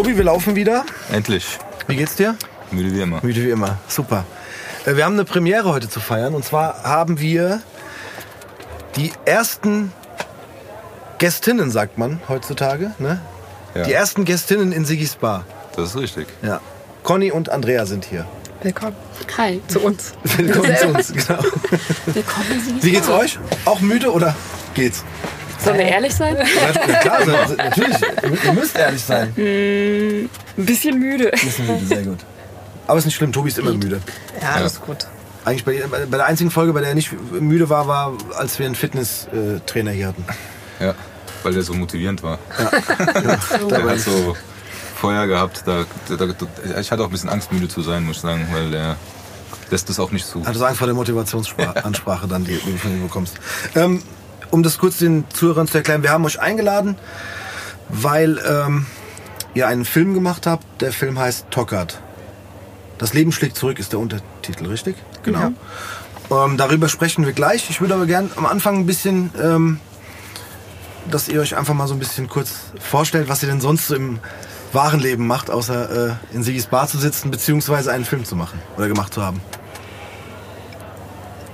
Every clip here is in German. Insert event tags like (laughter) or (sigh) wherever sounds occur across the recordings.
Tobi, wir laufen wieder. Endlich. Wie geht's dir? Müde wie immer. Müde wie immer. Super. Äh, Wir haben eine Premiere heute zu feiern. Und zwar haben wir die ersten Gästinnen, sagt man heutzutage. Ne? Ja. Die ersten Gästinnen in Sigis Bar. Das ist richtig. Ja. Conny und Andrea sind hier. Willkommen. Hi, zu uns. Willkommen zu uns. Genau. Willkommen, Sie. Wie geht's euch? Auch müde oder geht's? Sollen wir ehrlich sein? Ja, klar, so- natürlich. Ihr müsst ehrlich sein. Ein bisschen müde. Bisschen müde, sehr gut. Aber ist nicht schlimm, Tobi ist immer müde. Ja, alles gut. Eigentlich bei, bei der einzigen Folge, bei der er nicht müde war, war, als wir einen Fitnesstrainer hier hatten. Ja. Weil der so motivierend war. Dabei Der hat so Feuer gehabt. Da, da, da, ich hatte auch ein bisschen Angst, müde zu sein, muss ich sagen, weil der lässt das auch nicht zu. Hat das Angst vor der Motivationsansprache dann, die, die du von ihm bekommst. Ähm, um das kurz den Zuhörern zu erklären, wir haben euch eingeladen, weil ähm, ihr einen Film gemacht habt. Der Film heißt Tockert. Das Leben schlägt zurück ist der Untertitel, richtig? Genau. Ähm, darüber sprechen wir gleich. Ich würde aber gern am Anfang ein bisschen, ähm, dass ihr euch einfach mal so ein bisschen kurz vorstellt, was ihr denn sonst so im wahren Leben macht, außer äh, in Sigis Bar zu sitzen, beziehungsweise einen Film zu machen oder gemacht zu haben.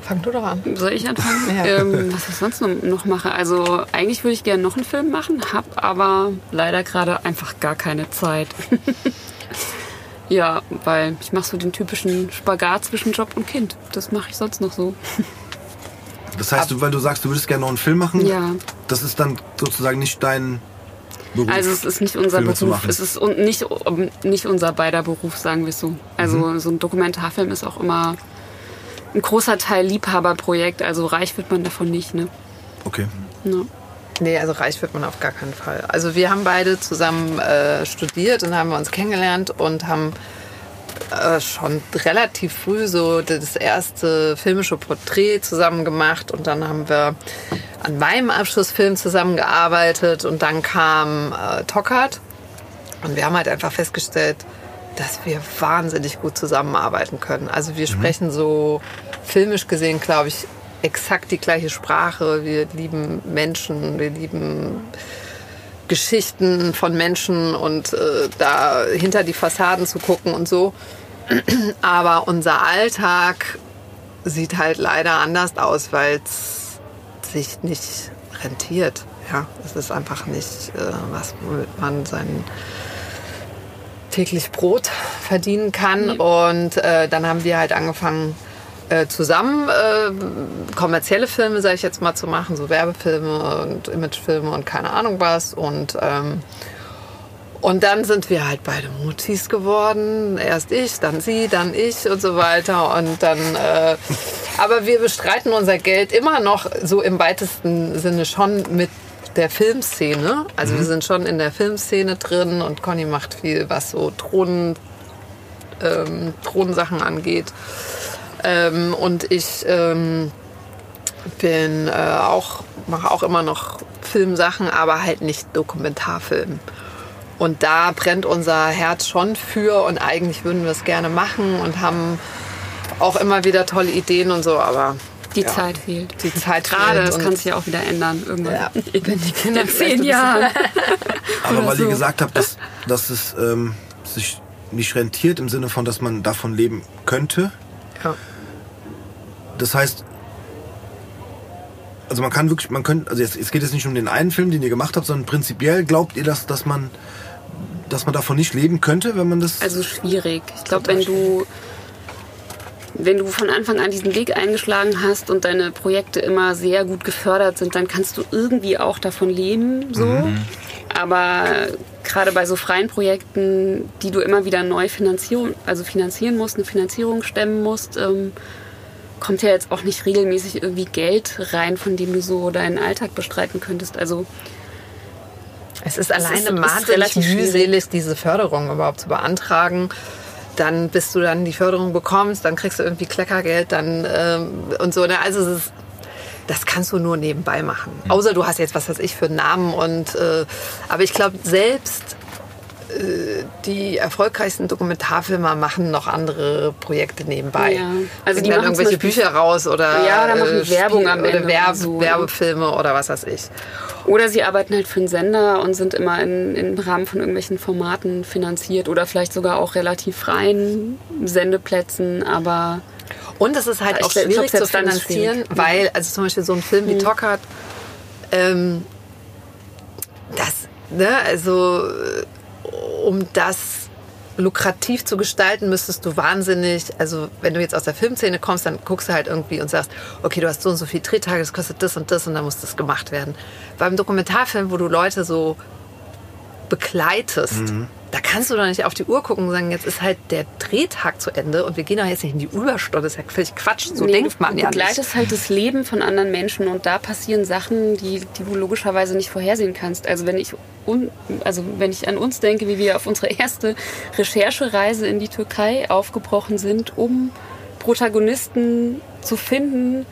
Fang du doch an. Soll ich anfangen? Ja. Ähm, was ich sonst noch- mache? Also eigentlich würde ich gerne noch einen Film machen, habe aber leider gerade einfach gar keine Zeit. (laughs) ja, weil ich mache so den typischen Spagat zwischen Job und Kind. Das mache ich sonst noch so. Das heißt, du, weil du sagst, du würdest gerne noch einen Film machen, Ja. das ist dann sozusagen nicht dein Beruf. Also es ist nicht unser Filme Beruf, es ist un- nicht, um, nicht unser beider Beruf, sagen wir es so. Also Mhm. so ein Dokumentarfilm ist auch immer ein großer Teil Liebhaberprojekt, also reich wird man davon nicht, ne? okay. Ja. Nee, also reich wird man auf gar keinen Fall. Also wir haben beide zusammen äh, studiert und haben wir uns kennengelernt und haben äh, schon relativ früh so das erste filmische Porträt zusammen gemacht und dann haben wir an meinem Abschlussfilm zusammengearbeitet und dann kam äh, Tockert und wir haben halt einfach festgestellt, dass wir wahnsinnig gut zusammenarbeiten können. Also wir sprechen so filmisch gesehen, glaube ich, exakt die gleiche Sprache. Wir lieben Menschen, wir lieben Geschichten von Menschen und äh, da hinter die Fassaden zu gucken und so. (clears throat) Aber unser Alltag sieht halt leider anders aus, weil es sich nicht rentiert. Ja, es ist einfach nicht, äh, was womit man sein täglich Brot verdienen kann. Und äh, dann haben wir halt angefangen, äh, zusammen äh, kommerzielle Filme, sage ich jetzt mal, zu machen, so Werbefilme und Imagefilme und keine Ahnung was. Und ähm, und dann sind wir halt beide Mutis geworden. Erst ich, dann sie, dann ich und so weiter. Und dann, äh, aber wir bestreiten unser Geld immer noch so im weitesten Sinne schon mit der Filmszene. Also wir sind schon in der Filmszene drin und Conny macht viel, was so Drohnen, ähm, Drohnensachen angeht. Ähm, und ich ähm, bin äh, auch, mache auch immer noch Filmsachen, aber halt nicht Dokumentarfilm. Und da brennt unser Herz schon für und eigentlich würden wir es gerne machen und haben auch immer wieder tolle Ideen und so, aber Die Ja. Zeit fehlt. die Zeit Gerade, fehlt das kann sich ja auch wieder ändern irgendwann. Ja, (laughs) wenn die Kinder In zehn Jahren. (laughs) Aber weil ihr so. gesagt habt, dass, dass es ähm, sich nicht rentiert im Sinne von, dass man davon leben könnte. Ja. Das heißt, also man kann wirklich, man könnte, also jetzt, es geht jetzt nicht um den einen Film, den ihr gemacht habt, sondern prinzipiell glaubt ihr, dass, dass man dass man davon nicht leben könnte, wenn man das. Also schwierig. Ich glaube, wenn du, wenn du von Anfang an diesen Weg eingeschlagen hast und deine Projekte immer sehr gut gefördert sind, dann kannst du irgendwie auch davon leben. So. Aber gerade bei so freien Projekten, die du immer wieder neu finanzieren, also finanzieren musst, eine Finanzierung stemmen musst, ähm, kommt ja jetzt auch nicht regelmäßig irgendwie Geld rein, von dem du so deinen Alltag bestreiten könntest. Also Es ist alleine schwierig. mühselig, diese Förderung überhaupt zu beantragen. Dann, bis du dann die Förderung bekommst, dann kriegst du irgendwie Kleckergeld, dann ähm, und so. ne? Also ist, das kannst du nur nebenbei machen. Außer du hast jetzt was weiß ich für einen Namen und äh, aber ich glaube selbst die erfolgreichsten Dokumentarfilmer machen noch andere Projekte nebenbei. Ja. Also die machen irgendwelche Bücher raus oder Ja, oder machen äh, Werbung Spiel- am oder Ende Werb oder so, ne? Werbefilme oder was weiß ich. Oder sie arbeiten halt für einen Sender und sind immer in, im Rahmen von irgendwelchen Formaten finanziert oder vielleicht sogar auch relativ freien Sendeplätzen, aber Und es ist halt auch schwierig zu finanzieren, weil, also zum Beispiel so ein Film wie Tockert, ähm, das, ne, also äh, um das lukrativ zu gestalten, müsstest du wahnsinnig, also wenn du jetzt aus der Filmszene kommst, dann guckst du halt irgendwie und sagst, okay, du hast so und so viel Drehtage, das kostet das und das und dann muss das gemacht werden. Beim Dokumentarfilm, wo du Leute so begleitest, da kannst du doch nicht auf die Uhr gucken und sagen, jetzt ist halt der Drehtag zu Ende und wir gehen doch jetzt nicht in die Überstunde. Das ist ja völlig Quatsch. So Nee, denkt du, man du ja nicht. begleitest halt das Leben von anderen Menschen und da passieren Sachen, die, die du logischerweise nicht vorhersehen kannst. Also wenn ich un, also wenn ich an uns denke, wie wir auf unsere erste Recherchereise in die Türkei aufgebrochen sind, um Protagonisten zu finden,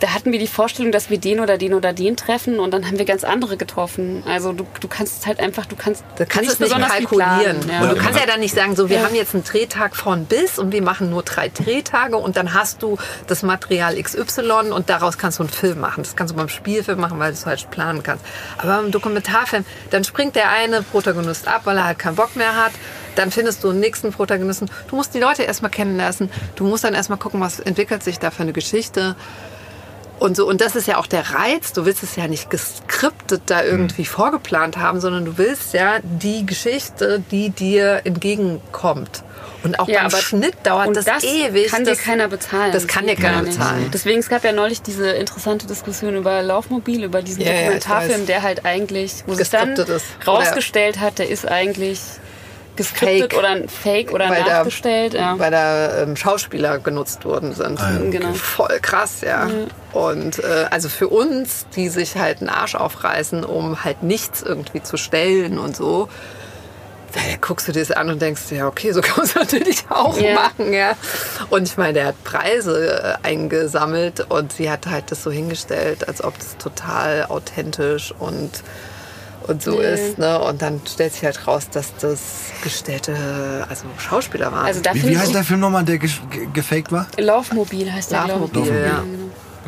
da hatten wir die Vorstellung, dass wir den oder den oder den treffen und dann haben wir ganz andere getroffen. Also du, du kannst es halt einfach, du kannst, Du kannst es nicht kalkulieren. planen, ja. Und du kannst ja dann nicht sagen, so wir Ja. haben jetzt einen Drehtag von bis und wir machen nur drei Drehtage und dann hast du das Material XY und daraus kannst du einen Film machen. Das kannst du beim Spielfilm machen, weil du es halt planen kannst. Aber beim Dokumentarfilm, dann springt der eine Protagonist ab, weil er halt keinen Bock mehr hat. Dann findest du einen nächsten Protagonisten. Du musst die Leute erstmal kennenlassen. Du musst dann erstmal gucken, was entwickelt sich da für eine Geschichte. Und so, und das ist ja auch der Reiz. Du willst es ja nicht geskriptet da irgendwie vorgeplant haben, sondern du willst ja die Geschichte, die dir entgegenkommt. Und auch Ja, beim Schnitt dauert das, das ewig. kann dir das, keiner bezahlen. Das kann dir keiner bezahlen. Deswegen, es gab ja neulich diese interessante Diskussion über Laufmobil, über diesen ich Dokumentarfilm, der halt eigentlich, wo sich dann ist. rausgestellt hat, der ist eigentlich geskriptet Fake. oder ein Fake oder weil da, nachgestellt. ja. weil da ähm, Schauspieler genutzt worden sind. Ah, ja. Genau. Voll krass, ja. Und äh, also für uns, die sich halt einen Arsch aufreißen, um halt nichts irgendwie zu stellen und so, da guckst du dir das an und denkst, ja, okay, so (laughs) kann man es natürlich auch Ja. machen, ja. Und ich meine, der hat Preise äh, eingesammelt und sie hat halt das so hingestellt, als ob das total authentisch und und so Ja. ist, ne? Und dann stellt sich halt raus, dass das gestellte, also Schauspieler waren. Also da Wie, wie heißt der Film nochmal, der ge ge gefaked war? Laufmobil heißt der, ich. Laufmobil, ja. genau.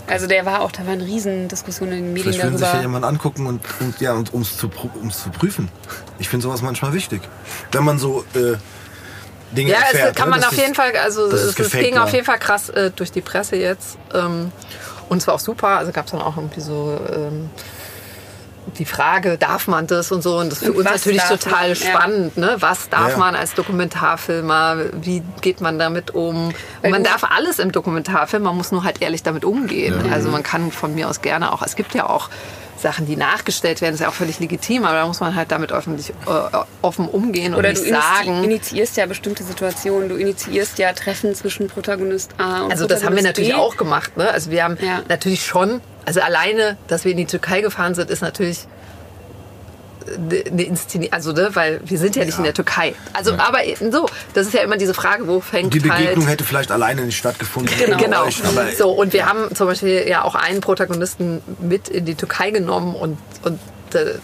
Also der war auch, da waren Riesendiskussionen in den Medien Vielleicht will sich ja darüber. jemand angucken und, und ja, und ums zu, prü- ums zu prüfen. Ich finde sowas manchmal wichtig. Wenn man so äh, Dinge Ja, erfährt. es kann ne, man auf jeden es- Fall, also es es, es ging war. auf jeden Fall krass äh, durch die Presse jetzt. Ähm, und es war auch super. Also gab es dann auch irgendwie so ähm, die Frage, darf man das und so. Und das ist für Und uns was natürlich total man? Ja. spannend. Ne? Was darf Ja. man als Dokumentarfilmer? Wie geht man damit um? Und man du- darf alles im Dokumentarfilm, man muss nur halt ehrlich damit umgehen. Also man kann von mir aus gerne auch, es gibt ja auch Sachen, die nachgestellt werden, ist ja auch völlig legitim, aber da muss man halt damit öffentlich äh, offen umgehen und Oder nicht du initi- sagen. initiierst ja bestimmte Situationen, du initiierst ja Treffen zwischen Protagonist A und Also das haben wir Protagonist natürlich B. auch gemacht. Ne? Also wir haben Ja. natürlich schon, also alleine, dass wir in die Türkei gefahren sind, ist natürlich eine Inszenierung, also ne, weil wir sind ja nicht in der Türkei. Also aber eben so, das ist ja immer diese Frage, wo fängt Die Begegnung halt hätte vielleicht alleine nicht stattgefunden. Genau. ohne euch, aber so, und wir haben zum Beispiel ja auch einen Protagonisten mit in die Türkei genommen und, und äh,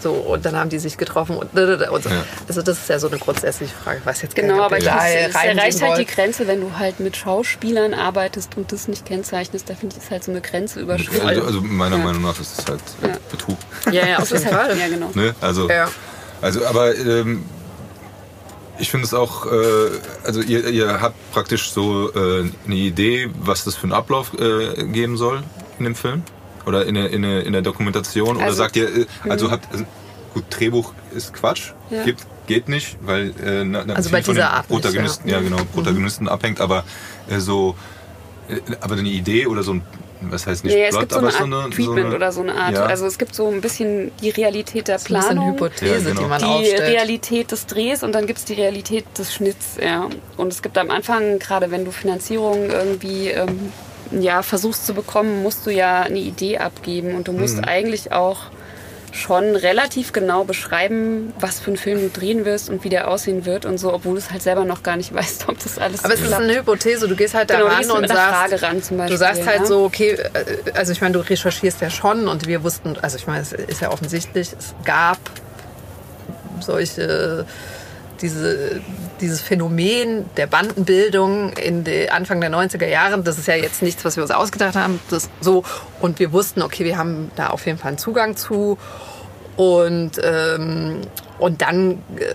so und dann haben die sich getroffen und, und so. Ja. Also das ist ja so eine grundsätzliche Frage. Ich weiß jetzt Genau, aber ich da es reingehen erreicht halt die. Grenze, wenn du halt mit Schauspielern arbeitest und das nicht kennzeichnest. Da finde ich, ist halt so eine Grenze überschritten. Also, also meiner Ja. Meinung nach ist das halt äh, Ja. Betrug. Ja, ja, auf das (laughs) ist jeden halt, Fall. ja genau. Ne? Also, Ja. also aber ähm, ich finde es auch, äh, also ihr, ihr habt praktisch so äh, eine Idee, was das für einen Ablauf äh, geben soll in dem Film? Oder in der, in der, in der Dokumentation? Oder Also- sagt ihr, äh, also habt, also, gut, Drehbuch ist Quatsch, Ja. gibt, geht nicht, weil äh, na, na, Also viel bei von dieser den Art nicht, Protagonisten, ja. ja. genau, Protagonisten abhängt, aber äh, so, äh, aber eine Idee oder so ein, was heißt nicht es Plot, gibt so aber eine Art so eine, Treatment so eine, oder so eine Art. Ja. Also es gibt so ein bisschen die Realität der Planung. Hypothese, Ja, genau. die man die aufstellt. Realität des Drehs und dann gibt es die Realität des Schnitts. Ja. Und es gibt am Anfang, gerade wenn du Finanzierung irgendwie ähm, ja, versuchst zu bekommen, musst du ja eine Idee abgeben und du musst Mhm. eigentlich auch schon relativ genau beschreiben, was für einen Film du drehen wirst und wie der aussehen wird und so, obwohl du es halt selber noch gar nicht (laughs) weißt, ob das alles Aber es ist eine Hypothese, du gehst halt da Genau, ran und sagst, Frage ran zum Beispiel, du sagst halt ja. so, okay, äh, also ich meine, du recherchierst ja schon und wir wussten, also ich meine, es ist ja offensichtlich, es gab solche diese, dieses Phänomen der Bandenbildung in die Anfang der 90er Jahre, das ist ja jetzt nichts, was wir uns ausgedacht haben, das so. Und wir wussten, okay, wir haben da auf jeden Fall einen Zugang zu. Und, ähm, und dann, äh,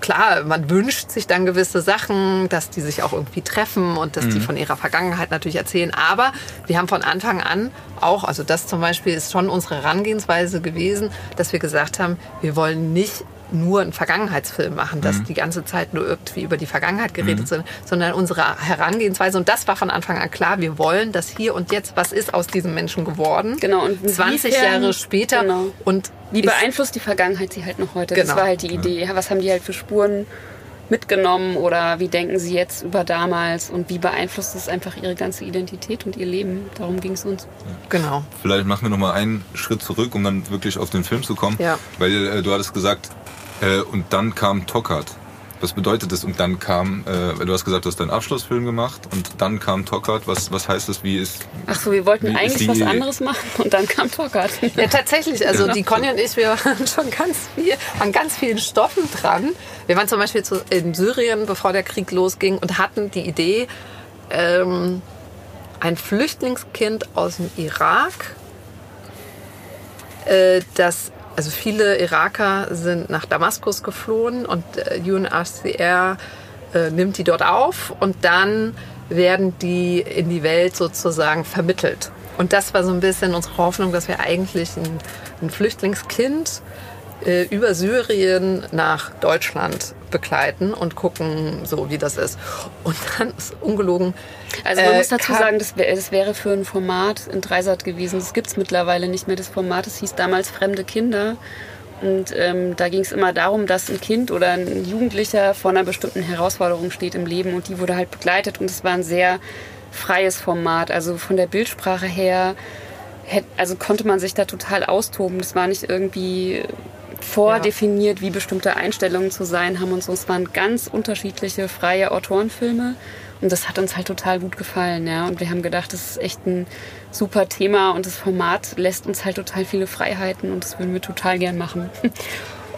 klar, man wünscht sich dann gewisse Sachen, dass die sich auch irgendwie treffen und dass die von ihrer Vergangenheit natürlich erzählen. Aber wir haben von Anfang an auch, also das zum Beispiel ist schon unsere Herangehensweise gewesen, dass wir gesagt haben, wir wollen nicht nur einen Vergangenheitsfilm machen, dass die ganze Zeit nur irgendwie über die Vergangenheit geredet sind, sondern unsere Herangehensweise, und das war von Anfang an klar, wir wollen, dass hier und jetzt, was ist aus diesem Menschen geworden? Genau, und 20 inwiefern- Jahre später Genau. und Wie beeinflusst die Vergangenheit sie halt noch heute? Das Genau. war halt die Idee. Ja, Was haben die halt für Spuren mitgenommen oder wie denken sie jetzt über damals und wie beeinflusst es einfach ihre ganze Identität und ihr Leben? Darum ging es uns. Genau. Vielleicht machen wir noch mal einen Schritt zurück, um dann wirklich auf den Film zu kommen. Ja. Weil äh, du hattest gesagt, äh, und dann kam Tockart. Was bedeutet das? Und dann kam, äh, weil du hast gesagt, du hast deinen Abschlussfilm gemacht und dann kam Tockart. Was, was heißt das? Wie ist. Ach so, wir wollten eigentlich was anderes machen und dann kam Tockart. (laughs) Ja, tatsächlich. Also die Conny und ich, wir waren schon ganz viel, an ganz vielen Stoffen dran. Wir waren zum Beispiel zu, in Syrien, bevor der Krieg losging und hatten die Idee, ähm, ein Flüchtlingskind aus dem Irak, äh, das also viele Iraker sind nach Damaskus geflohen und äh, UNHCR äh, nimmt die dort auf und dann werden die in die Welt sozusagen vermittelt. Und das war so ein bisschen unsere Hoffnung, dass wir eigentlich ein, ein Flüchtlingskind äh, über Syrien nach Deutschland begleiten und gucken, so wie das ist. Und dann ist ungelogen. Also man äh, muss dazu sagen, das, wär, das wäre für ein Format in Dreisat gewesen. Das gibt es mittlerweile nicht mehr. Das Format, das hieß damals Fremde Kinder. Und ähm, da ging es immer darum, dass ein Kind oder ein Jugendlicher vor einer bestimmten Herausforderung steht im Leben und die wurde halt begleitet. Und es war ein sehr freies Format. Also von der Bildsprache her also konnte man sich da total austoben. Das war nicht irgendwie vordefiniert, wie bestimmte Einstellungen zu sein haben und so. Es waren ganz unterschiedliche freie Autorenfilme und das hat uns halt total gut gefallen, ja. Und wir haben gedacht, das ist echt ein super Thema und das Format lässt uns halt total viele Freiheiten und das würden wir total gern machen.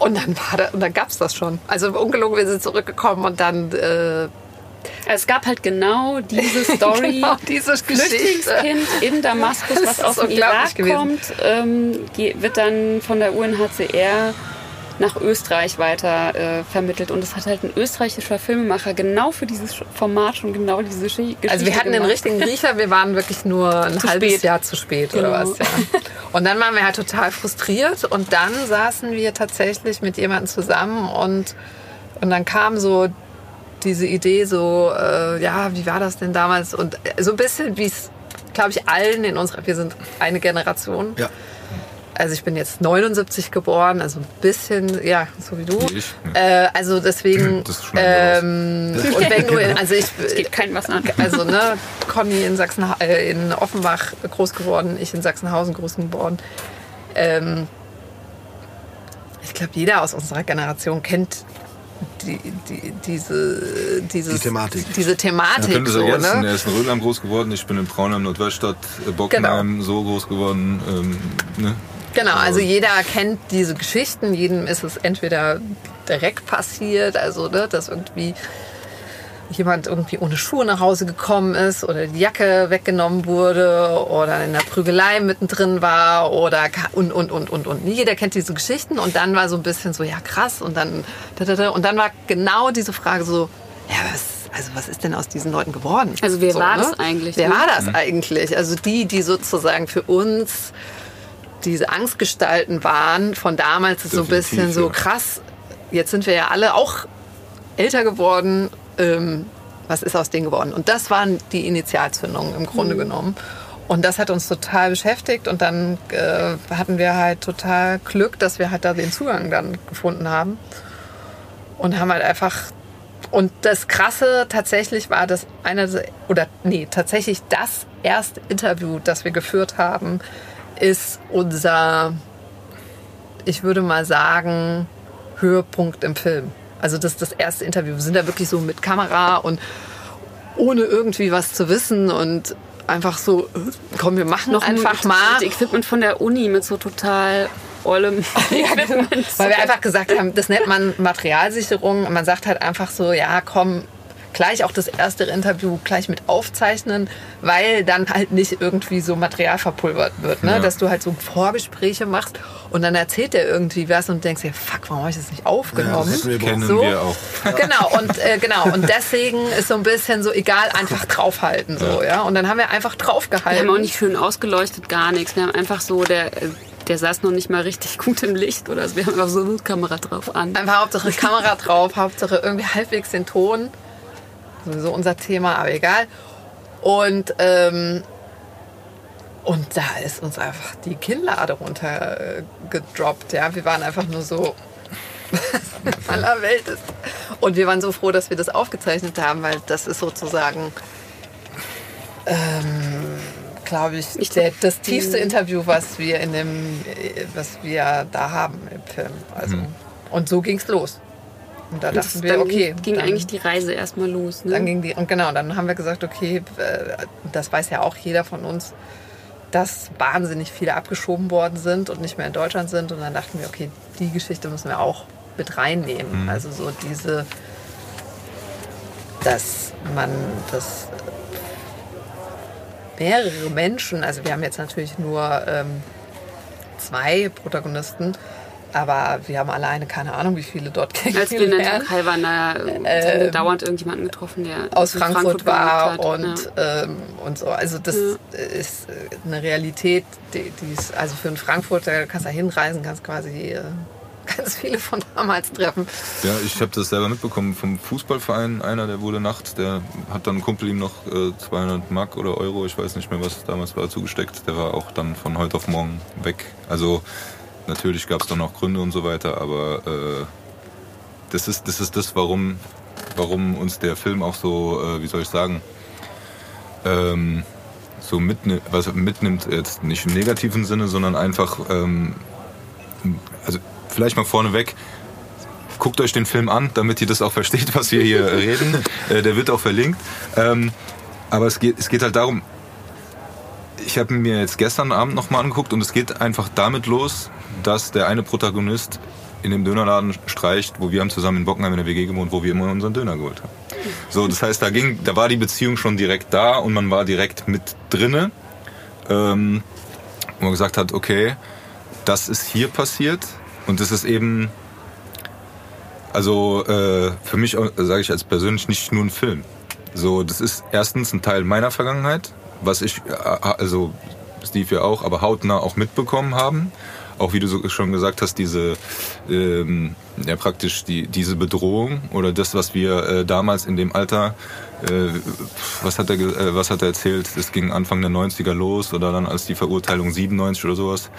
Und dann, war da, und dann gab es das schon. Also ungelogen, wir sind zurückgekommen und dann äh, Also es gab halt genau diese (laughs) Story. Genau diese. Flüchtlingskind in Damaskus, was aus dem Irak gewesen. kommt, ähm, wird dann von der UNHCR nach Österreich weiter äh, vermittelt. Und es hat halt ein österreichischer Filmemacher genau für dieses Format schon genau diese Geschi- Geschichte Also wir hatten den gemacht. richtigen Riecher, wir waren wirklich nur ein (laughs) Zu halbes spät. Jahr zu spät Genau. oder was. Ja. Und dann waren wir halt total frustriert und dann saßen wir tatsächlich mit jemandem zusammen und, und dann kam so diese Idee so, äh, ja, wie war das denn damals? Und so ein bisschen wie es, glaube ich, allen in unserer, wir sind eine Generation. Ja. Also ich bin jetzt 79 geboren, also ein bisschen, ja, so wie du. Wie ich, ja. Äh, also deswegen, Das ähm, und wenn du, in, also ich, Es geht keinem was an. also ne, Conny in Sachsen, äh, in Offenbach groß geworden, ich in Sachsenhausen groß geworden. Ähm, ich glaube, jeder aus unserer Generation kennt die, die, diese, dieses, Die Thematik. Diese Thematik könnte es so, ergänzen, ne? er ist in Rödelheim groß geworden, ich bin in Braunheim, Nordweststadt, äh, Bockenheim so groß geworden. Ähm, ne? Genau, also jeder kennt diese Geschichten, jedem ist es entweder direkt passiert, also ne, dass irgendwie jemand irgendwie ohne Schuhe nach Hause gekommen ist oder die Jacke weggenommen wurde oder in der Prügelei mittendrin war oder und und und und und jeder kennt diese Geschichten und dann war so ein bisschen so ja krass und dann da, da, da, und dann war genau diese Frage so ja was also was ist denn aus diesen Leuten geworden? Also wer so, war das eigentlich, Wer ne? war das eigentlich? Also die, die sozusagen für uns diese Angstgestalten waren von damals ist so ein bisschen so krass. Jetzt sind wir ja alle auch älter geworden. Ähm, was ist aus denen geworden? Und das waren die Initialzündungen im Grunde genommen. Und das hat uns total beschäftigt. Und dann äh, hatten wir halt total Glück, dass wir halt da den Zugang dann gefunden haben. Und haben halt einfach. Und das Krasse tatsächlich war das eine, oder nee, tatsächlich das erste Interview, das wir geführt haben, ist unser, ich würde mal sagen, Höhepunkt im Film. Also das ist das erste Interview. Wir sind da wirklich so mit Kamera und ohne irgendwie was zu wissen und einfach so, komm, wir machen Noch einfach mal. Mit Equipment von der Uni mit so total allem. (laughs) Ja, genau. Weil wir einfach gesagt haben, das nennt man Materialsicherung. Man sagt halt einfach so, ja, komm, gleich auch das erste Interview gleich mit aufzeichnen, weil dann halt nicht irgendwie so Material verpulvert wird, ne? Ja. dass du halt so Vorgespräche machst und dann erzählt er irgendwie was und denkst dir, fuck, warum habe ich das nicht aufgenommen? Ja, das wir Kennen So. wir auch. Genau und äh, genau und deswegen ist so ein bisschen so egal einfach draufhalten so ja und dann haben wir einfach Wir draufgehalten. haben auch nicht schön ausgeleuchtet, gar nichts. Wir haben einfach so, der, äh, der saß noch nicht mal richtig gut im Licht oder so. Wir haben einfach so eine Kamera drauf an. Einfach Hauptsache Kamera drauf, Hauptsache irgendwie halbwegs den Ton. Sowieso unser Thema, aber egal. Und, ähm, und da ist uns einfach die Kinnlade runtergedroppt. Ja? Wir waren einfach nur so, (laughs) aller Welt ist. Und wir waren so froh, dass wir das aufgezeichnet haben, weil das ist sozusagen, ähm, glaube ich, Ich- der, das tiefste Interview, was wir in dem, äh, was wir da haben im Film. Also, Und so ging's los. Und da Und dachten wir, dann okay. ging dann, eigentlich die Reise erstmal los. Ne? dann ging die, und genau, dann haben wir gesagt, okay, äh, das weiß ja auch jeder von uns, dass wahnsinnig viele abgeschoben worden sind und nicht mehr in Deutschland sind. Und dann dachten wir, okay, die Geschichte müssen wir auch mit reinnehmen. Also so diese, dass man das mehrere Menschen, also wir haben jetzt natürlich nur ähm, zwei Protagonisten, aber wir haben alleine keine Ahnung, wie viele dort Als wir in der kennengelernt. Türkei waren, da äh, wir dauernd irgendjemanden getroffen, der aus in Frankfurt, war und, ja. ähm, und so. Also das ist äh, eine Realität, die, die ist, also für einen Frankfurter kannst du da hinreisen, kannst quasi äh, (laughs) ganz viele von damals treffen. Ja, ich habe das selber mitbekommen vom Fußballverein. Einer, der wurde nachts, der hat dann ein Kumpel ihm noch äh, 200 Mark oder Euro, ich weiß nicht mehr, was es damals war, zugesteckt. Der war auch dann von heute auf morgen weg. Also natürlich gab es dann auch Gründe und so weiter, aber äh, das ist das, ist das warum, warum uns der Film auch so, äh, wie soll ich sagen, ähm, so mitnimmt, was mitnimmt, jetzt nicht im negativen Sinne, sondern einfach, ähm, also vielleicht mal vorneweg, guckt euch den Film an, damit ihr das auch versteht, was wir hier (laughs) reden. Äh, der wird auch verlinkt. Ähm, aber es geht, es geht halt darum, ich habe mir jetzt gestern Abend nochmal angeguckt und es geht einfach damit los, dass der eine Protagonist in dem Dönerladen streicht, wo wir haben zusammen in Bockenheim in der WG gewohnt, wo wir immer unseren Döner geholt haben. So, das heißt, da ging, da war die Beziehung schon direkt da und man war direkt mit drinne, ähm, wo man gesagt hat, okay, das ist hier passiert und das ist eben, also äh, für mich sage ich als persönlich nicht nur ein Film. So, das ist erstens ein Teil meiner Vergangenheit, was ich, äh, also Steve ja auch, aber hautnah auch mitbekommen haben. Auch wie du schon gesagt hast, diese ähm, ja praktisch die, diese Bedrohung oder das, was wir äh, damals in dem Alter, äh, was hat er äh, was hat er erzählt? Das ging Anfang der 90er los oder dann als die Verurteilung 97 oder sowas.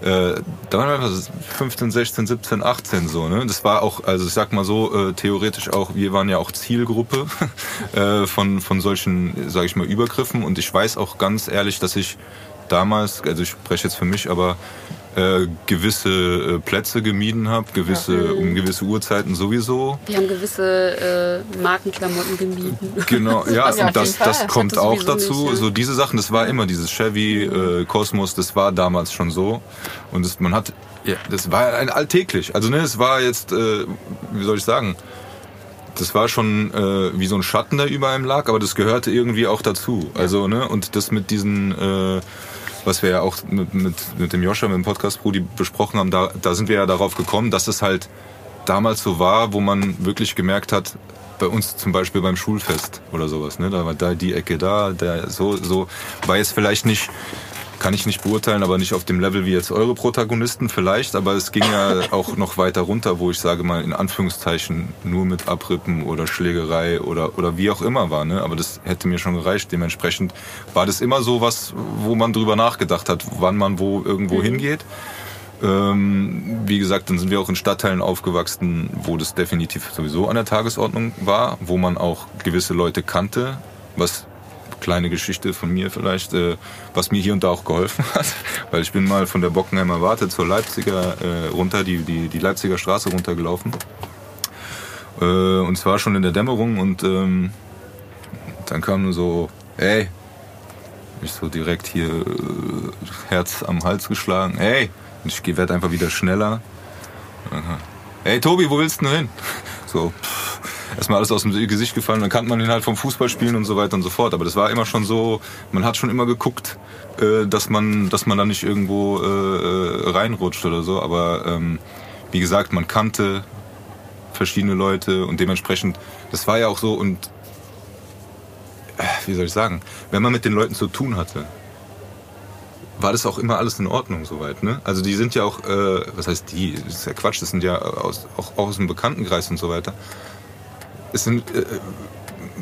Äh, da waren wir einfach 15, 16, 17, 18 so. Ne? Das war auch, also ich sag mal so, äh, theoretisch auch, wir waren ja auch Zielgruppe (laughs) äh, von von solchen, sage ich mal, Übergriffen. Und ich weiß auch ganz ehrlich, dass ich damals, also ich spreche jetzt für mich, aber äh, gewisse äh, Plätze gemieden habe, gewisse um gewisse Uhrzeiten sowieso. Wir haben gewisse äh, Markenklamotten gemieden. Genau, (laughs) ja, Ja, auf und das, Fall. das Das kommt auch dazu. nicht, ja. So diese Sachen, das war immer dieses Chevy, äh, Cosmos, das war damals schon so. Und das, man hat, ja, das war ein alltäglich. Also ne, es war jetzt, äh, wie soll ich sagen, das war schon äh, wie so ein Schatten, der über einem lag, aber das gehörte irgendwie auch dazu. Also ne, und das mit diesen äh, was wir ja auch mit, mit, mit dem Joscha, mit dem Podcast Brudi besprochen haben, da, da sind wir ja darauf gekommen, dass es halt damals so war, wo man wirklich gemerkt hat, bei uns zum Beispiel beim Schulfest oder sowas, ne, da war da die Ecke da, der so, so, war jetzt vielleicht nicht, kann ich nicht beurteilen, aber nicht auf dem Level wie jetzt eure Protagonisten vielleicht, aber es ging ja (laughs) auch noch weiter runter, wo ich sage mal in Anführungszeichen nur mit Abrippen oder Schlägerei oder, oder wie auch immer war, ne, aber das hätte mir schon gereicht. Dementsprechend war das immer so was, wo man drüber nachgedacht hat, wann man wo irgendwo hingeht. Ähm, wie gesagt, dann sind wir auch in Stadtteilen aufgewachsen, wo das definitiv sowieso an der Tagesordnung war, wo man auch gewisse Leute kannte, was kleine Geschichte von mir vielleicht, äh, was mir hier und da auch geholfen (laughs) hat, weil ich bin mal von der Bockenheimer Warte zur Leipziger äh, runter, die, die, die Leipziger Straße runtergelaufen. Äh, und zwar schon in der Dämmerung und ähm, dann kam nur so, ey, mich so direkt hier äh, Herz am Hals geschlagen, ey, Ich werde einfach wieder schneller. Hey Tobi, wo willst du denn hin? So, erstmal alles aus dem Gesicht gefallen. Dann kannte man ihn halt vom Fußballspielen und so weiter und so fort. Aber das war immer schon so, man hat schon immer geguckt, äh, dass man, dass man da nicht irgendwo äh, reinrutscht oder so. Aber ähm, wie gesagt, man kannte verschiedene Leute und dementsprechend, das war ja auch so und äh, wie soll ich sagen, wenn man mit den Leuten zu tun hatte, war das auch immer alles in Ordnung soweit. Ne? Also die sind ja auch, äh, was heißt die, das ist ja Quatsch, das sind ja aus, auch, auch aus dem Bekanntenkreis und so weiter. Es sind, äh,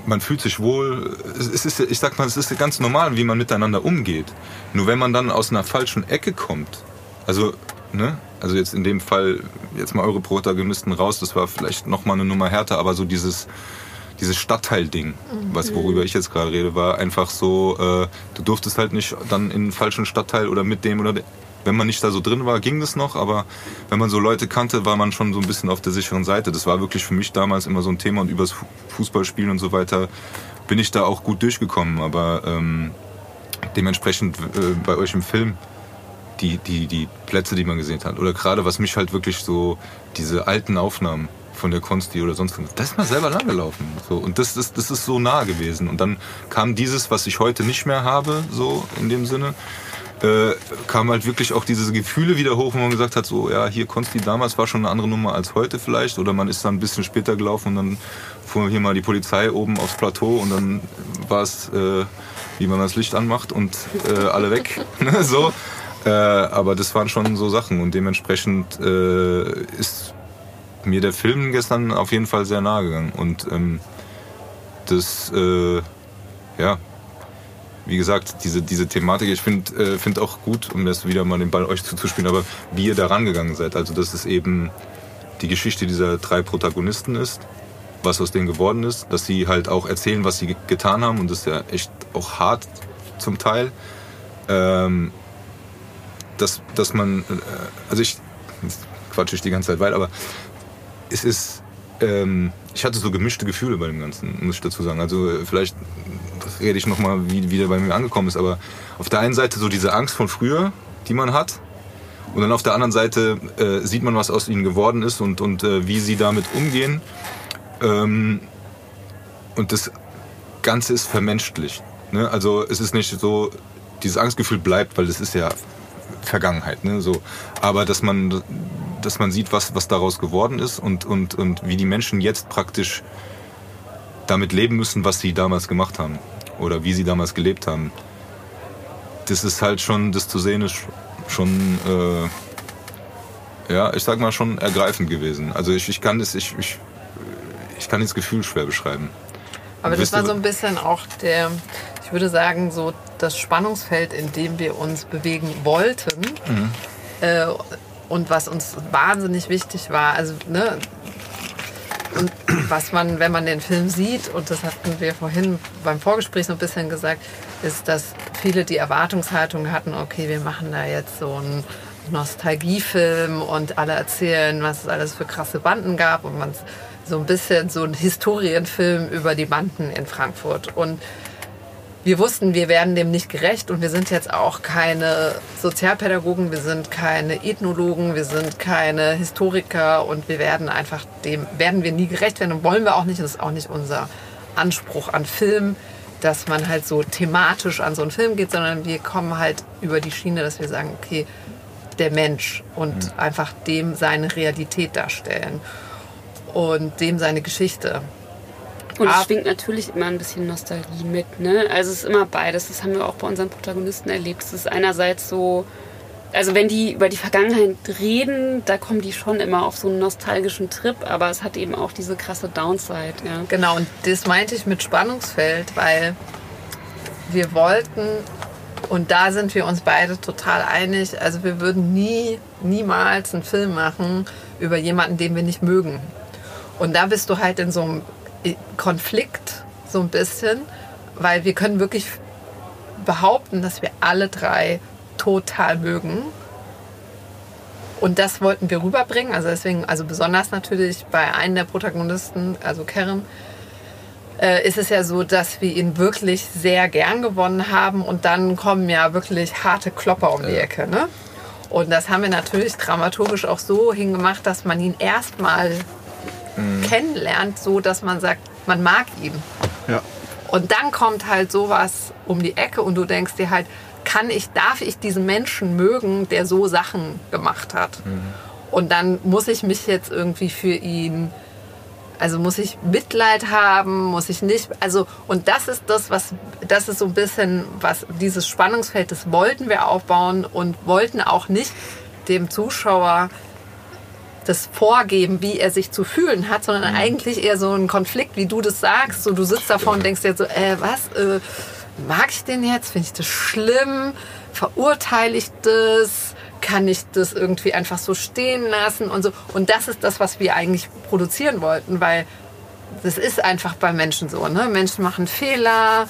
man fühlt sich wohl, es ist, ich sag mal, es ist ganz normal, wie man miteinander umgeht. Nur wenn man dann aus einer falschen Ecke kommt, also, ne, also jetzt in dem Fall, jetzt mal eure Protagonisten raus, das war vielleicht nochmal eine Nummer härter, aber so dieses, dieses Stadtteilding, was worüber ich jetzt gerade rede, war einfach so, äh, du durftest halt nicht dann in den falschen Stadtteil oder mit dem oder dem. Wenn man nicht da so drin war, ging das noch, aber wenn man so Leute kannte, war man schon so ein bisschen auf der sicheren Seite. Das war wirklich für mich damals immer so ein Thema und übers Fu- Fußballspielen und so weiter bin ich da auch gut durchgekommen. Aber ähm, dementsprechend äh, bei euch im Film die, die, die Plätze, die man gesehen hat. Oder gerade was mich halt wirklich so, diese alten Aufnahmen von der Konsti oder sonst was, das ist mal selber langgelaufen. So. Und das, das, das ist so nah gewesen. Und dann kam dieses, was ich heute nicht mehr habe, so in dem Sinne, äh, kam halt wirklich auch diese Gefühle wieder hoch, wo man gesagt hat, so, ja, hier Konsti damals war schon eine andere Nummer als heute vielleicht. Oder man ist dann ein bisschen später gelaufen und dann fuhr hier mal die Polizei oben aufs Plateau und dann war es, äh, wie man das Licht anmacht und äh, alle weg. (laughs) Ne, so. Äh, aber das waren schon so Sachen und dementsprechend äh, ist mir der Film gestern auf jeden Fall sehr nahe gegangen. Und ähm, das, äh, ja, wie gesagt, diese, diese Thematik, ich finde äh, find auch gut, um das wieder mal den Ball euch zuzuspielen, aber wie ihr da rangegangen seid. Also, dass es eben die Geschichte dieser drei Protagonisten ist, was aus denen geworden ist, dass sie halt auch erzählen, was sie ge- getan haben und das ist ja echt auch hart zum Teil. Ähm, dass, dass man, äh, also ich, jetzt quatsche ich die ganze Zeit weiter, aber es ist, ähm, ich hatte so gemischte Gefühle bei dem Ganzen, muss ich dazu sagen. Also äh, vielleicht rede ich nochmal, wie, wie der bei mir angekommen ist, aber auf der einen Seite so diese Angst von früher, die man hat, und dann auf der anderen Seite äh, sieht man, was aus ihnen geworden ist und, und äh, wie sie damit umgehen. Ähm, und das Ganze ist vermenschlicht. Ne? Also es ist nicht so, dieses Angstgefühl bleibt, weil das ist ja Vergangenheit. Ne? So. Aber dass man, dass man sieht, was, was daraus geworden ist und, und, und wie die Menschen jetzt praktisch damit leben müssen, was sie damals gemacht haben. Oder wie sie damals gelebt haben. Das ist halt schon, das zu sehen ist schon, äh, ja, ich sag mal schon ergreifend gewesen. Also ich, ich kann das, ich, ich, ich kann das Gefühl schwer beschreiben. Aber das war so ein bisschen auch der, ich würde sagen, so das Spannungsfeld, in dem wir uns bewegen wollten. Äh, und was uns wahnsinnig wichtig war. Also, ne, und was man, wenn man den Film sieht, und das hatten wir vorhin beim Vorgespräch so ein bisschen gesagt, ist, dass viele die Erwartungshaltung hatten, okay, wir machen da jetzt so einen Nostalgiefilm und alle erzählen, was es alles für krasse Banden gab und man so ein bisschen so ein Historienfilm über die Banden in Frankfurt. Und wir wussten, wir werden dem nicht gerecht und wir sind jetzt auch keine Sozialpädagogen, wir sind keine Ethnologen, wir sind keine Historiker und wir werden einfach dem, werden wir nie gerecht werden und wollen wir auch nicht. Das ist auch nicht unser Anspruch an Film, dass man halt so thematisch an so einen Film geht, sondern wir kommen halt über die Schiene, dass wir sagen, okay, der Mensch und einfach dem seine Realität darstellen und dem seine Geschichte. Und es schwingt natürlich immer ein bisschen Nostalgie mit, ne? Also es ist immer beides. Das haben wir auch bei unseren Protagonisten erlebt. Es ist einerseits so, also wenn die über die Vergangenheit reden, da kommen die schon immer auf so einen nostalgischen Trip, aber es hat eben auch diese krasse Downside, ja. Genau, und das meinte ich mit Spannungsfeld, weil wir wollten, und da sind wir uns beide total einig, also wir würden nie, niemals einen Film machen über jemanden, den wir nicht mögen. Und da bist du halt in so einem Konflikt, so ein bisschen, weil wir können wirklich behaupten, dass wir alle drei total mögen. Und das wollten wir rüberbringen. Also deswegen, also besonders natürlich bei einem der Protagonisten, also Kerem, äh, ist es ja so, dass wir ihn wirklich sehr gern gewonnen haben und dann kommen ja wirklich harte Klopper um die Ecke. Ne? Und das haben wir natürlich dramaturgisch auch so hingemacht, dass man ihn erstmal kennenlernt, so dass man sagt, man mag ihn. Ja. Und dann kommt halt sowas um die Ecke und du denkst dir halt, kann ich, darf ich diesen Menschen mögen, der so Sachen gemacht hat? Und dann muss ich mich jetzt irgendwie für ihn, also muss ich Mitleid haben, muss ich nicht, also und das ist das, was, das ist so ein bisschen, was dieses Spannungsfeld, das wollten wir aufbauen und wollten auch nicht dem Zuschauer das vorgeben, wie er sich zu fühlen hat, sondern eigentlich eher so ein Konflikt, wie du das sagst. So, du sitzt davor und denkst dir so, äh, was, äh, mag ich den jetzt? Finde ich das schlimm? Verurteile ich das? Kann ich das irgendwie einfach so stehen lassen und so? Und das ist das, was wir eigentlich produzieren wollten, weil das ist einfach bei Menschen so. Ne? Menschen machen Fehler,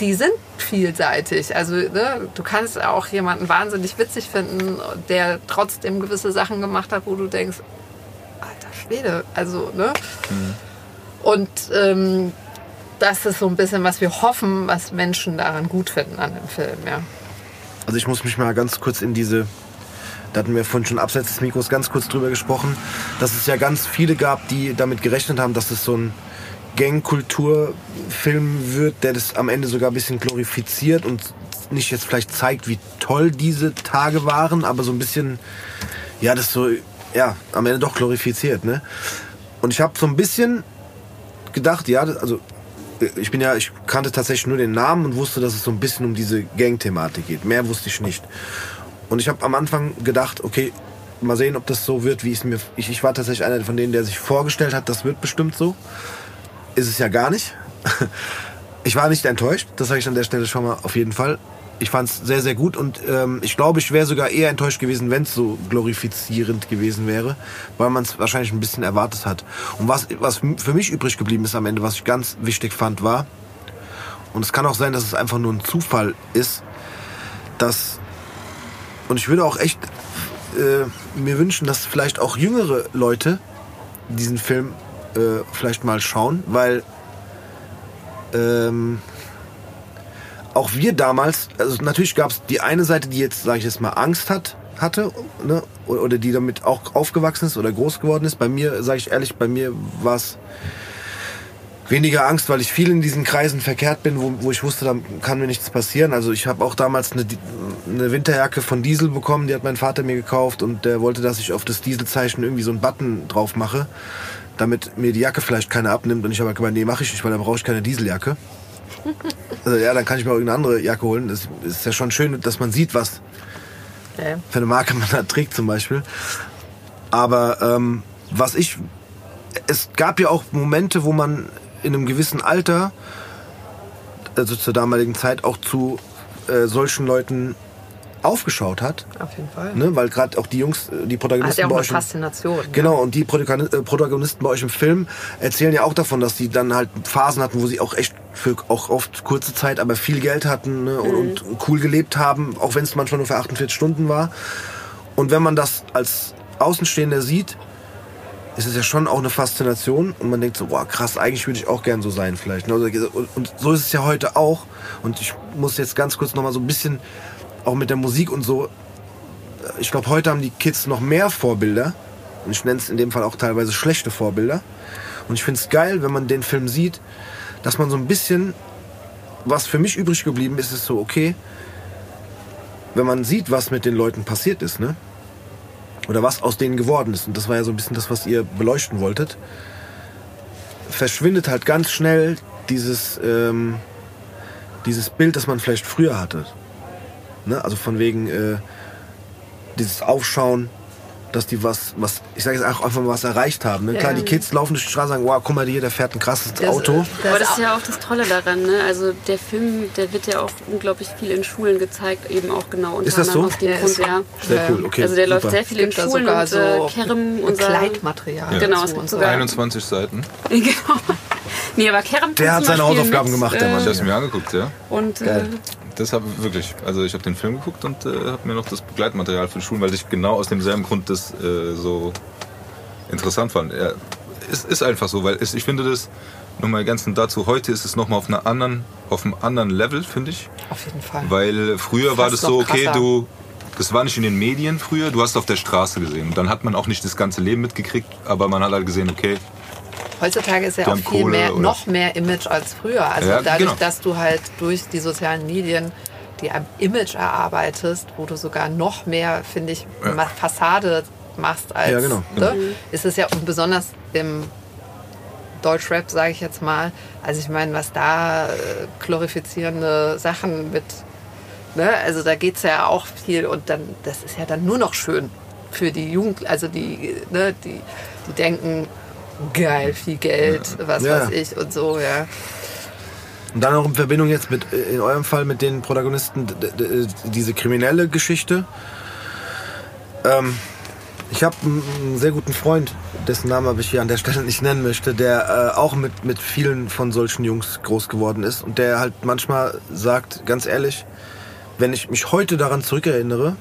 die sind vielseitig. Also ne, du kannst auch jemanden wahnsinnig witzig finden, der trotzdem gewisse Sachen gemacht hat, wo du denkst, alter Schwede, also ne. Und ähm, das ist so ein bisschen, was wir hoffen, was Menschen daran gut finden an dem Film, ja. Also ich muss mich mal ganz kurz in diese, da hatten wir vorhin schon abseits des Mikros ganz kurz drüber gesprochen, dass es ja ganz viele gab, die damit gerechnet haben, dass es so ein Gangkulturfilm wird, der das am Ende sogar ein bisschen glorifiziert und nicht jetzt vielleicht zeigt, wie toll diese Tage waren, aber so ein bisschen, ja, das so, ja, am Ende doch glorifiziert, ne? Und ich habe so ein bisschen gedacht, ja, also ich bin ja, ich kannte tatsächlich nur den Namen und wusste, dass es so ein bisschen um diese Gang-Thematik geht. Mehr wusste ich nicht. Und ich habe am Anfang gedacht, okay, mal sehen, ob das so wird, wie es mir. Ich, ich war tatsächlich einer von denen, der sich vorgestellt hat, das wird bestimmt so. Ist es ja gar nicht. (laughs) Ich war nicht enttäuscht, das sage ich an der Stelle schon mal auf jeden Fall. Ich fand es sehr, sehr gut und ähm, ich glaube, ich wäre sogar eher enttäuscht gewesen, wenn es so glorifizierend gewesen wäre, weil man es wahrscheinlich ein bisschen erwartet hat. Und was, was für mich übrig geblieben ist am Ende, was ich ganz wichtig fand, war, und es kann auch sein, dass es einfach nur ein Zufall ist, dass, und ich würde auch echt äh, mir wünschen, dass vielleicht auch jüngere Leute diesen Film äh, vielleicht mal schauen, weil ähm, auch wir damals, also natürlich gab es die eine Seite, die jetzt, sage ich jetzt mal, Angst hat, hatte, ne? oder die damit auch aufgewachsen ist oder groß geworden ist. Bei mir, sage ich ehrlich, bei mir war es weniger Angst, weil ich viel in diesen Kreisen verkehrt bin, wo, wo ich wusste, da kann mir nichts passieren. Also ich habe auch damals eine, eine Winterjacke von Diesel bekommen, die hat mein Vater mir gekauft und der wollte, dass ich auf das Dieselzeichen irgendwie so einen Button drauf mache, damit mir die Jacke vielleicht keiner abnimmt. Und ich habe gemeint, nee, mache ich nicht, weil dann brauche ich keine Dieseljacke. (laughs) Also ja, dann kann ich mir auch irgendeine andere Jacke holen. Das ist ja schon schön, dass man sieht, was ja. für eine Marke man da trägt zum Beispiel. Aber ähm, was ich, es gab ja auch Momente, wo man in einem gewissen Alter, also zur damaligen Zeit, auch zu äh, solchen Leuten aufgeschaut hat. Auf jeden Fall. Ne? Weil gerade auch die Jungs, äh, die Hat Protagonisten ja auch bei eine euch... im- Faszination. Genau, und die äh, Protagonisten bei euch im Film erzählen ja auch davon, dass die dann halt Phasen hatten, wo sie auch echt für auch oft kurze Zeit, aber viel Geld hatten ne, und, und cool gelebt haben, auch wenn es manchmal nur für 48 Stunden war. Und wenn man das als Außenstehender sieht, ist es ja schon auch eine Faszination und man denkt so, boah, krass, eigentlich würde ich auch gern so sein vielleicht. ne? Und, und so ist es ja heute auch. Und ich muss jetzt ganz kurz nochmal so ein bisschen, auch mit der Musik und so, ich glaube, heute haben die Kids noch mehr Vorbilder. Und ich nenne es in dem Fall auch teilweise schlechte Vorbilder. Und ich finde es geil, wenn man den Film sieht, dass man so ein bisschen, was für mich übrig geblieben ist, ist so, okay, wenn man sieht, was mit den Leuten passiert ist, ne? Oder was aus denen geworden ist. Und das war ja so ein bisschen das, was ihr beleuchten wolltet. Verschwindet halt ganz schnell dieses, ähm, dieses Bild, das man vielleicht früher hatte. Ne? Also von wegen äh, dieses Aufschauen, dass die was, was ich sage jetzt auch einfach mal was erreicht haben. Ne? Klar, die Kids laufen durch die Straße und sagen, wow, guck mal, hier, der fährt ein krasses Das, Auto. Aber das Das ist ja auch das Tolle daran. Ne? Also der Film, der wird ja auch unglaublich viel in Schulen gezeigt, eben auch genau unter Ist das anderem so? aus dem Ja, Grund, ist- ja. Sehr cool, okay. Also der läuft super. sehr viel in Schulen sogar und so äh, Kerem, unser... Begleitmaterial. Genau, dazu es gibt sogar- 21 Seiten. (laughs) genau. Nee, aber Kerem Der hat seine Hausaufgaben mit, gemacht, der äh, Mann. Ich habe es mir angeguckt, ja. Und äh. Das habe wirklich. Also ich habe den Film geguckt und äh, habe mir noch das Begleitmaterial für die Schulen, weil ich genau aus demselben Grund das äh, so interessant fand. Ja, es ist einfach so, weil es, ich finde das nochmal ganz dazu. Heute ist es nochmal auf einer anderen, auf einem anderen Level, finde ich. Auf jeden Fall. Weil früher war Fast das so, okay, krasser. du das war nicht in den Medien früher, du hast auf der Straße gesehen. Und dann hat man auch nicht das ganze Leben mitgekriegt, aber man hat halt gesehen, okay, Heutzutage ist ja Die auch viel Kohle mehr, noch mehr Image als früher. Also Ja, dadurch, genau. dass du halt durch die sozialen Medien dir ein Image erarbeitest, wo du sogar noch mehr, finde ich, Ja. Fassade machst als. Ja, genau. Ne? Ist es ja und besonders im Deutschrap, sage ich jetzt mal. Also ich meine, was da äh, glorifizierende Sachen mit, ne? also da geht es ja auch viel und dann, das ist ja dann nur noch schön für die Jugend, also die, ne, die, die denken, geil, viel Geld, was Ja. weiß ich und so, ja. Und dann auch in Verbindung jetzt mit, äh, in eurem Fall mit den Protagonisten, d- diese kriminelle Geschichte. Ähm, ich habe einen, sehr guten Freund, dessen Namen aber ich hier an der Stelle nicht nennen möchte, der äh, auch mit, mit vielen von solchen Jungs groß geworden ist und der halt manchmal sagt, ganz ehrlich, wenn ich mich heute daran zurückerinnere,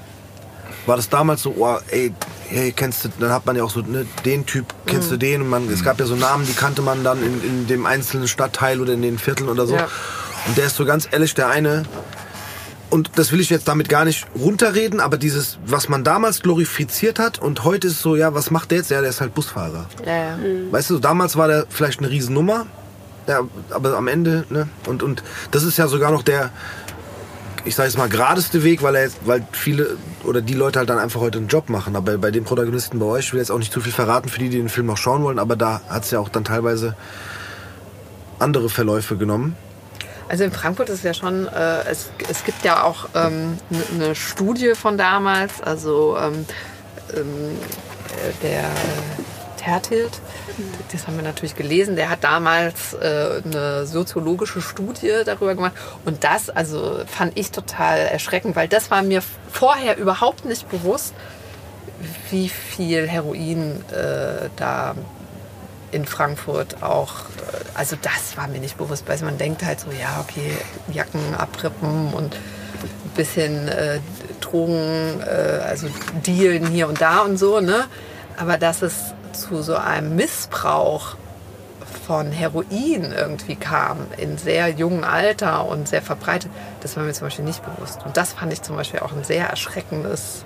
war das damals so, oh, ey, hey, kennst du, dann hat man ja auch so, ne, den Typ, kennst du den? Und man, es gab ja so Namen, die kannte man dann in, in dem einzelnen Stadtteil oder in den Vierteln oder so. Ja. Und der ist so ganz ehrlich der eine, und das will ich jetzt damit gar nicht runterreden, aber dieses, was man damals glorifiziert hat und heute ist so, ja, was macht der jetzt? Ja, der ist halt Busfahrer. Ja, ja. Weißt du, damals war der vielleicht eine Riesennummer, ja, aber am Ende, ne? Und, und das ist ja sogar noch der, ich sage jetzt mal, geradeste Weg, weil er jetzt, weil viele oder die Leute halt dann einfach heute einen Job machen. Aber bei den Protagonisten bei euch, ich will jetzt auch nicht zu viel verraten für die, die den Film noch schauen wollen, aber da hat es ja auch dann teilweise andere Verläufe genommen. Also in Frankfurt ist ja schon, äh, es, es gibt ja auch ähm, eine Studie von damals, also ähm, ähm, äh, der Tertilt, das haben wir natürlich gelesen, der hat damals äh, eine soziologische Studie darüber gemacht und das, also fand ich total erschreckend, weil das war mir vorher überhaupt nicht bewusst, wie viel Heroin äh, da in Frankfurt auch, äh, also das war mir nicht bewusst, weil man denkt halt so, ja, okay, Jacken abrippen und ein bisschen äh, Drogen, äh, also Dealen hier und da und so, ne? Aber dass es zu so einem Missbrauch von Heroin irgendwie kam in sehr jungem Alter und sehr verbreitet, das war mir zum Beispiel nicht bewusst. Und das fand ich zum Beispiel auch ein sehr erschreckendes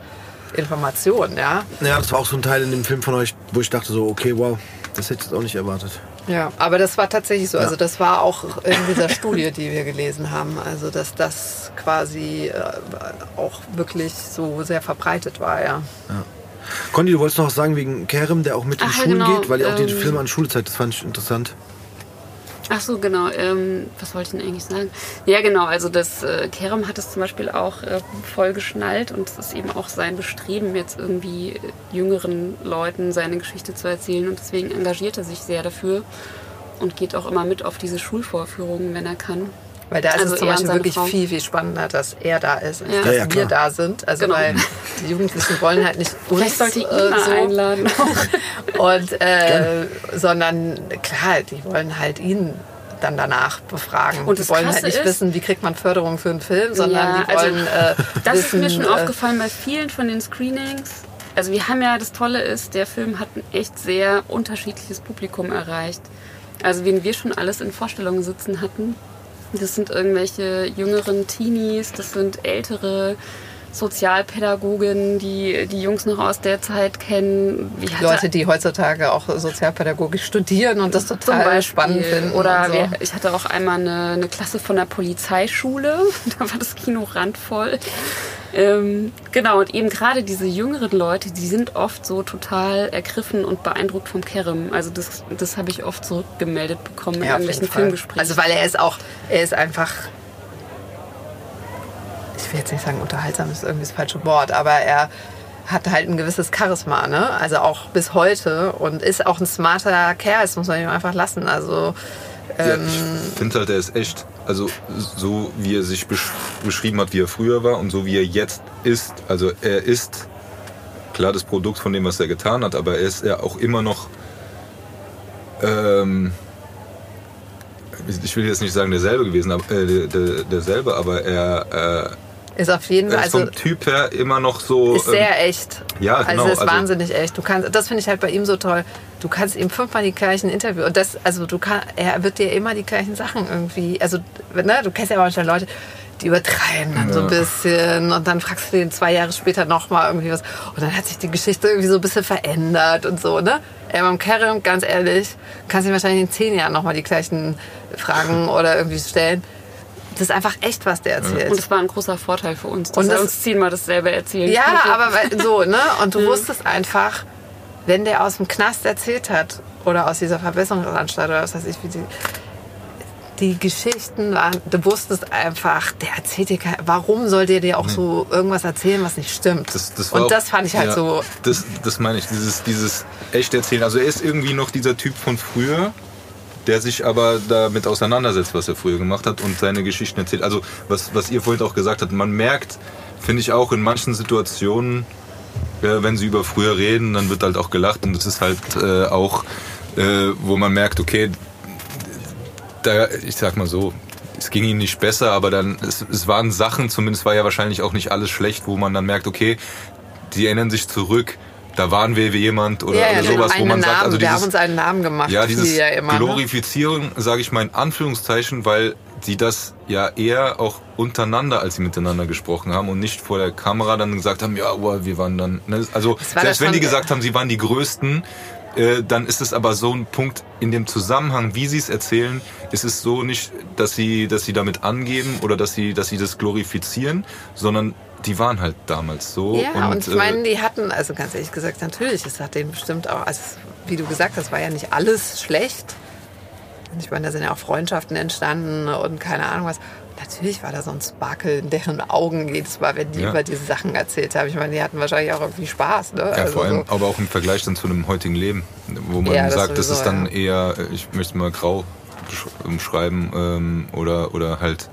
Information, ja. Ja, das war auch so ein Teil in dem Film von euch, wo ich dachte so, okay, wow, das hätte ich jetzt auch nicht erwartet. Ja, aber das war tatsächlich so. Ja. Also das war auch in dieser Studie, die wir gelesen haben. Also dass das quasi äh, auch wirklich so sehr verbreitet war, ja. Conny, du wolltest noch was sagen wegen Kerem, der auch mit in Ach, ja, Schulen genau, geht, weil ihr auch die ähm, Filme an Schule zeigt. Das fand ich interessant. Ach so, genau. Ähm, was wollte ich denn eigentlich sagen? Ja, genau. Also das äh, Kerem hat es zum Beispiel auch äh, voll geschnallt und es ist eben auch sein Bestreben, jetzt irgendwie jüngeren Leuten seine Geschichte zu erzählen und deswegen engagiert er sich sehr dafür und geht auch immer mit auf diese Schulvorführungen, wenn er kann. Weil da ist Also es zum Beispiel wirklich Frau. viel, viel spannender, dass er da ist, als Ja. dass Ja, ja, wir da sind. Also Genau. weil die Jugendlichen wollen halt nicht (laughs) uns Vielleicht sollte ich ihn äh, so einladen. (laughs) und äh, sondern klar, die wollen halt ihn dann danach befragen. Und die wollen halt nicht ist- wissen, wie kriegt man Förderung für einen Film, sondern Ja, die also wollen äh, (laughs) Das wissen, ist mir schon äh, aufgefallen bei vielen von den Screenings. Also wir haben ja, das Tolle ist, der Film hat ein echt sehr unterschiedliches Publikum erreicht. Also wen wir schon alles in Vorstellungen sitzen hatten, das sind irgendwelche jüngeren Teenies, das sind ältere Sozialpädagogen, die die Jungs noch aus der Zeit kennen. Leute, die heutzutage auch Sozialpädagogik studieren und das total spannend finden. Oder so. wir, ich hatte auch einmal eine, eine Klasse von der Polizeischule. (laughs) Da war das Kino randvoll. Ähm, genau, und eben gerade diese jüngeren Leute, die sind oft so total ergriffen und beeindruckt vom Kerem. Also das, das habe ich oft zurückgemeldet bekommen in Ja, irgendwelchen. Filmgesprächen. Also weil er ist auch, er ist einfach, will jetzt nicht sagen unterhaltsam, ist irgendwie das falsche Wort, aber er hat halt ein gewisses Charisma, ne? Also auch bis heute und ist auch ein smarter Kerl, das muss man ihm einfach lassen. Also Ja, ähm, ich finde halt, er ist echt, also so wie er sich besch beschrieben hat, wie er früher war und so wie er jetzt ist. Also er ist klar das Produkt von dem, was er getan hat, aber er ist ja auch immer noch, ähm, ich will jetzt nicht sagen derselbe gewesen, aber, äh, der, der, derselbe, aber er, ist auf jeden Fall, also vom Typ her immer noch so. ist ähm, sehr echt. ja, genau, Also ist also- wahnsinnig echt. Du kannst, das finde ich halt bei ihm so toll. Du kannst ihm fünfmal die gleichen Interview und das, also du kann, er wird dir immer die gleichen Sachen irgendwie. Also ne, du kennst ja manchmal Leute, die übertreiben dann so ein bisschen und dann fragst du den zwei Jahre später nochmal irgendwie was und dann hat sich die Geschichte irgendwie so ein bisschen verändert und so, ne? Imam Kerem, ganz ehrlich, kannst du ihm wahrscheinlich in zehn Jahren nochmal die gleichen Fragen oder irgendwie stellen. Das ist einfach echt, was der erzählt. Und es war ein großer Vorteil für uns, dass Und er das- uns zehnmal dasselbe erzählen Ja, aber so, ne? Und du (laughs) wusstest einfach, wenn der aus dem Knast erzählt hat oder aus dieser Verbesserungsanstalt oder was weiß ich, wie die, die Geschichten waren, du wusstest einfach, der erzählt dir kein, warum soll der dir auch so irgendwas erzählen, was nicht stimmt? Das, das Und das fand ich halt ja, so, Das, das meine ich, dieses, dieses echt erzählen. Also er ist irgendwie noch dieser Typ von früher, der sich aber damit auseinandersetzt, was er früher gemacht hat und seine Geschichten erzählt. Also was, was ihr vorhin auch gesagt habt, man merkt, finde ich auch in manchen Situationen, äh, wenn sie über früher reden, dann wird halt auch gelacht und das ist halt äh, auch, äh, wo man merkt, okay, da, ich sag mal so, es ging ihnen nicht besser, aber dann, es, es waren Sachen, zumindest war ja wahrscheinlich auch nicht alles schlecht, wo man dann merkt, okay, die erinnern sich zurück, da waren wir wie jemand oder, ja, oder sowas, wo man Namen, sagt, also wir haben dieses, uns einen Namen gemacht, ja, dieses ja immer. Ne? Glorifizieren, sage ich mal in Anführungszeichen, weil sie das ja eher auch untereinander, als sie miteinander gesprochen haben und nicht vor der Kamera dann gesagt haben, ja, oh, wir waren dann, ne? also selbst wenn die schon- gesagt haben, sie waren die Größten, äh, dann ist es aber so ein Punkt in dem Zusammenhang, wie sie es erzählen, ist es so nicht, dass sie, dass sie damit angeben oder dass sie, dass sie das glorifizieren, sondern die waren halt damals so. Ja, und, ich äh, meine, die hatten, also ganz ehrlich gesagt, natürlich, es hat denen bestimmt auch, also wie du gesagt hast, war ja nicht alles schlecht. Und ich meine, da sind ja auch Freundschaften entstanden und keine Ahnung was. Natürlich war da so ein Sparkle in deren Augen jedes Mal, wenn die Ja. über diese Sachen erzählt haben. Ich meine, die hatten wahrscheinlich auch irgendwie Spaß. Ne? Ja, also vor allem, so. aber auch im Vergleich dann zu einem heutigen Leben, wo man Ja, das sagt, das sowieso, ist dann eher, äh, ich möchte mal grau umschreiben ähm, oder oder halt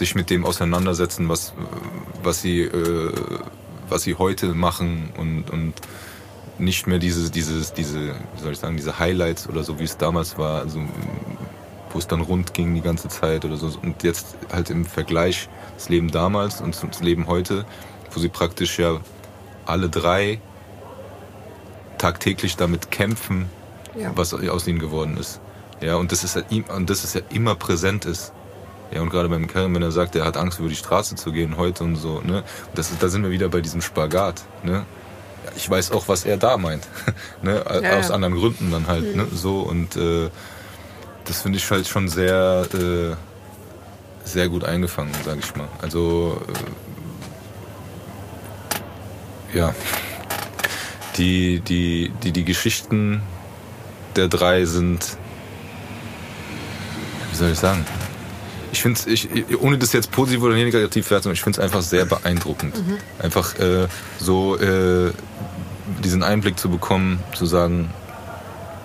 sich mit dem auseinandersetzen, was was sie äh, was sie heute machen und und nicht mehr dieses dieses diese wie soll ich sagen diese Highlights oder so wie es damals war, also wo es dann rund ging die ganze Zeit oder so und jetzt halt im Vergleich das Leben damals und das Leben heute, wo sie praktisch ja alle drei tagtäglich damit kämpfen, Ja. was aus ihnen geworden ist. Ja, und das ist ja, und das ist ja immer präsent ist. Ja, und gerade beim Kerem, wenn er sagt, er hat Angst, über die Straße zu gehen heute und so, ne? Das da sind wir wieder bei diesem Spagat, ne? Ja, Ich weiß auch, was er da meint, (laughs) ne? Ja, Aus ja. anderen Gründen dann halt, ne? So und äh, das finde ich halt schon sehr, äh, sehr gut eingefangen, sage ich mal. Also äh, ja, die, die, die, die Geschichten der drei sind, wie soll ich sagen? Ich finde es, ohne das jetzt positiv oder negativ werten, ich finde es einfach sehr beeindruckend. Einfach äh, so äh, diesen Einblick zu bekommen, zu sagen,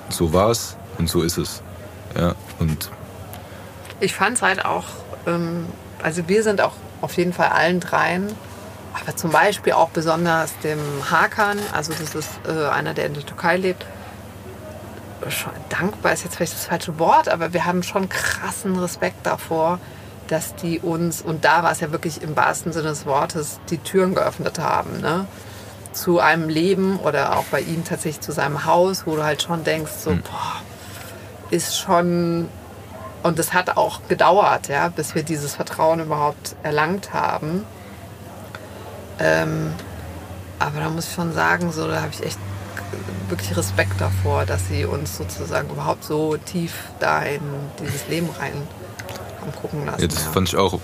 so war es und so ist es. Ja, und Ich fand es halt auch, ähm, also wir sind auch auf jeden Fall allen dreien, aber zum Beispiel auch besonders dem Hakan, also das ist äh, einer, der in der Türkei lebt, dankbar ist jetzt vielleicht das falsche Wort, aber wir haben schon krassen Respekt davor, dass die uns, und da war es ja wirklich im wahrsten Sinne des Wortes, die Türen geöffnet haben, ne? Zu einem Leben oder auch bei ihm tatsächlich zu seinem Haus, wo du halt schon denkst, so, boah, ist schon und es hat auch gedauert, ja, bis wir dieses Vertrauen überhaupt erlangt haben. Ähm, aber da muss ich schon sagen, so, da habe ich echt wirklich Respekt davor, dass sie uns sozusagen überhaupt so tief da in dieses Leben rein haben gucken lassen. ja, das ja. fand ich auch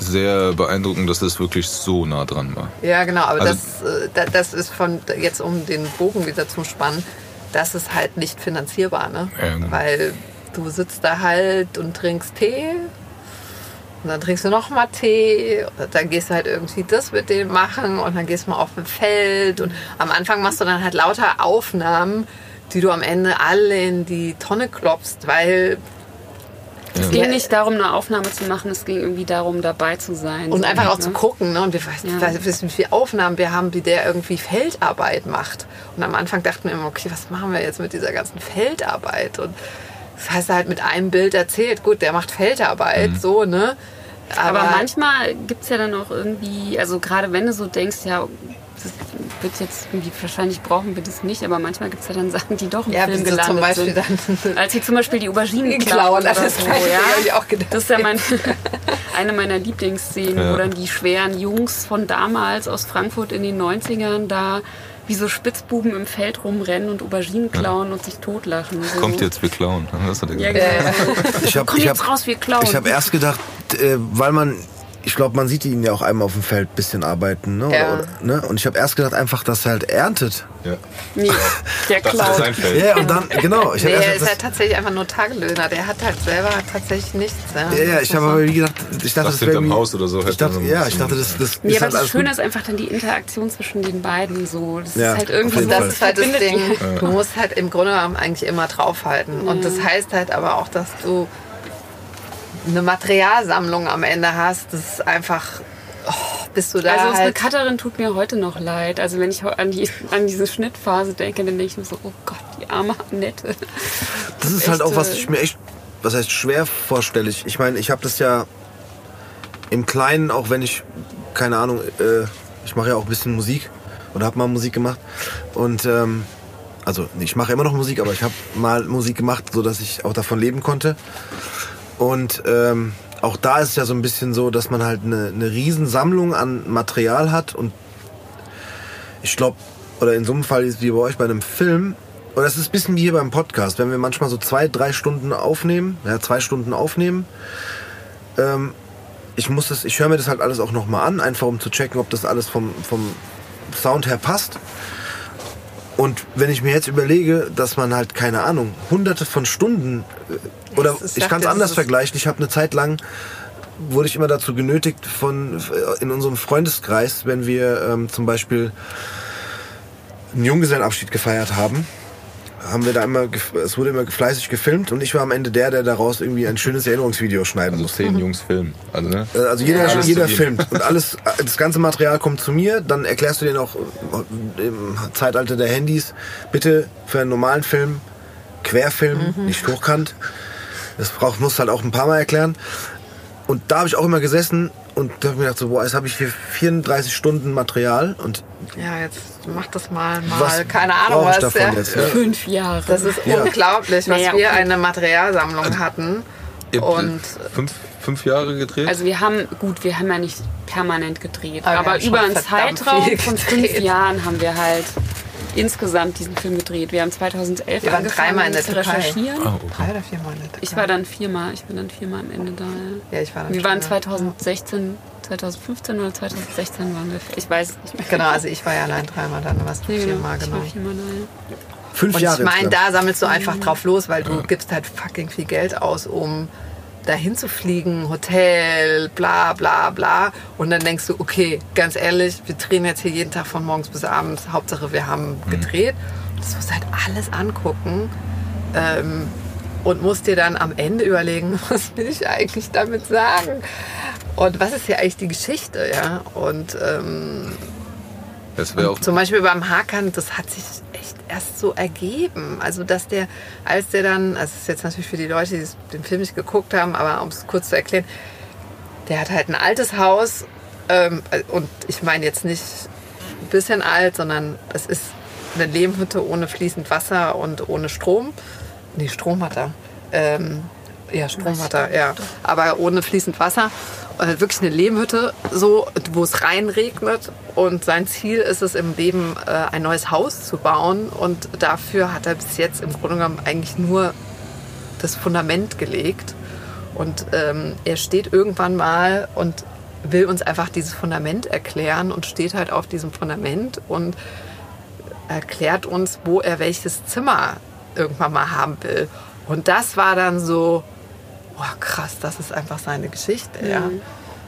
sehr beeindruckend, dass das wirklich so nah dran war. Ja, genau, aber Also- das, äh, da- das ist von jetzt um den Bogen wieder zu spannen, das ist halt nicht finanzierbar, ne? Ja, genau. Weil du sitzt da halt und trinkst Tee und dann trinkst du noch mal Tee und dann gehst du halt irgendwie das mit dem machen und dann gehst du mal auf ein Feld und am Anfang machst du dann halt lauter Aufnahmen, die du am Ende alle in die Tonne klopfst, weil Es ging nicht darum, eine Aufnahme zu machen, es ging irgendwie darum, dabei zu sein. Und So, einfach auch ne? zu gucken. Ne? Und wir Ja. wissen, wie viele Aufnahmen wir haben, wie der irgendwie Feldarbeit macht. Und am Anfang dachten wir immer, okay, was machen wir jetzt mit dieser ganzen Feldarbeit? Und das heißt er halt mit einem Bild erzählt, gut, der macht Feldarbeit, Mhm. so, ne? Aber manchmal gibt es ja dann auch irgendwie, also gerade wenn du so denkst, ja, das wird jetzt irgendwie, wahrscheinlich brauchen wir das nicht, aber manchmal gibt es ja dann Sachen, die doch im ja, Film so gelandet zum Beispiel sind. dann (laughs) Als sie zum Beispiel die Auberginen klauen, klauen oder das so, ja. hab ich auch gedacht. Das ist ja mein, (laughs) eine meiner Lieblingsszenen, Ja. wo dann die schweren Jungs von damals aus Frankfurt in den 90ern da wie so Spitzbuben im Feld rumrennen und Auberginen klauen und sich totlachen. So. Kommt jetzt, wir klauen. Das hat er Ja, gesagt. genau. (laughs) Ich habe Komm ich jetzt hab, raus, wir klauen. ich hab erst gedacht, äh, weil man, ich glaube, man sieht ihn ja auch einmal auf dem Feld ein bisschen arbeiten. Ne? Ja. Oder, ne? Und ich habe erst gedacht einfach, dass er halt erntet. Ja. nee, (laughs) der Das ist sein Feld. Ja, und dann, genau. Ich Nee, er ist halt tatsächlich einfach nur Tagelöhner. Der hat halt selber tatsächlich nichts. Ja, ja, ja, ich habe aber wie gedacht, ich dachte, Das das wäre Haus oder so. Ich dachte, ja, ich dachte, das, das Nee, ist aber halt das Schöne ist einfach dann die Interaktion zwischen den beiden so. Das Ja, ist halt irgendwie. Das ist halt das Ding. Du musst halt im Grunde genommen eigentlich immer draufhalten. Und das heißt halt aber auch, dass du eine Materialsammlung am Ende hast. Das ist einfach, oh, bist du da Also unsere halt... Cutterin tut mir heute noch leid. Also wenn ich an, die, an diese Schnittphase denke, dann denke ich mir so, oh Gott, die arme Annette. Das ist halt echt, auch, was äh, ich mir echt, was heißt schwer vorstelle. Ich, ich meine, ich habe das ja im Kleinen, auch wenn ich, keine Ahnung, äh, ich mache ja auch ein bisschen Musik oder habe mal Musik gemacht. Und ähm, also ich mache immer noch Musik, aber ich habe mal Musik gemacht, so dass ich auch davon leben konnte. Und ähm, auch da ist es ja so ein bisschen so, dass man halt eine, eine Riesensammlung an Material hat und ich glaube, oder in so einem Fall ist wie bei euch bei einem Film, oder es ist ein bisschen wie hier beim Podcast, wenn wir manchmal so zwei, drei Stunden aufnehmen, ja, zwei Stunden aufnehmen, ähm, ich muss das, ich höre mir das halt alles auch nochmal an, einfach um zu checken, ob das alles vom, vom Sound her passt. Und wenn ich mir jetzt überlege, dass man halt, keine Ahnung, hunderte von Stunden, äh, oder ich kann es anders vergleichen, ich habe eine Zeit lang, wurde ich immer dazu genötigt von, in unserem Freundeskreis, wenn wir ähm, zum Beispiel einen Junggesellenabschied gefeiert haben, haben wir da immer, es wurde immer fleißig gefilmt und ich war am Ende der, der daraus irgendwie ein schönes Erinnerungsvideo schneiden Also musste. zehn Jungs filmen. Also, ne? Äh, Also jeder, Alles jeder filmt und alles, das ganze Material kommt zu mir, dann erklärst du denen auch äh, im Zeitalter der Handys, bitte für einen normalen Film Querfilm, nicht hochkant. Das braucht, musst du halt auch ein paar Mal erklären. Und da habe ich auch immer gesessen und da habe ich mir gedacht, so, boah, jetzt habe ich hier 34 Stunden Material und Ja, jetzt mach das mal, mal, was keine Ahnung was. davon ja. jetzt? Ne? Fünf Jahre. Das ist Ja. unglaublich, was Naja, wir okay. eine Materialsammlung hatten. Ihr habt Und fünf, fünf Jahre gedreht? Also wir haben, gut, wir haben ja nicht permanent gedreht, Aber aber über einen Zeitraum von fünf. Jahren haben wir halt insgesamt diesen Film gedreht. Wir haben 2011 Wir waren angefangen dreimal in der zu Türkei. recherchieren. Ah, okay. drei oder viermal in der Türkei. Ich war dann viermal, ich bin dann viermal am Ende da. Ja. Ja, ich war dann Wir waren schon, 2016, 2015 oder 2016 waren wir. Ich weiß es nicht mehr. Genau, also ich war ja allein dreimal dann, du warst Nee, genau. viermal, Ich genau. war viermal da, ja. Fünf Und Jahre ich meine, da sammelst du einfach drauf los, weil du gibst halt fucking viel Geld aus, um dahin zu fliegen, Hotel, bla bla bla. Und dann denkst du, okay, ganz ehrlich, wir drehen jetzt hier jeden Tag von morgens bis abends. Hauptsache, wir haben gedreht. Das musst du halt alles angucken. Ähm, und musst dir dann am Ende überlegen, (laughs) was will ich eigentlich damit sagen? Und was ist hier eigentlich die Geschichte, ja? Und ähm, auch zum Beispiel beim Hakan, das hat sich echt erst so ergeben. Also, dass der, als der dann, also das ist jetzt natürlich für die Leute, die den Film nicht geguckt haben, aber um es kurz zu erklären, der hat halt ein altes Haus ähm, und ich meine jetzt nicht ein bisschen alt, sondern es ist eine Lehmhütte ohne fließend Wasser und ohne Strom. Nee, Strom hat er. Ähm, ja, Strom hat er, ja. Aber ohne fließend Wasser. Äh, wirklich eine Lehmhütte, so, wo es reinregnet. Und sein Ziel ist es im Leben, äh, ein neues Haus zu bauen. Und dafür hat er bis jetzt im Grunde genommen eigentlich nur das Fundament gelegt. Und ähm, er steht irgendwann mal und will uns einfach dieses Fundament erklären und steht halt auf diesem Fundament und erklärt uns, wo er welches Zimmer irgendwann mal haben will. Und das war dann so, boah, krass, das ist einfach seine Geschichte, ja.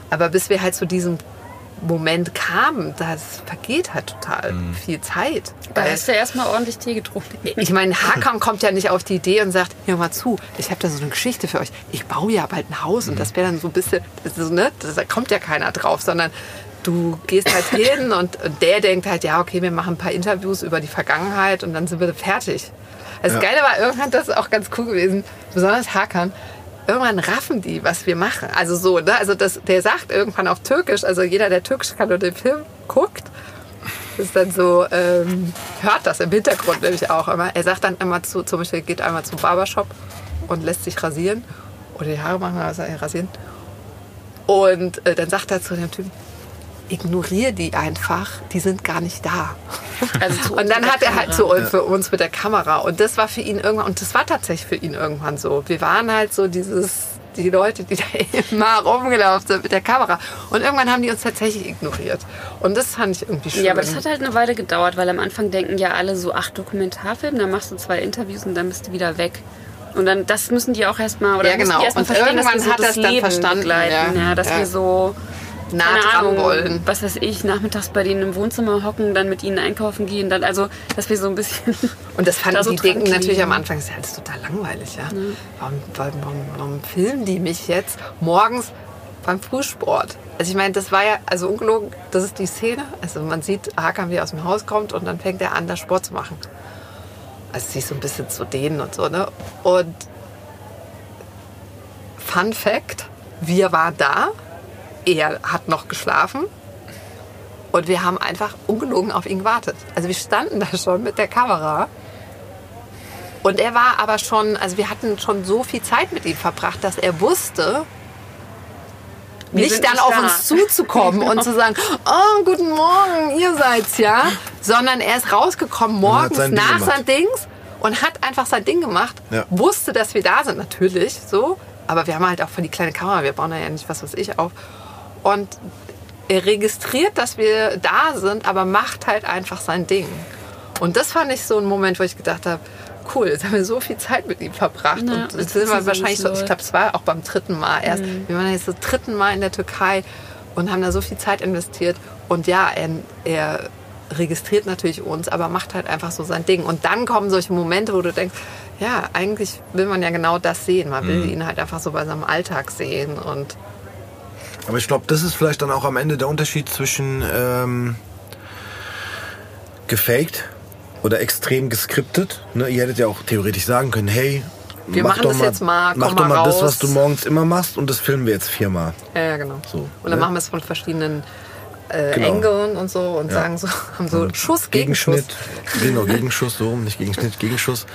Aber bis wir halt zu diesem Moment kamen, das vergeht halt total viel Zeit. Da hast du erstmal ordentlich Tee getrunken. ich meine, Hakan kommt ja nicht auf die Idee und sagt, hör mal zu, ich habe da so eine Geschichte für euch. Ich baue ja bald ein Haus und das wäre dann so ein bisschen, das ist, ne, das, da kommt ja keiner drauf, sondern du gehst halt hin (laughs) und, und der denkt halt, ja, okay, wir machen ein paar Interviews über die Vergangenheit und dann sind wir fertig. Das Ja. Geile war irgendwann, das ist auch ganz cool gewesen, besonders Hakan, irgendwann raffen die, was wir machen. Also so, ne? Also das, der sagt irgendwann auf Türkisch, also jeder, der Türkisch kann und den Film guckt, ist dann so, ähm, hört das im Hintergrund nämlich auch immer. Er sagt dann immer zu, zum Beispiel geht einmal zum Barbershop und lässt sich rasieren oder die Haare machen, also rasieren. Und äh, dann sagt er zu dem Typen, ignoriere die einfach, die sind gar nicht da. (laughs) Also und dann hat er halt zu uns, für uns mit der Kamera. Und das war für ihn irgendwann, und das war tatsächlich für ihn irgendwann so. Wir waren halt so dieses, die Leute, die (laughs) da immer rumgelaufen sind mit der Kamera. Und irgendwann haben die uns tatsächlich ignoriert. Und das fand ich irgendwie schön. Ja, aber das hat halt eine Weile gedauert, weil am Anfang denken ja alle so, ach, Dokumentarfilm, dann machst du zwei Interviews und dann bist du wieder weg. Und dann, das müssen die auch erstmal, oder Ja, genau. die erstmal Und verstehen, dass wir irgendwann so hat das das dann Leben verstanden, begleiten. ja. Ja, dass Ja. wir so nah dran Ahnung, wollen. was weiß ich, nachmittags bei denen im Wohnzimmer hocken, dann mit ihnen einkaufen gehen, dann also, dass wir so ein bisschen Und das fanden da so die denken dran natürlich am. Anfang, ist ja alles total langweilig, ja. Warum, warum, warum, warum filmen die mich jetzt morgens beim Frühsport? Also ich meine, das war ja, also ungelogen, das ist die Szene. Also man sieht Hakan, wie er aus dem Haus kommt und dann fängt er an, da Sport zu machen. Also sich so ein bisschen zu dehnen und so, ne? Und Fun Fact, wir waren da, er hat noch geschlafen und wir haben einfach ungelogen auf ihn gewartet. Also wir standen da schon mit der Kamera. Und er war aber schon, also wir hatten schon so viel Zeit mit ihm verbracht, dass er wusste, Wir nicht dann nicht auf da. uns zuzukommen und zu sagen, (laughs) oh, guten Morgen, ihr seid's ja. Sondern er ist rausgekommen morgens sein nach sein Dings und hat einfach sein Ding gemacht. Ja. Wusste, dass wir da sind, natürlich so. Aber wir haben halt auch für die kleine Kamera, wir bauen da ja nicht was weiß ich auf. Und er registriert, dass wir da sind, aber macht halt einfach sein Ding. Und das fand ich so ein Moment, wo ich gedacht habe, cool, jetzt haben wir so viel Zeit mit ihm verbracht. Ja, und das jetzt sind wir wahrscheinlich so, ich glaube, es war auch beim dritten Mal erst. Wir waren jetzt das dritten Mal in der Türkei und haben da so viel Zeit investiert. Und ja, er, er registriert natürlich uns, aber macht halt einfach so sein Ding. Und dann kommen solche Momente, wo du denkst, ja, eigentlich will man ja genau das sehen. Man will ihn halt einfach so bei seinem Alltag sehen. Und Aber ich glaube, das ist vielleicht dann auch am Ende der Unterschied zwischen ähm, gefaked oder extrem geskriptet. Ne? Ihr hättet ja auch theoretisch sagen können, hey, Wir mach machen doch das mal, jetzt mal, mach doch mal mal das, raus. was du morgens immer machst und das filmen wir jetzt viermal. ja, ja genau. So, und dann ne? machen wir es von verschiedenen äh, Genau. Engeln und so und sagen so, (laughs) haben so Schuss gegen Schuss. Gegenschnitt. Genau, Gegenschuss, so rum, nicht Gegenschnitt, Gegenschuss.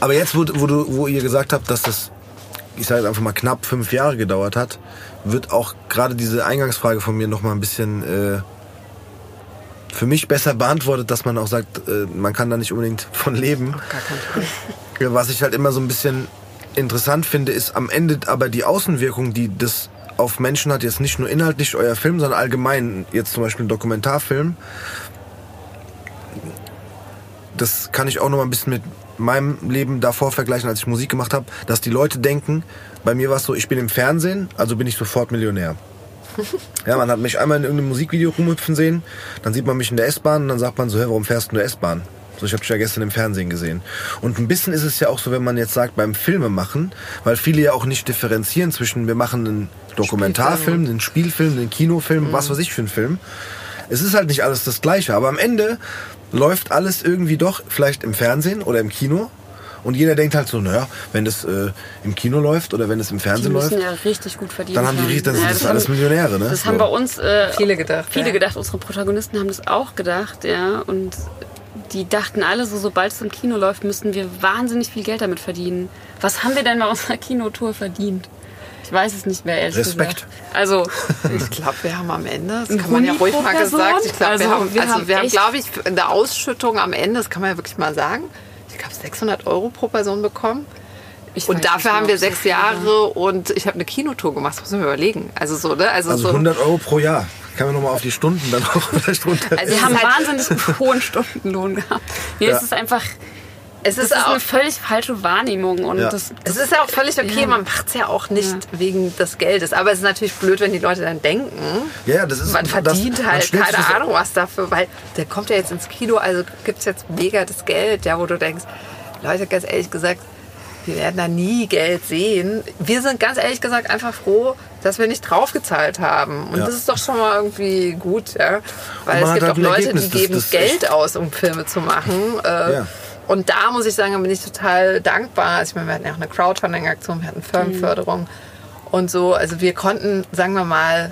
Aber jetzt, wo, wo, du, wo ihr gesagt habt, dass das, ich sage jetzt einfach mal, knapp fünf Jahre gedauert hat, wird auch gerade diese Eingangsfrage von mir noch mal ein bisschen äh, für mich besser beantwortet, dass man auch sagt, äh, man kann da nicht unbedingt von leben. Gar Was ich halt immer so ein bisschen interessant finde, ist am Ende aber die Außenwirkung, die das auf Menschen hat, jetzt nicht nur inhaltlich euer Film, sondern allgemein, jetzt zum Beispiel ein Dokumentarfilm. Das kann ich auch noch mal ein bisschen mit meinem Leben davor vergleichen, als ich Musik gemacht habe, dass die Leute denken, bei mir war es so, ich bin im Fernsehen, also bin ich sofort Millionär. (laughs) Ja, man hat mich einmal in irgendeinem Musikvideo rumhüpfen sehen, dann sieht man mich in der S-Bahn und dann sagt man so, hä, warum fährst du in der S-Bahn? So, ich habe dich ja gestern im Fernsehen gesehen. Und ein bisschen ist es ja auch so, wenn man jetzt sagt, beim Filme machen, weil viele ja auch nicht differenzieren zwischen, wir machen einen Dokumentarfilm, einen Spielfilm, einen Kinofilm, was weiß ich für einen Film. Es ist halt nicht alles das Gleiche, aber am Ende läuft alles irgendwie doch vielleicht im Fernsehen oder im Kino. Und jeder denkt halt so, naja, wenn das äh, im Kino läuft oder wenn es im Die Fernsehen läuft, müssen ja richtig gut verdienen. dann haben die dann sind Ja, das alles haben- Millionäre, ne? Das So. haben bei uns äh, Viele gedacht, Viele ja. gedacht. Unsere Protagonisten haben das auch gedacht, ja. Und die dachten alle so, sobald es im Kino läuft, müssten wir wahnsinnig viel Geld damit verdienen. Was haben wir denn bei unserer Kinotour verdient? Ich weiß es nicht mehr, ehrlich Respekt. gesagt. Also, (laughs) Ich glaube, wir haben am Ende, das kann man ja ruhig mal gesagt, ich glaube, Also, wir haben, wir also haben wir haben, echt- glaube ich, in der Ausschüttung am Ende, das kann man ja wirklich mal sagen, ich glaube 600 Euro pro Person bekommen. ich Und dafür haben wir sechs. Jahre und ich habe eine Kinotour gemacht, das muss man überlegen. Also so, ne? Also, also so, 100 Euro pro Jahr. Kann man nochmal auf die Stunden dann auch (laughs) vielleicht runter. Also Wir haben halt- wahnsinnig (laughs) hohen Stundenlohn gehabt. Mir Ja. ist es einfach, es das ist, ist auch, eine völlig falsche Wahrnehmung. Und Ja. das, es ist ja auch völlig okay, Ja. man macht es ja auch nicht wegen des Geldes. Aber es ist natürlich blöd, wenn die Leute dann denken, ja, das ist man das- verdient man halt sich keine das- Ahnung was dafür, weil der kommt ja jetzt ins Kino, also gibt es jetzt mega das Geld, ja, wo du denkst, Leute, ganz ehrlich gesagt, wir werden da nie Geld sehen. Wir sind ganz ehrlich gesagt einfach froh, dass wir nicht draufgezahlt haben. Und Ja. das ist doch schon mal irgendwie gut, ja. Weil man es gibt halt auch Leute, Ergebnis, die das- geben das Geld aus, um Filme zu machen. Äh, Ja. Und da muss ich sagen, da bin ich total dankbar. Also ich meine, wir hatten ja auch eine Crowdfunding-Aktion, wir hatten Firmenförderung und so. Also wir konnten, sagen wir mal,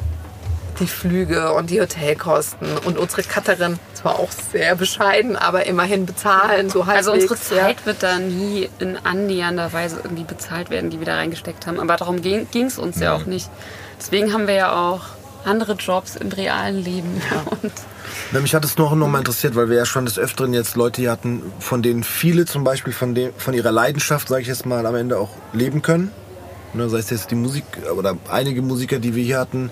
die Flüge und die Hotelkosten und unsere Cutterin, zwar auch sehr bescheiden, aber immerhin bezahlen, so halbwegs. Also unsere Zeit ja. wird da nie in annähernder Weise irgendwie bezahlt werden, die wir da reingesteckt haben. Aber darum ging es uns ja auch nicht. Deswegen haben wir ja auch andere Jobs im realen Leben. (laughs) Und Na, mich hat es noch, noch mal interessiert, weil wir ja schon des Öfteren jetzt Leute hier hatten, von denen viele zum Beispiel von, dem, von ihrer Leidenschaft, sage ich jetzt mal, am Ende auch leben können. Ne, sei es jetzt die Musik oder einige Musiker, die wir hier hatten,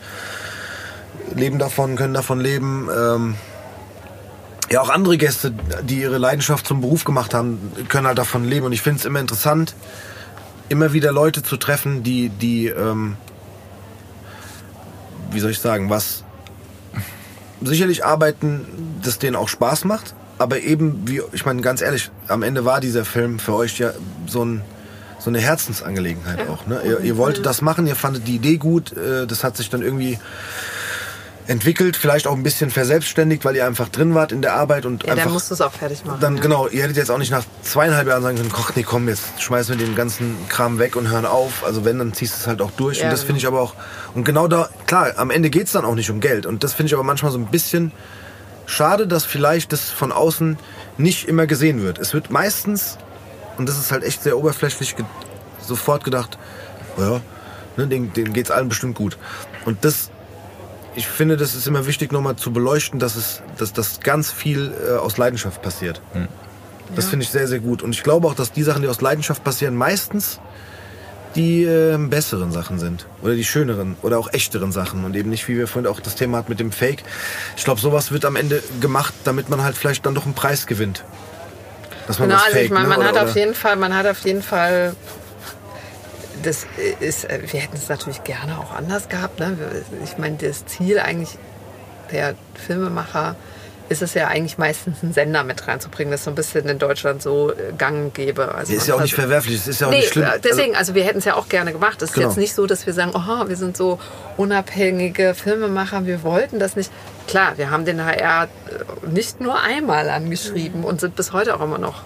leben davon, können davon leben. Ähm, ja, auch andere Gäste, die ihre Leidenschaft zum Beruf gemacht haben, können halt davon leben. Und ich finde es immer interessant, immer wieder Leute zu treffen, die, die ähm, wie soll ich sagen, was sicherlich arbeiten, das denen auch Spaß macht, aber eben, wie, ich meine, ganz ehrlich, am Ende war dieser Film für euch ja so, ein, so eine Herzensangelegenheit auch. Ne? Ihr, ihr wolltet das machen, ihr fandet die Idee gut, äh, das hat sich dann irgendwie entwickelt, vielleicht auch ein bisschen verselbstständigt, weil ihr einfach drin wart in der Arbeit und Ja, einfach dann musst du es auch fertig machen. dann ja. genau, ihr hättet jetzt auch nicht nach zweieinhalb Jahren sagen können, koch, nee, komm, jetzt schmeißen wir den ganzen Kram weg und hören auf. Also wenn, dann ziehst du es halt auch durch. Ja, und das genau. finde ich aber auch, und genau da, klar, am Ende geht es dann auch nicht um Geld. Und das finde ich aber manchmal so ein bisschen schade, dass vielleicht das von außen nicht immer gesehen wird. Es wird meistens, und das ist halt echt sehr oberflächlich, ge sofort gedacht, ja, ne, denen, denen geht es allen bestimmt gut. Und das ich finde, das ist immer wichtig, nochmal zu beleuchten, dass es, dass das ganz viel äh, aus Leidenschaft passiert. Das finde ich sehr, sehr gut. Und ich glaube auch, dass die Sachen, die aus Leidenschaft passieren, meistens die äh, besseren Sachen sind. Oder die schöneren oder auch echteren Sachen. Und eben nicht, wie wir vorhin auch das Thema hatten mit dem Fake. Ich glaube, sowas wird am Ende gemacht, damit man halt vielleicht dann doch einen Preis gewinnt. Dass man Genau, was also ich fake, meine, ne? man Oder- hat oder- auf jeden Fall, man hat auf jeden Fall, das ist, äh, wir hätten es natürlich gerne auch anders gehabt. Ne? Ich meine, das Ziel eigentlich der Filmemacher ist es ja eigentlich meistens einen Sender mit reinzubringen. Das so ein bisschen in Deutschland so äh, gang gäbe. Also ist ja auch nicht verwerflich, es ist ja auch Nee, nicht schlimm. äh, deswegen, also wir hätten es ja auch gerne gemacht. Es ist Genau. jetzt nicht so, dass wir sagen, oh, wir sind so unabhängige Filmemacher, wir wollten das nicht. Klar, wir haben den HR nicht nur einmal angeschrieben und sind bis heute auch immer noch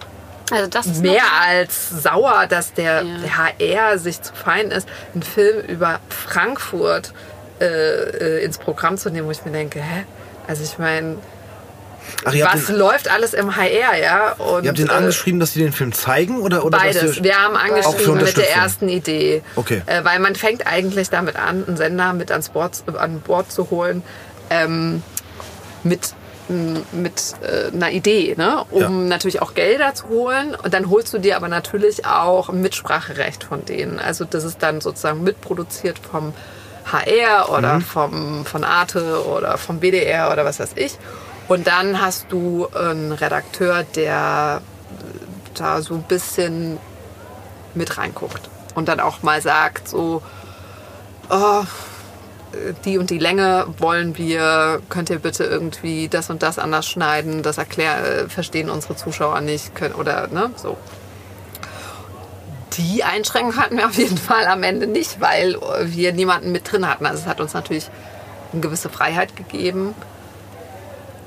also das ist mehr als sauer, dass der, Ja. HR sich zu fein ist, einen Film über Frankfurt äh, äh, ins Programm zu nehmen, wo ich mir denke, hä? Also ich meine, was den, läuft alles im HR, ja? Und, ihr habt den äh, angeschrieben, dass sie den Film zeigen? Oder, oder dass Beides. ihr- Wir haben angeschrieben mit der ersten Idee. Okay. Äh, weil man fängt eigentlich damit an, einen Sender mit ans Bord, an Bord zu holen, ähm, mit mit äh, einer Idee, ne? um Ja. natürlich auch Gelder zu holen. Und dann holst du dir aber natürlich auch Mitspracherecht von denen. Also das ist dann sozusagen mitproduziert vom HR oder Mhm. vom, von Arte oder vom BDR oder was weiß ich. Und dann hast du einen Redakteur, der da so ein bisschen mit reinguckt und dann auch mal sagt, so, oh, die und die Länge wollen wir, könnt ihr bitte irgendwie das und das anders schneiden, das erklär, äh, verstehen unsere Zuschauer nicht, können, oder ne, so. Die Einschränkung hatten wir auf jeden Fall am Ende nicht, weil wir niemanden mit drin hatten. Also es hat uns natürlich eine gewisse Freiheit gegeben,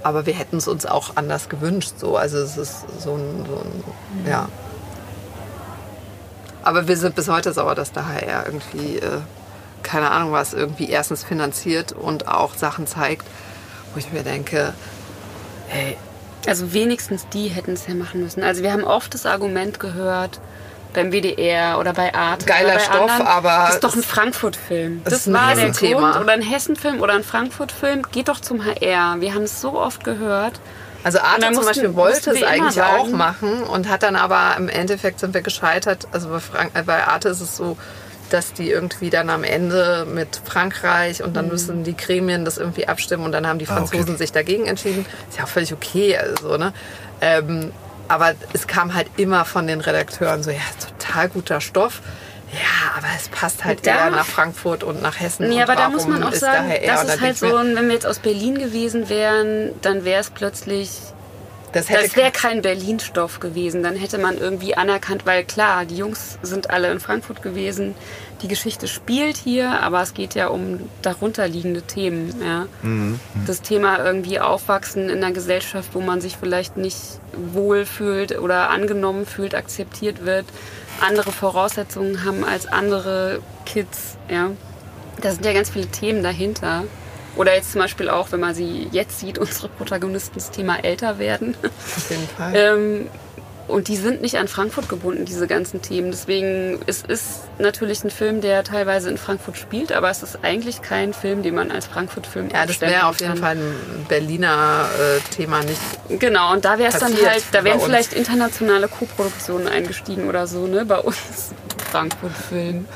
aber wir hätten es uns auch anders gewünscht. So. Also es ist so ein, so ein ja. Aber wir sind bis heute sauer, dass HR irgendwie, äh, keine Ahnung was, irgendwie erstens finanziert und auch Sachen zeigt, wo ich mir denke, hey, Also wenigstens die hätten es ja machen müssen. Also wir haben oft das Argument gehört, beim WDR oder bei Arte. Geiler bei Stoff, anderen, aber Das ist doch ein Frankfurt-Film. Das ist ein war der Hessenthema. Grund. Oder ein Hessen-Film oder ein Frankfurt-Film. Geht doch zum HR. Wir haben es so oft gehört. Also Arte zum mussten- Beispiel wollte es eigentlich auch machen und hat dann aber im Endeffekt sind wir gescheitert. Also bei, Frank äh, bei Arte ist es so, dass die irgendwie dann am Ende mit Frankreich und Mhm. dann müssen die Gremien das irgendwie abstimmen und dann haben die Ah, okay. Franzosen sich dagegen entschieden. Ist ja auch völlig okay, also, ne? Ähm, aber es kam halt immer von den Redakteuren so, ja, total guter Stoff. Ja, aber es passt halt Da- eher nach Frankfurt und nach Hessen. Nee, und aber da muss man auch sagen, das ist halt so, wenn wir jetzt aus Berlin gewesen wären, dann wäre es plötzlich das Das wäre kein Berlin-Stoff gewesen. Dann hätte man irgendwie anerkannt, weil klar, die Jungs sind alle in Frankfurt gewesen. Die Geschichte spielt hier, aber es geht ja um darunterliegende Themen. Ja. Das Thema irgendwie aufwachsen in einer Gesellschaft, wo man sich vielleicht nicht wohl fühlt oder angenommen fühlt, akzeptiert wird, andere Voraussetzungen haben als andere Kids. Ja. Da sind ja ganz viele Themen dahinter. Oder jetzt zum Beispiel auch, wenn man sie jetzt sieht, unsere Protagonisten das Thema älter werden. Auf jeden (laughs) Fall. Ähm, und die sind nicht an Frankfurt gebunden, diese ganzen Themen. Deswegen es ist natürlich ein Film, der teilweise in Frankfurt spielt, aber es ist eigentlich kein Film, den man als Frankfurt-Film ja, das wäre auf jeden. Fall ein Berliner äh, Thema, nicht Genau, und da wäre es dann halt, da wären vielleicht internationale Co-Produktionen eingestiegen oder so, ne? Bei uns (laughs) Frankfurt-Film.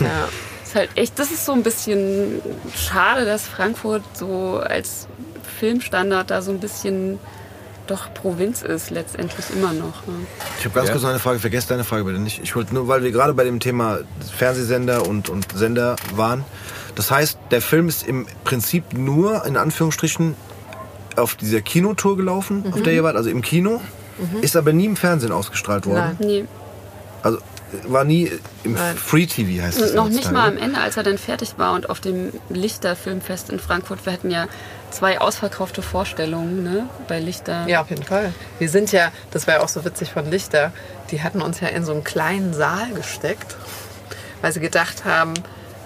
ja. (laughs) ist halt echt, das ist so ein bisschen schade, dass Frankfurt so als Filmstandard da so ein bisschen doch Provinz ist, letztendlich immer noch. Ne? Ich habe ganz Ja. kurz noch eine Frage, vergesst deine Frage bitte nicht. Ich wollte nur, weil wir gerade bei dem Thema Fernsehsender und, und Sender waren. Das heißt, der Film ist im Prinzip nur, in Anführungsstrichen, auf dieser Kinotour gelaufen, auf der ihr wart, also im Kino, ist aber nie im Fernsehen ausgestrahlt worden. Nein. Nee. Also war nie im Nein. Free TV heißt es. Und noch nicht mal am Ende, als er dann fertig war und auf dem Lichter Filmfest in Frankfurt, wir hatten ja zwei ausverkaufte Vorstellungen ne, bei Lichter. Ja, auf jeden Fall. Wir sind ja, das war ja auch so witzig von Lichter, die hatten uns ja in so einen kleinen Saal gesteckt, weil sie gedacht haben,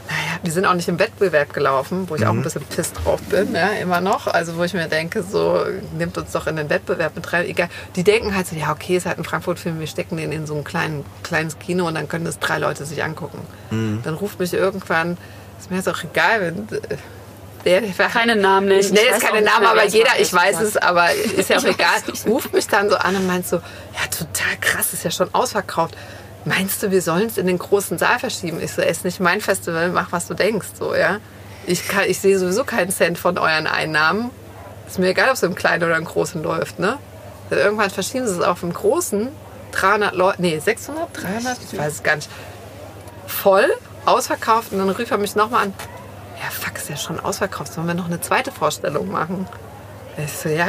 naja, wir sind auch nicht im Wettbewerb gelaufen, wo ich auch ein bisschen piss drauf bin, ja, immer noch. Also wo ich mir denke, so, nimmt uns doch in den Wettbewerb mit rein. Egal. Die denken halt so, ja, okay, ist halt ein Frankfurt-Film, wir stecken den in so ein kleinen, kleines Kino und dann können das drei Leute sich angucken. Dann ruft mich irgendwann, ist mir jetzt auch egal, wenn... äh, Der, Keine Namen ich nenne jetzt weiß auch keine nicht Namen, aber jeder, ich weiß es, aber ist ja auch egal, nicht. ruft mich dann so an und meint so, ja, total krass, ist ja schon ausverkauft. Meinst du, wir sollen es in den großen Saal verschieben? Ich so, es ist nicht mein Festival, mach, was du denkst, so, ja. Ich, kann, ich sehe sowieso keinen Cent von euren Einnahmen. Ist mir egal, ob es im Kleinen oder im Großen läuft, ne? Dann irgendwann verschieben sie es auf im Großen. 300 Leute, nee, 600, 300, ich weiß es gar nicht. Voll, ausverkauft und dann rief er mich nochmal an. Ja, fuck, ist ja schon ausverkauft. Sollen wir noch eine zweite Vorstellung machen? Ich so, ja,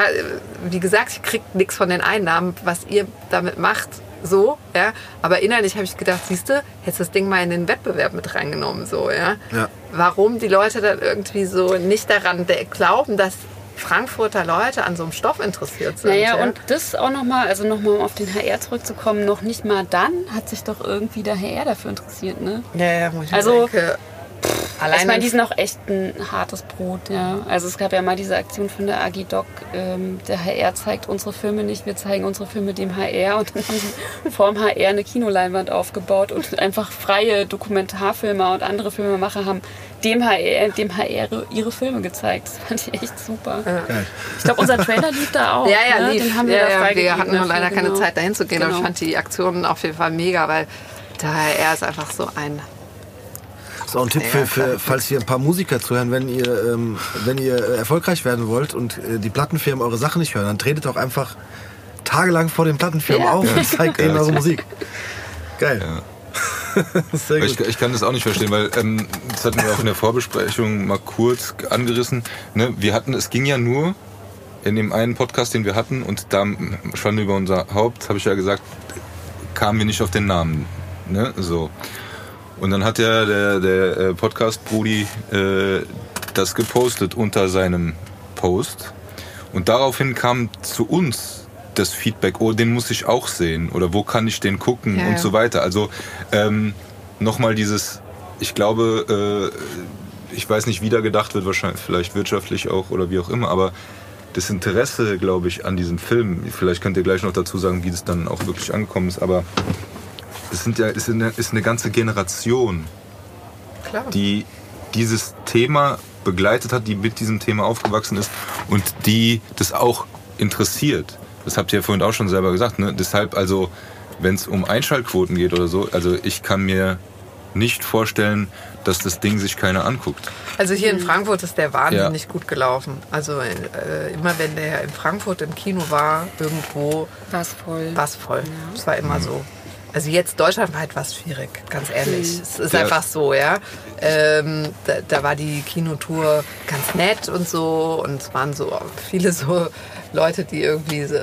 wie gesagt, ich krieg nichts von den Einnahmen, was ihr damit macht. So, ja. Aber innerlich habe ich gedacht, siehst du, hättest das Ding mal in den Wettbewerb mit reingenommen, so, ja. Ja. Warum die Leute dann irgendwie so nicht daran glauben, dass Frankfurter Leute an so einem Stoff interessiert sind. Naja, ja? und das auch nochmal, also nochmal um auf den HR zurückzukommen, noch nicht mal dann hat sich doch irgendwie der HR dafür interessiert, ne? ja, ja, wo ich Also, denke, allein ich meine, die sind auch echt ein hartes Brot, ja. Also es gab ja mal diese Aktion von der AG Doc, ähm, der HR zeigt unsere Filme nicht, wir zeigen unsere Filme dem HR und dann haben sie vorm HR eine Kinoleinwand aufgebaut und einfach freie Dokumentarfilmer und andere Filmemacher haben dem HR, dem HR ihre Filme gezeigt. Das fand ich echt super. Geil. Ich glaube, unser Trailer lief da auch. Ja, ja, ne? Den haben wir ja, da ja, wir hatten nur leider keine genau. Zeit dahin zu gehen, aber ich Genau. fand die Aktionen auf jeden Fall mega, weil daher er ist einfach so ein. Das ist auch ein Tipp Ja, für, für falls hier ein paar Musiker zuhören, wenn ihr, ähm, wenn ihr äh, erfolgreich werden wollt und äh, die Plattenfirmen eure Sachen nicht hören, dann tretet auch einfach tagelang vor den Plattenfirmen Ja. auf und zeigt denen eure Musik. Geil. (laughs) Sehr Weil Ich, ich kann das auch nicht verstehen, weil ähm, das hatten wir auch in der Vorbesprechung mal kurz angerissen. Ne? Wir hatten, es ging ja nur in dem einen Podcast, den wir hatten, und da schon über unser Haupt, habe ich ja gesagt, kamen wir nicht auf den Namen. Ne? So. Und dann hat ja der, der äh, Podcast-Brudi äh, das gepostet unter seinem Post. Und daraufhin kam zu uns das Feedback, oh, den muss ich auch sehen oder wo kann ich den gucken Ja, und ja. so weiter. Also ähm, nochmal dieses, ich glaube, äh, ich weiß nicht, wie da gedacht wird, wahrscheinlich vielleicht wirtschaftlich auch oder wie auch immer, aber das Interesse, glaube ich, an diesem Film, vielleicht könnt ihr gleich noch dazu sagen, wie das dann auch wirklich angekommen ist, aber es sind ja, ist eine, ist eine ganze Generation, Klar. die dieses Thema begleitet hat, die mit diesem Thema aufgewachsen ist und die das auch interessiert. Das habt ihr ja vorhin auch schon selber gesagt. Ne? Deshalb also, wenn es um Einschaltquoten geht oder so, also ich kann mir nicht vorstellen, dass das Ding sich keiner anguckt. Also hier in Frankfurt ist der wahnsinnig Ja. gut gelaufen. Also äh, immer wenn der in Frankfurt im Kino war, irgendwo War's voll. war es voll. Es war immer so. Also jetzt deutschlandweit war es schwierig, ganz ehrlich. Es ist Ja. einfach so, ja. Ähm, da, da war die Kinotour ganz nett und so und es waren so viele so Leute, die irgendwie so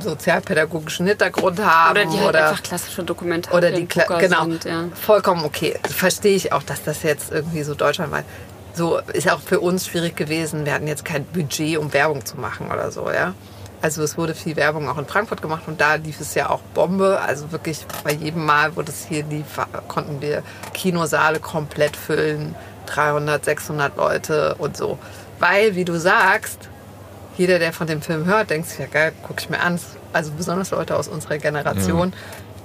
sozialpädagogischen Hintergrund haben Oder die halt oder einfach klassische Dokumentar oder die Kla genau sind, ja. vollkommen okay verstehe ich auch dass das jetzt irgendwie so deutschlandweit so ist auch für uns schwierig gewesen wir hatten jetzt kein Budget um Werbung zu machen oder so ja also es wurde viel Werbung auch in Frankfurt gemacht und da lief es ja auch Bombe also wirklich bei jedem Mal wo das hier lief konnten wir Kinosaale komplett füllen 300, 600 Leute und so. Weil, wie du sagst, jeder, der von dem Film hört, denkt sich, ja geil, guck ich mir an. Also besonders Leute aus unserer Generation,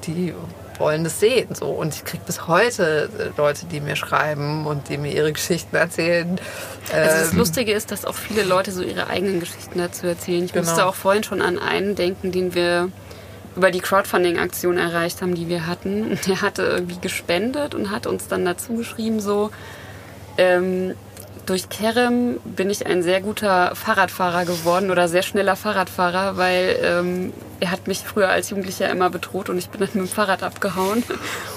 die wollen das sehen. So. Und ich kriege bis heute äh, Leute, die mir schreiben und die mir ihre Geschichten erzählen. Also das Ähm, Lustige ist, dass auch viele Leute so ihre eigenen Geschichten dazu erzählen. Ich Genau. musste auch vorhin schon an einen denken, den wir über die Crowdfunding-Aktion erreicht haben, die wir hatten. (laughs) Der hatte irgendwie gespendet und hat uns dann dazu geschrieben, so, ähm, durch Kerem bin ich ein sehr guter Fahrradfahrer geworden oder sehr schneller Fahrradfahrer, weil ähm, er hat mich früher als Jugendlicher immer bedroht und ich bin dann mit dem Fahrrad abgehauen.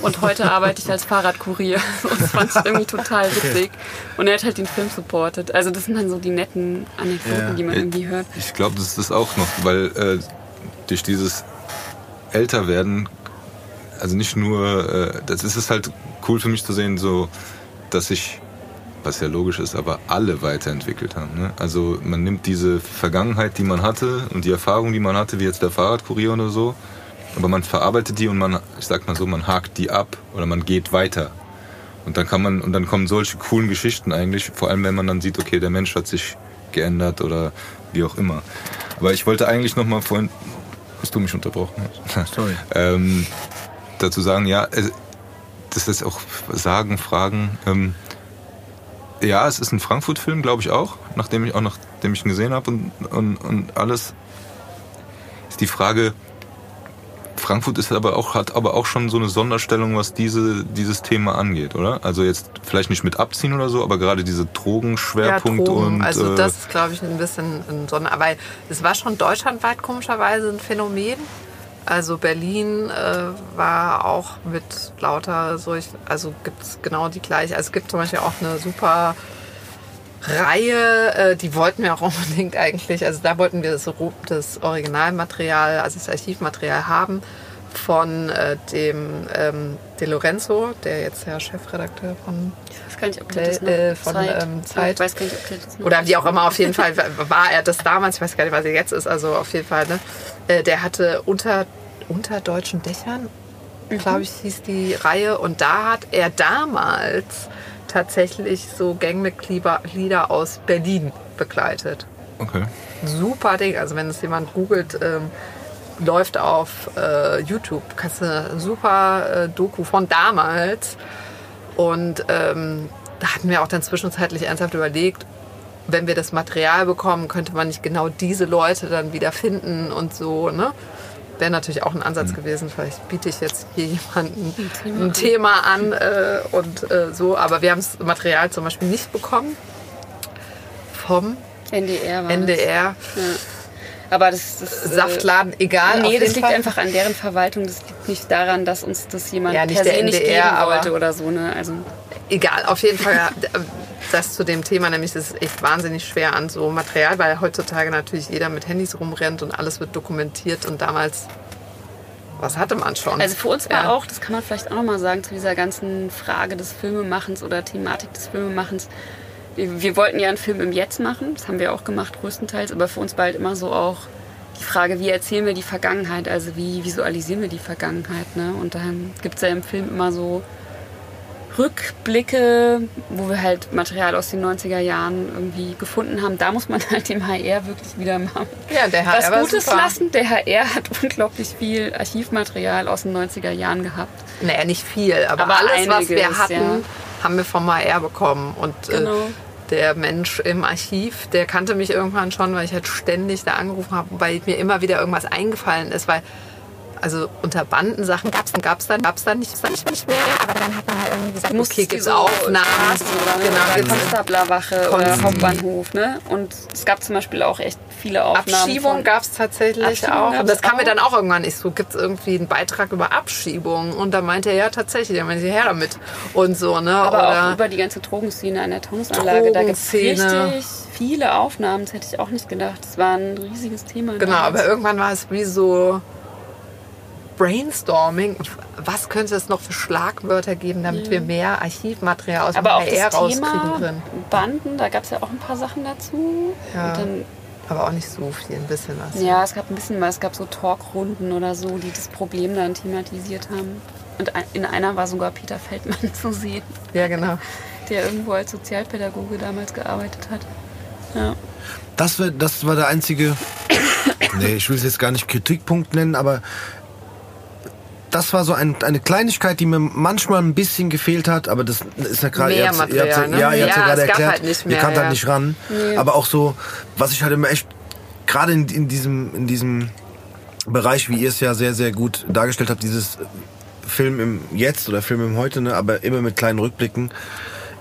Und heute arbeite ich als Fahrradkurier. Und (laughs) das fand ich irgendwie total witzig. Und er hat halt den Film supportet. Also das sind dann so die netten Anekdoten, Ja. die man irgendwie hört. Ich glaube, das ist das auch noch, weil äh, durch dieses Älterwerden, also nicht nur, äh, das ist es halt cool für mich zu sehen, so, dass sich, was ja logisch ist, aber alle weiterentwickelt haben. Ne? Also man nimmt diese Vergangenheit, die man hatte und die Erfahrung, die man hatte, wie jetzt der Fahrradkurier oder so, aber man verarbeitet die und man, ich sag mal so, man hakt die ab oder man geht weiter. Und dann kann man, und dann kommen solche coolen Geschichten eigentlich, vor allem wenn man dann sieht, okay, der Mensch hat sich geändert oder wie auch immer. Aber ich wollte eigentlich noch mal vorhin, hast du mich unterbrochen? (laughs) Sorry. ähm, dazu sagen, ja, das ist auch sagen, fragen. Ähm, ja, es ist ein Frankfurt-Film, glaube ich auch, nachdem ich auch nachdem ich ihn gesehen habe und, und, und alles. Ist die Frage, Frankfurt ist aber auch, hat aber auch schon so eine Sonderstellung, was diese, dieses Thema angeht, oder? Also jetzt vielleicht nicht mit Abziehen oder so, aber gerade diese Drogenschwerpunkt ja, Drogen. und also äh, das ist, glaube ich, ein bisschen ein Sonder... Aber es war schon deutschlandweit komischerweise ein Phänomen. Also Berlin äh, war auch mit lauter solch... Also gibt es genau die gleiche... Also es gibt zum Beispiel auch eine super Reihe, äh, die wollten wir auch (laughs) unbedingt eigentlich, also da wollten wir das, das Originalmaterial, also das Archivmaterial haben von äh, dem ähm, De Lorenzo, der jetzt ja Chefredakteur von Ich weiß gar nicht, ob der das noch Äh, von, Zeit. ähm, Zeit. Nicht, oder wie auch immer, auf jeden Fall war er das damals, ich weiß gar nicht, was er jetzt ist, also auf jeden Fall, ne? Äh, der hatte unter, unter deutschen Dächern, glaube ich, hieß die Reihe. Und da hat er damals tatsächlich so Gangmitglieder aus Berlin begleitet. okay. Super Ding. Also wenn es jemand googelt, ähm, läuft auf äh, YouTube. Kannst du eine super äh, Doku von damals. Und ähm, da hatten wir auch dann zwischenzeitlich ernsthaft überlegt, wenn wir das Material bekommen, könnte man nicht genau diese Leute dann wieder finden und so, ne? Wäre natürlich auch ein Ansatz gewesen. Vielleicht biete ich jetzt hier jemanden ein Thema an äh, und äh, so. Aber wir haben das Material zum Beispiel nicht bekommen vom NDR war NDR. Das. Ja. Aber das, das äh, Saftladen, egal. Nee, das liegt Fall. einfach an deren Verwaltung. Das liegt nicht daran, dass uns das jemand Ja, nicht per der se nicht NDR, geben wollte oder so. Ne? Also, Egal, auf jeden Fall (laughs) das zu dem Thema, nämlich es ist echt wahnsinnig schwer an so Material, weil heutzutage natürlich jeder mit Handys rumrennt und alles wird dokumentiert und damals, was hatte man schon? also für uns war Ja. auch, das kann man vielleicht auch nochmal sagen, zu dieser ganzen Frage des Filmemachens oder Thematik des Filmemachens. Wir, wir wollten ja einen Film im Jetzt machen, das haben wir auch gemacht größtenteils, aber für uns war halt immer so auch die Frage, wie erzählen wir die Vergangenheit, also wie visualisieren wir die Vergangenheit. Ne? Und dann gibt es ja im Film immer so Rückblicke, wo wir halt Material aus den 90er Jahren irgendwie gefunden haben. Da muss man halt dem HR wirklich wieder mal Ja, der was HR war Gutes super. lassen. Der HR hat (laughs) unglaublich viel Archivmaterial aus den 90er Jahren gehabt. Naja, nicht viel, aber, Aber alles, was wir einiges, hatten, ja. Haben wir vom HR bekommen. Und Genau. äh, der Mensch im Archiv, der kannte mich irgendwann schon, weil ich halt ständig da angerufen habe, weil mir immer wieder irgendwas eingefallen ist, weil also unter Bandensachen gab es gab's dann, gab's dann nicht, nicht, nicht mehr, aber dann hat man halt irgendwie gesagt, Du musst okay, gibt's Aufnahmen, genau, Konstablerwache oder Hauptbahnhof. Ne? Und es gab zum Beispiel auch echt viele Aufnahmen. Abschiebung gab es tatsächlich Abschiebung auch. Und das kam mir auch. dann auch irgendwann nicht so. Gibt es irgendwie einen Beitrag über Abschiebung? Und da meinte er, ja, tatsächlich. Da meinte ich, her damit. Und so, ne? Aber Oder auch über die ganze Drogenszene an der Taunusanlage. Da gibt es richtig viele Aufnahmen. Das hätte ich auch nicht gedacht. Das war ein riesiges Thema. Genau, damals. aber irgendwann war es wie so Brainstorming. Was könnte es noch für Schlagwörter geben, damit wir mehr Archivmaterial aus dem aber auch HR das rauskriegen Thema können? Banden, da gab es ja auch ein paar Sachen dazu. Ja. Und dann Aber auch nicht so viel, ein bisschen was. Ja, es gab ein bisschen was. Es gab so Talkrunden oder so, die das Problem dann thematisiert haben. Und in einer war sogar Peter Feldmann (laughs) zu sehen, Ja, genau. der irgendwo als Sozialpädagoge damals gearbeitet hat. Ja. Das, das war der einzige, (coughs) nee, ich will es jetzt gar nicht Kritikpunkt nennen, aber das war so ein, eine Kleinigkeit, die mir manchmal ein bisschen gefehlt hat, aber das ist ja gerade, ihr ihr Material, habt's- ne? ja, ihr ja Ja, gerade erklärt, halt nicht ihr mehr, kamt halt ja. nicht ran, aber auch so, was ich halt immer echt, gerade in, in diesem, in diesem Bereich, wie ihr es ja sehr, sehr gut dargestellt habt, dieses Film im Jetzt oder Film im Heute, ne, aber immer mit kleinen Rückblicken,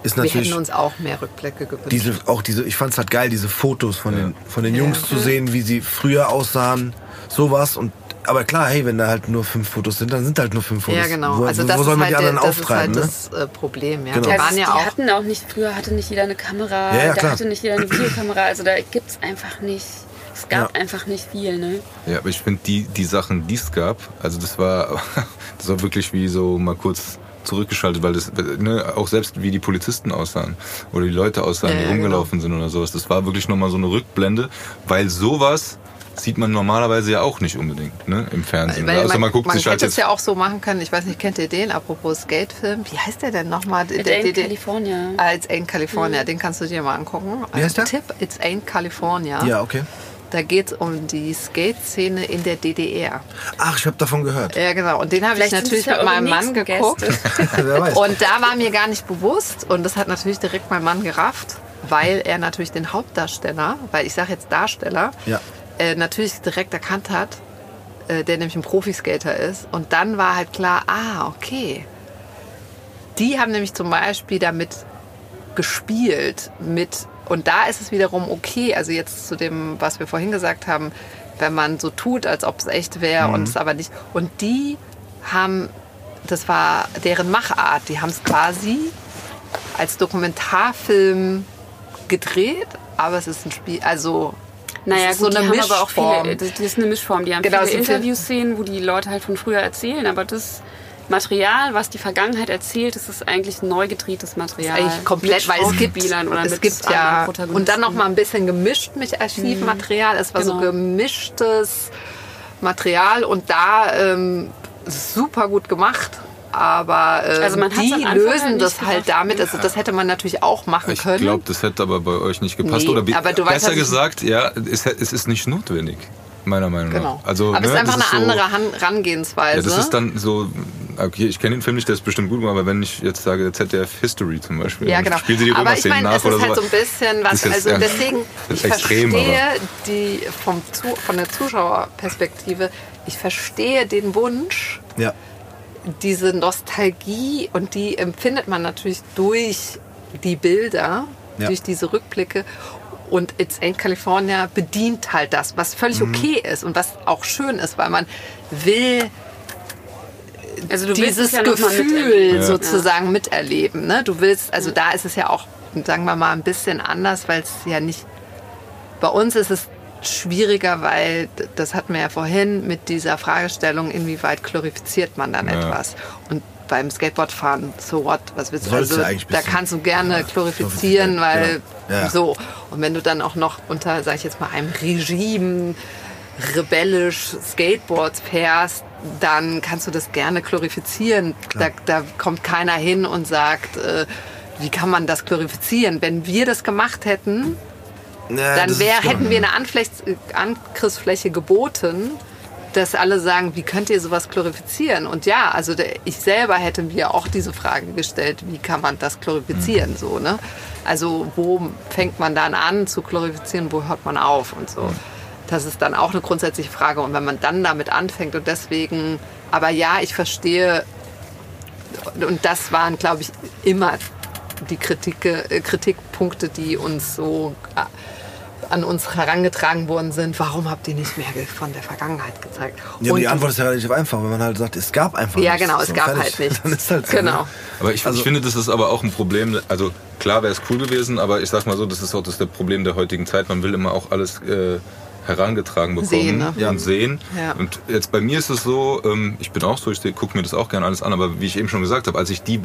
ist Wir natürlich hätten uns auch mehr Rückblicke gewünscht. diese auch diese ich fand's halt geil diese Fotos von den von den Jungs zu sehen wie sie früher aussahen sowas und aber klar hey wenn da halt nur fünf Fotos sind dann sind halt nur fünf Fotos ja, genau. wo, also wo das soll ist man halt, die der, anderen das, ist auftreiben halt ne? das äh, Problem. Ja. Genau. Wir Also waren ja die auch hatten auch nicht, früher hatte nicht jeder eine Kamera, Ja, ja, da klar. hatte nicht jeder eine Videokamera, also da gibt's einfach nicht, es gab Ja. einfach nicht viel, ne? Ja, aber ich finde die, die Sachen, die es gab, also das war, (laughs) das war wirklich wie so mal kurz zurückgeschaltet, weil das, ne, auch selbst wie die Polizisten aussahen oder die Leute aussahen, Ja, die ja, rumgelaufen sind oder sowas, das war wirklich nochmal so eine Rückblende, weil sowas sieht man normalerweise ja auch nicht unbedingt, ne, im Fernsehen. Weil also man guckt man sich halt hätte es ja auch so machen können. Ich weiß nicht, kennt ihr den? Apropos Skatefilm. Wie heißt der denn nochmal? Mit Der- in der- der- California. Als Ain't California. Den kannst du dir mal angucken. Wie heißt der? Tipp, It's Ain't California. ja okay Da geht es um die Skate-Szene in der DDR. ach ich habe davon gehört Ja, genau. Und den habe ich natürlich mit meinem Mann geguckt. Gäste. (laughs) (laughs) wer weiß Und da war mir gar nicht bewusst, und das hat natürlich direkt mein Mann gerafft, weil er natürlich den Hauptdarsteller, weil ich sage jetzt Darsteller, Ja. Äh, natürlich direkt erkannt hat, äh, der nämlich ein Profiskater ist. Und dann war halt klar, ah, okay. Die haben nämlich zum Beispiel damit gespielt mit und da ist es wiederum okay, also jetzt zu dem, was wir vorhin gesagt haben, wenn man so tut, als ob es echt wäre und es aber nicht. Und die haben, das war deren Machart, die haben es quasi als Dokumentarfilm gedreht, aber es ist ein Spiel, also Naja, ist gut, so eine die haben aber auch Mischform. viele, das das ist eine Mischform. Die haben Genau, viele Interviewszenen, wo die Leute halt von früher erzählen, aber das Material, was die Vergangenheit erzählt, das ist eigentlich neu gedrehtes Material. eigentlich komplett, weil es gibt, es gibt ja und dann noch mal ein bisschen gemischt mit Archivmaterial. Es war so Genau. gemischtes Material und da ähm, super gut gemacht. Aber ähm, Also die lösen halt das nicht halt damit. Also das hätte man natürlich auch machen ich können. glaube, das hätte aber bei euch nicht gepasst. Nee, oder aber weißt, besser was ich- gesagt, ja, es, es ist nicht notwendig, meiner Meinung Genau. nach. Also, aber es ne, ist einfach eine so- andere Han Herangehensweise. Ja, das ist dann so, okay, ich kenne den Film nicht, der ist bestimmt gut, aber wenn ich jetzt sage ZDF History zum Beispiel, Ja, genau. spielen sie die aber ich meine, nach es oder ist halt so so. ein bisschen was, ist also ja- deswegen, (laughs) ich ist extrem, verstehe die vom, Zu- von der Zuschauerperspektive, ich verstehe den Wunsch, ja diese Nostalgie und die empfindet man natürlich durch die Bilder, Ja. durch diese Rückblicke. Und It's Ain't California bedient halt das, was völlig Mhm. okay ist und was auch schön ist, weil man will also dieses es ja Gefühl. Ja. sozusagen miterleben. Ne? Du willst, also da ist es ja auch, sagen wir mal, ein bisschen anders, weil es ja nicht. Bei uns ist es schwieriger, weil das hatten wir ja vorhin mit dieser Fragestellung, inwieweit glorifiziert man dann Ja. etwas. Und beim Skateboardfahren, so what, was willst du? Sollst Also du da kannst du gerne glorifizieren, glorifizieren, weil. Ja. so. Und wenn du dann auch noch unter, sag ich jetzt mal, einem Regime rebellisch Skateboards fährst, dann kannst du das gerne glorifizieren. Da, da kommt keiner hin und sagt, äh, wie kann man das glorifizieren? Wenn wir das gemacht hätten, Ja, dann wär, hätten wir eine Anfläch Angriffsfläche geboten, dass alle sagen, wie könnt ihr sowas glorifizieren? Und ja, also der, ich selber hätte mir auch diese Frage gestellt, wie kann man das Mhm. glorifizieren? So, ne? Also wo fängt man dann an zu glorifizieren, wo hört man auf und so. Das ist dann auch eine grundsätzliche Frage. Und wenn man dann damit anfängt und deswegen, aber ja, ich verstehe, und das waren, glaube ich, immer die Kritike, äh, Kritikpunkte, die uns so äh, an uns herangetragen worden sind. Warum habt ihr nicht mehr von der Vergangenheit gezeigt? Ja, Und- die Antwort ist ja relativ einfach, wenn man halt sagt, es gab einfach Ja, nichts. genau, es gab fertig. halt nichts. (laughs) Dann ist halt so, Genau. Ne? Aber ich, Also- ich finde, das ist aber auch ein Problem. Also klar wäre es cool gewesen, aber ich sag mal so, das ist auch das, der Problem der heutigen Zeit. Man will immer auch alles äh, herangetragen bekommen Sehen, ne? und sehen. Ja. Und jetzt bei mir ist es so, ähm, ich bin auch so, ich gucke mir das auch gerne alles an, aber wie ich eben schon gesagt habe, als ich die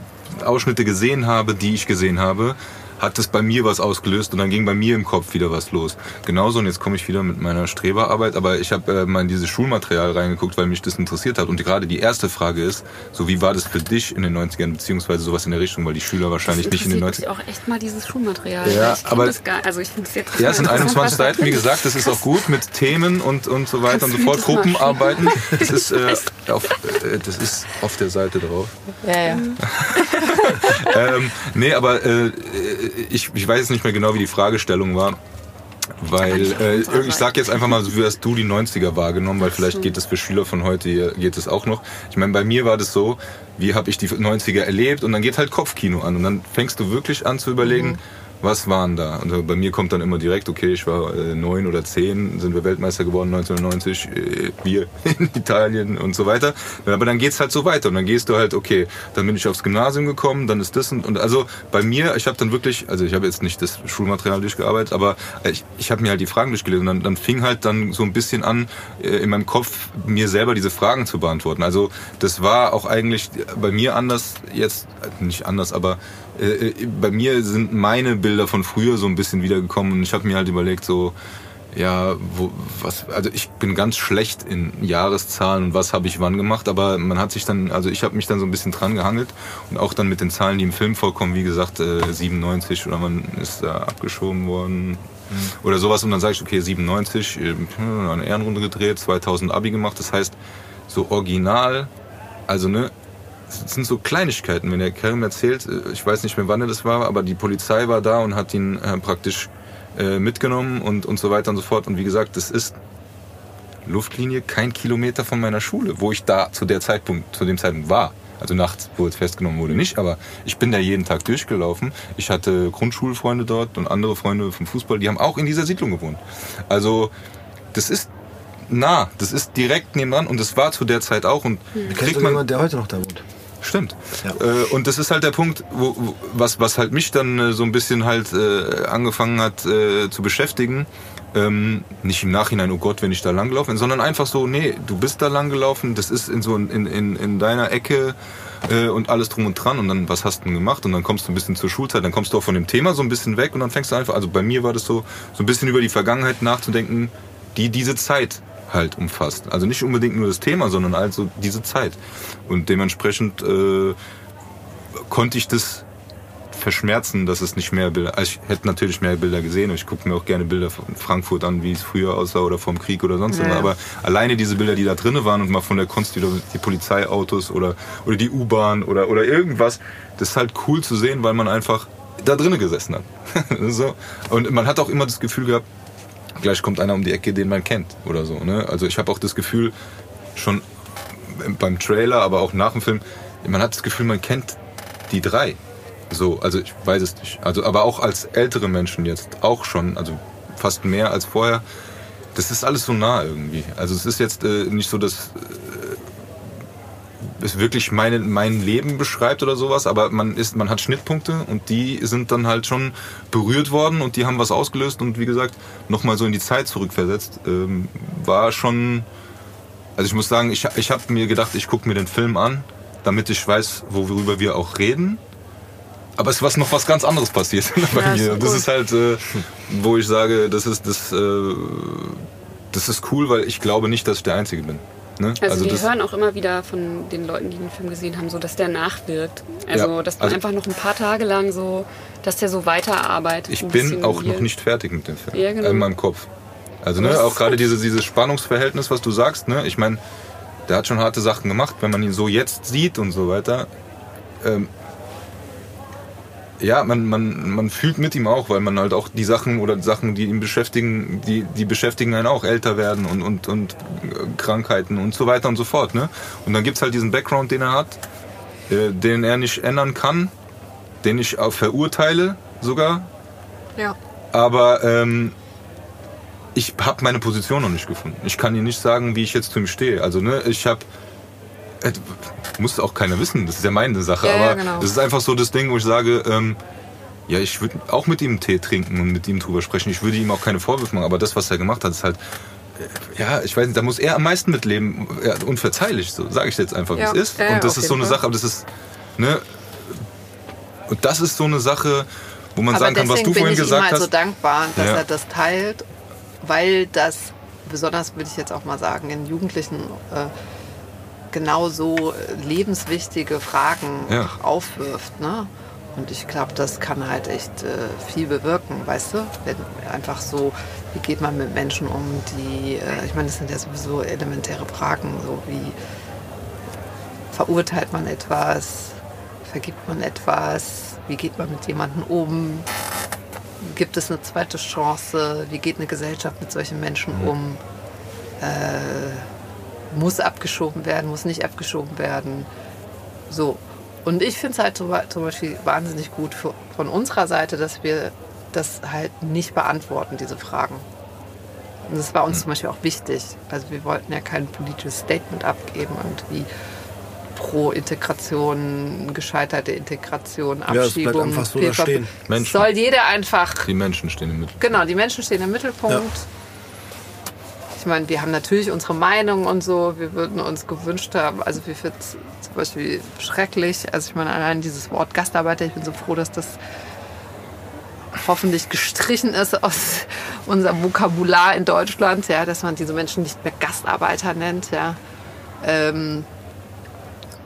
Ausschnitte gesehen habe, die ich gesehen habe, hat das bei mir was ausgelöst und dann ging bei mir im Kopf wieder was los. Genauso, und jetzt komme ich wieder mit meiner Streberarbeit, aber ich habe äh, mal in dieses Schulmaterial reingeguckt, weil mich das interessiert hat. Und gerade die erste Frage ist, so wie war das für dich in den 90ern, beziehungsweise sowas in der Richtung, weil die Schüler wahrscheinlich nicht in den 90ern... Ich auch echt mal dieses Schulmaterial. Ja, ich aber das gar, also ich finde es jetzt ja, es sind 21 was da Seiten, wie gesagt, das ist auch gut mit Themen und, und so weiter und so fort. Gruppenarbeiten, das ist, äh, auf, äh, das ist auf der Seite drauf. Ja, ja. (laughs) ähm, nee, aber äh, ich, ich weiß jetzt nicht mehr genau, wie die Fragestellung war. Weil, äh, ich sag jetzt einfach mal, so wie hast du die 90er wahrgenommen, weil vielleicht geht das für Schüler von heute, hier geht es auch noch. Ich meine, bei mir war das so, wie habe ich die 90er erlebt und dann geht halt Kopfkino an und dann fängst du wirklich an zu überlegen, was waren da? Und äh, bei mir kommt dann immer direkt, okay, ich war äh, neun oder zehn, sind wir Weltmeister geworden 1990, äh, wir (laughs) in Italien und so weiter. Aber dann geht's halt so weiter und dann gehst du halt, okay, dann bin ich aufs Gymnasium gekommen, dann ist das und, und also bei mir, ich habe dann wirklich, also ich habe jetzt nicht das Schulmaterial durchgearbeitet, aber ich, ich habe mir halt die Fragen durchgelesen und dann, dann fing halt dann so ein bisschen an, äh, in meinem Kopf mir selber diese Fragen zu beantworten. Also das war auch eigentlich bei mir anders jetzt, äh, nicht anders, aber äh, bei mir sind meine Bilder von früher so ein bisschen wiedergekommen und ich habe mir halt überlegt, so, ja, wo, was, also ich bin ganz schlecht in Jahreszahlen und was habe ich wann gemacht, aber man hat sich dann, also ich habe mich dann so ein bisschen dran gehangelt und auch dann mit den Zahlen, die im Film vorkommen, wie gesagt, äh, 97 oder man ist da abgeschoben worden oder sowas und dann sage ich, okay, 97, äh, eine Ehrenrunde gedreht, 2000 Abi gemacht, das heißt, so original, also ne, es sind so Kleinigkeiten, wenn der Kerem erzählt, äh, ich weiß nicht mehr wann er das war, aber die Polizei war da und hat ihn äh, praktisch äh, mitgenommen und, und so weiter und so fort. Und wie gesagt, das ist Luftlinie kein Kilometer von meiner Schule, wo ich da zu der Zeitpunkt, zu dem Zeitpunkt war. Also nachts, wo es festgenommen wurde, nicht, aber ich bin da jeden Tag durchgelaufen. Ich hatte Grundschulfreunde dort und andere Freunde vom Fußball, die haben auch in dieser Siedlung gewohnt. Also das ist nah, das ist direkt nebenan und das war zu der Zeit auch und Kennst kriegt du man jemanden, der heute noch da wohnt? Stimmt. Ja. Äh, und das ist halt der Punkt, wo, was, was halt mich dann äh, so ein bisschen halt äh, angefangen hat zu beschäftigen. Ähm, nicht im Nachhinein, oh Gott, wenn ich da langlaufen, bin, sondern einfach so, nee, du bist da langgelaufen, das ist in so in, in, in deiner Ecke äh, und alles drum und dran und dann, was hast du denn gemacht? Und dann kommst du ein bisschen zur Schulzeit, dann kommst du auch von dem Thema so ein bisschen weg und dann fängst du einfach, also bei mir war das so, so ein bisschen über die Vergangenheit nachzudenken, die diese Zeit halt umfasst. Also nicht unbedingt nur das Thema, sondern also diese Zeit. Und dementsprechend äh, konnte ich das verschmerzen, dass es nicht mehr Bilder. Also ich hätte natürlich mehr Bilder gesehen und ich gucke mir auch gerne Bilder von Frankfurt an, wie es früher aussah oder vom Krieg oder sonst Ja, was. ja. Aber alleine diese Bilder, die da drinnen waren und mal von der Kunst, die, die Polizeiautos oder, oder die U-Bahn oder, oder irgendwas, das ist halt cool zu sehen, weil man einfach da drinnen gesessen hat. (laughs) so. Und man hat auch immer das Gefühl gehabt, gleich kommt einer um die Ecke, den man kennt oder so. Ne? Also ich habe auch das Gefühl, schon beim Trailer, aber auch nach dem Film, man hat das Gefühl, man kennt die drei. So, also ich weiß es nicht. Also, aber auch als ältere Menschen jetzt auch schon, also fast mehr als vorher. Das ist alles so nah irgendwie. Also es ist jetzt äh, nicht so, dass äh, es wirklich meine, mein Leben beschreibt oder sowas, aber man ist, man hat Schnittpunkte und die sind dann halt schon berührt worden und die haben was ausgelöst und wie gesagt, nochmal so in die Zeit zurückversetzt. Ähm, war schon, also ich muss sagen, ich, ich habe mir gedacht, ich gucke mir den Film an, damit ich weiß, worüber wir auch reden. Aber es ist was noch was ganz anderes passiert (laughs) bei Ja, ist mir. doch Das ist halt, äh, wo ich sage, das ist das, äh, das ist cool, weil ich glaube nicht, dass ich der Einzige bin. Ne? Also, die das, hören auch immer wieder von den Leuten, die den Film gesehen haben, so dass der nachwirkt. Also Ja, dass man also- einfach noch ein paar Tage lang so, dass der so weiterarbeitet. ich bin auch noch nicht fertig mit dem Film. Ja, genau. In meinem Kopf. Also ne, auch gerade gut. diese, dieses Spannungsverhältnis, was du sagst. Ne? Ich meine, der hat schon harte Sachen gemacht, wenn man ihn so jetzt sieht und so weiter. Ähm, ja, man, man, man fühlt mit ihm auch, weil man halt auch die Sachen oder Sachen, die ihn beschäftigen, die, die beschäftigen einen auch, älter werden und, und, und äh, Krankheiten und so weiter und so fort. Ne? Und dann gibt's halt diesen Background, den er hat, äh, den er nicht ändern kann, den ich auch verurteile sogar, Ja. aber ähm, ich habe meine Position noch nicht gefunden. Ich kann dir nicht sagen, wie ich jetzt zu ihm stehe. Also ne, ich habe äh, muss auch keiner wissen, das ist ja meine Sache, Ja, ja, aber genau. das ist einfach so das Ding, wo ich sage, ähm, ja, ich würde auch mit ihm Tee trinken und mit ihm drüber sprechen. Ich würde ihm auch keine Vorwürfe machen, aber das, was er gemacht hat, ist halt, äh, ja, ich weiß nicht, da muss er am meisten mitleben. Ja, unverzeihlich, so sage ich jetzt einfach, wie Ja, es ist. ja, ja, und das ist so eine Fall. Sache, aber das ist, ne, und das ist so eine Sache, wo man Aber sagen kann, was du vorhin bin ich gesagt ihm halt hast. so dankbar, dass Ja. er das teilt, weil das, besonders würde ich jetzt auch mal sagen, in Jugendlichen äh, genauso lebenswichtige Fragen Ja. aufwirft. Ne? Und ich glaube, das kann halt echt äh, viel bewirken, weißt du? Wenn einfach so, wie geht man mit Menschen um, die, äh, ich meine, das sind ja sowieso elementäre Fragen, so wie verurteilt man etwas, vergibt man etwas, wie geht man mit jemandem um, gibt es eine zweite Chance, wie geht eine Gesellschaft mit solchen Menschen um, äh, muss abgeschoben werden, muss nicht abgeschoben werden, so. Und ich finde es halt zum Be- zum Beispiel wahnsinnig gut für, von unserer Seite, dass wir das halt nicht beantworten, diese Fragen. Und das war uns zum Beispiel auch wichtig. Also wir wollten ja kein politisches Statement abgeben und wie pro Integration, gescheiterte Integration, Abschiebung. einfach so. Soll jeder einfach Die Menschen stehen im Mittelpunkt. Genau, die Menschen stehen im Mittelpunkt. Ich meine, wir haben natürlich unsere Meinung und so. Wir würden uns gewünscht haben, also wir finden es zum Beispiel schrecklich. Also ich meine, allein dieses Wort Gastarbeiter, ich bin so froh, dass das hoffentlich gestrichen ist aus unserem Vokabular in Deutschland, ja, dass man diese Menschen nicht mehr Gastarbeiter nennt, ja. Ähm,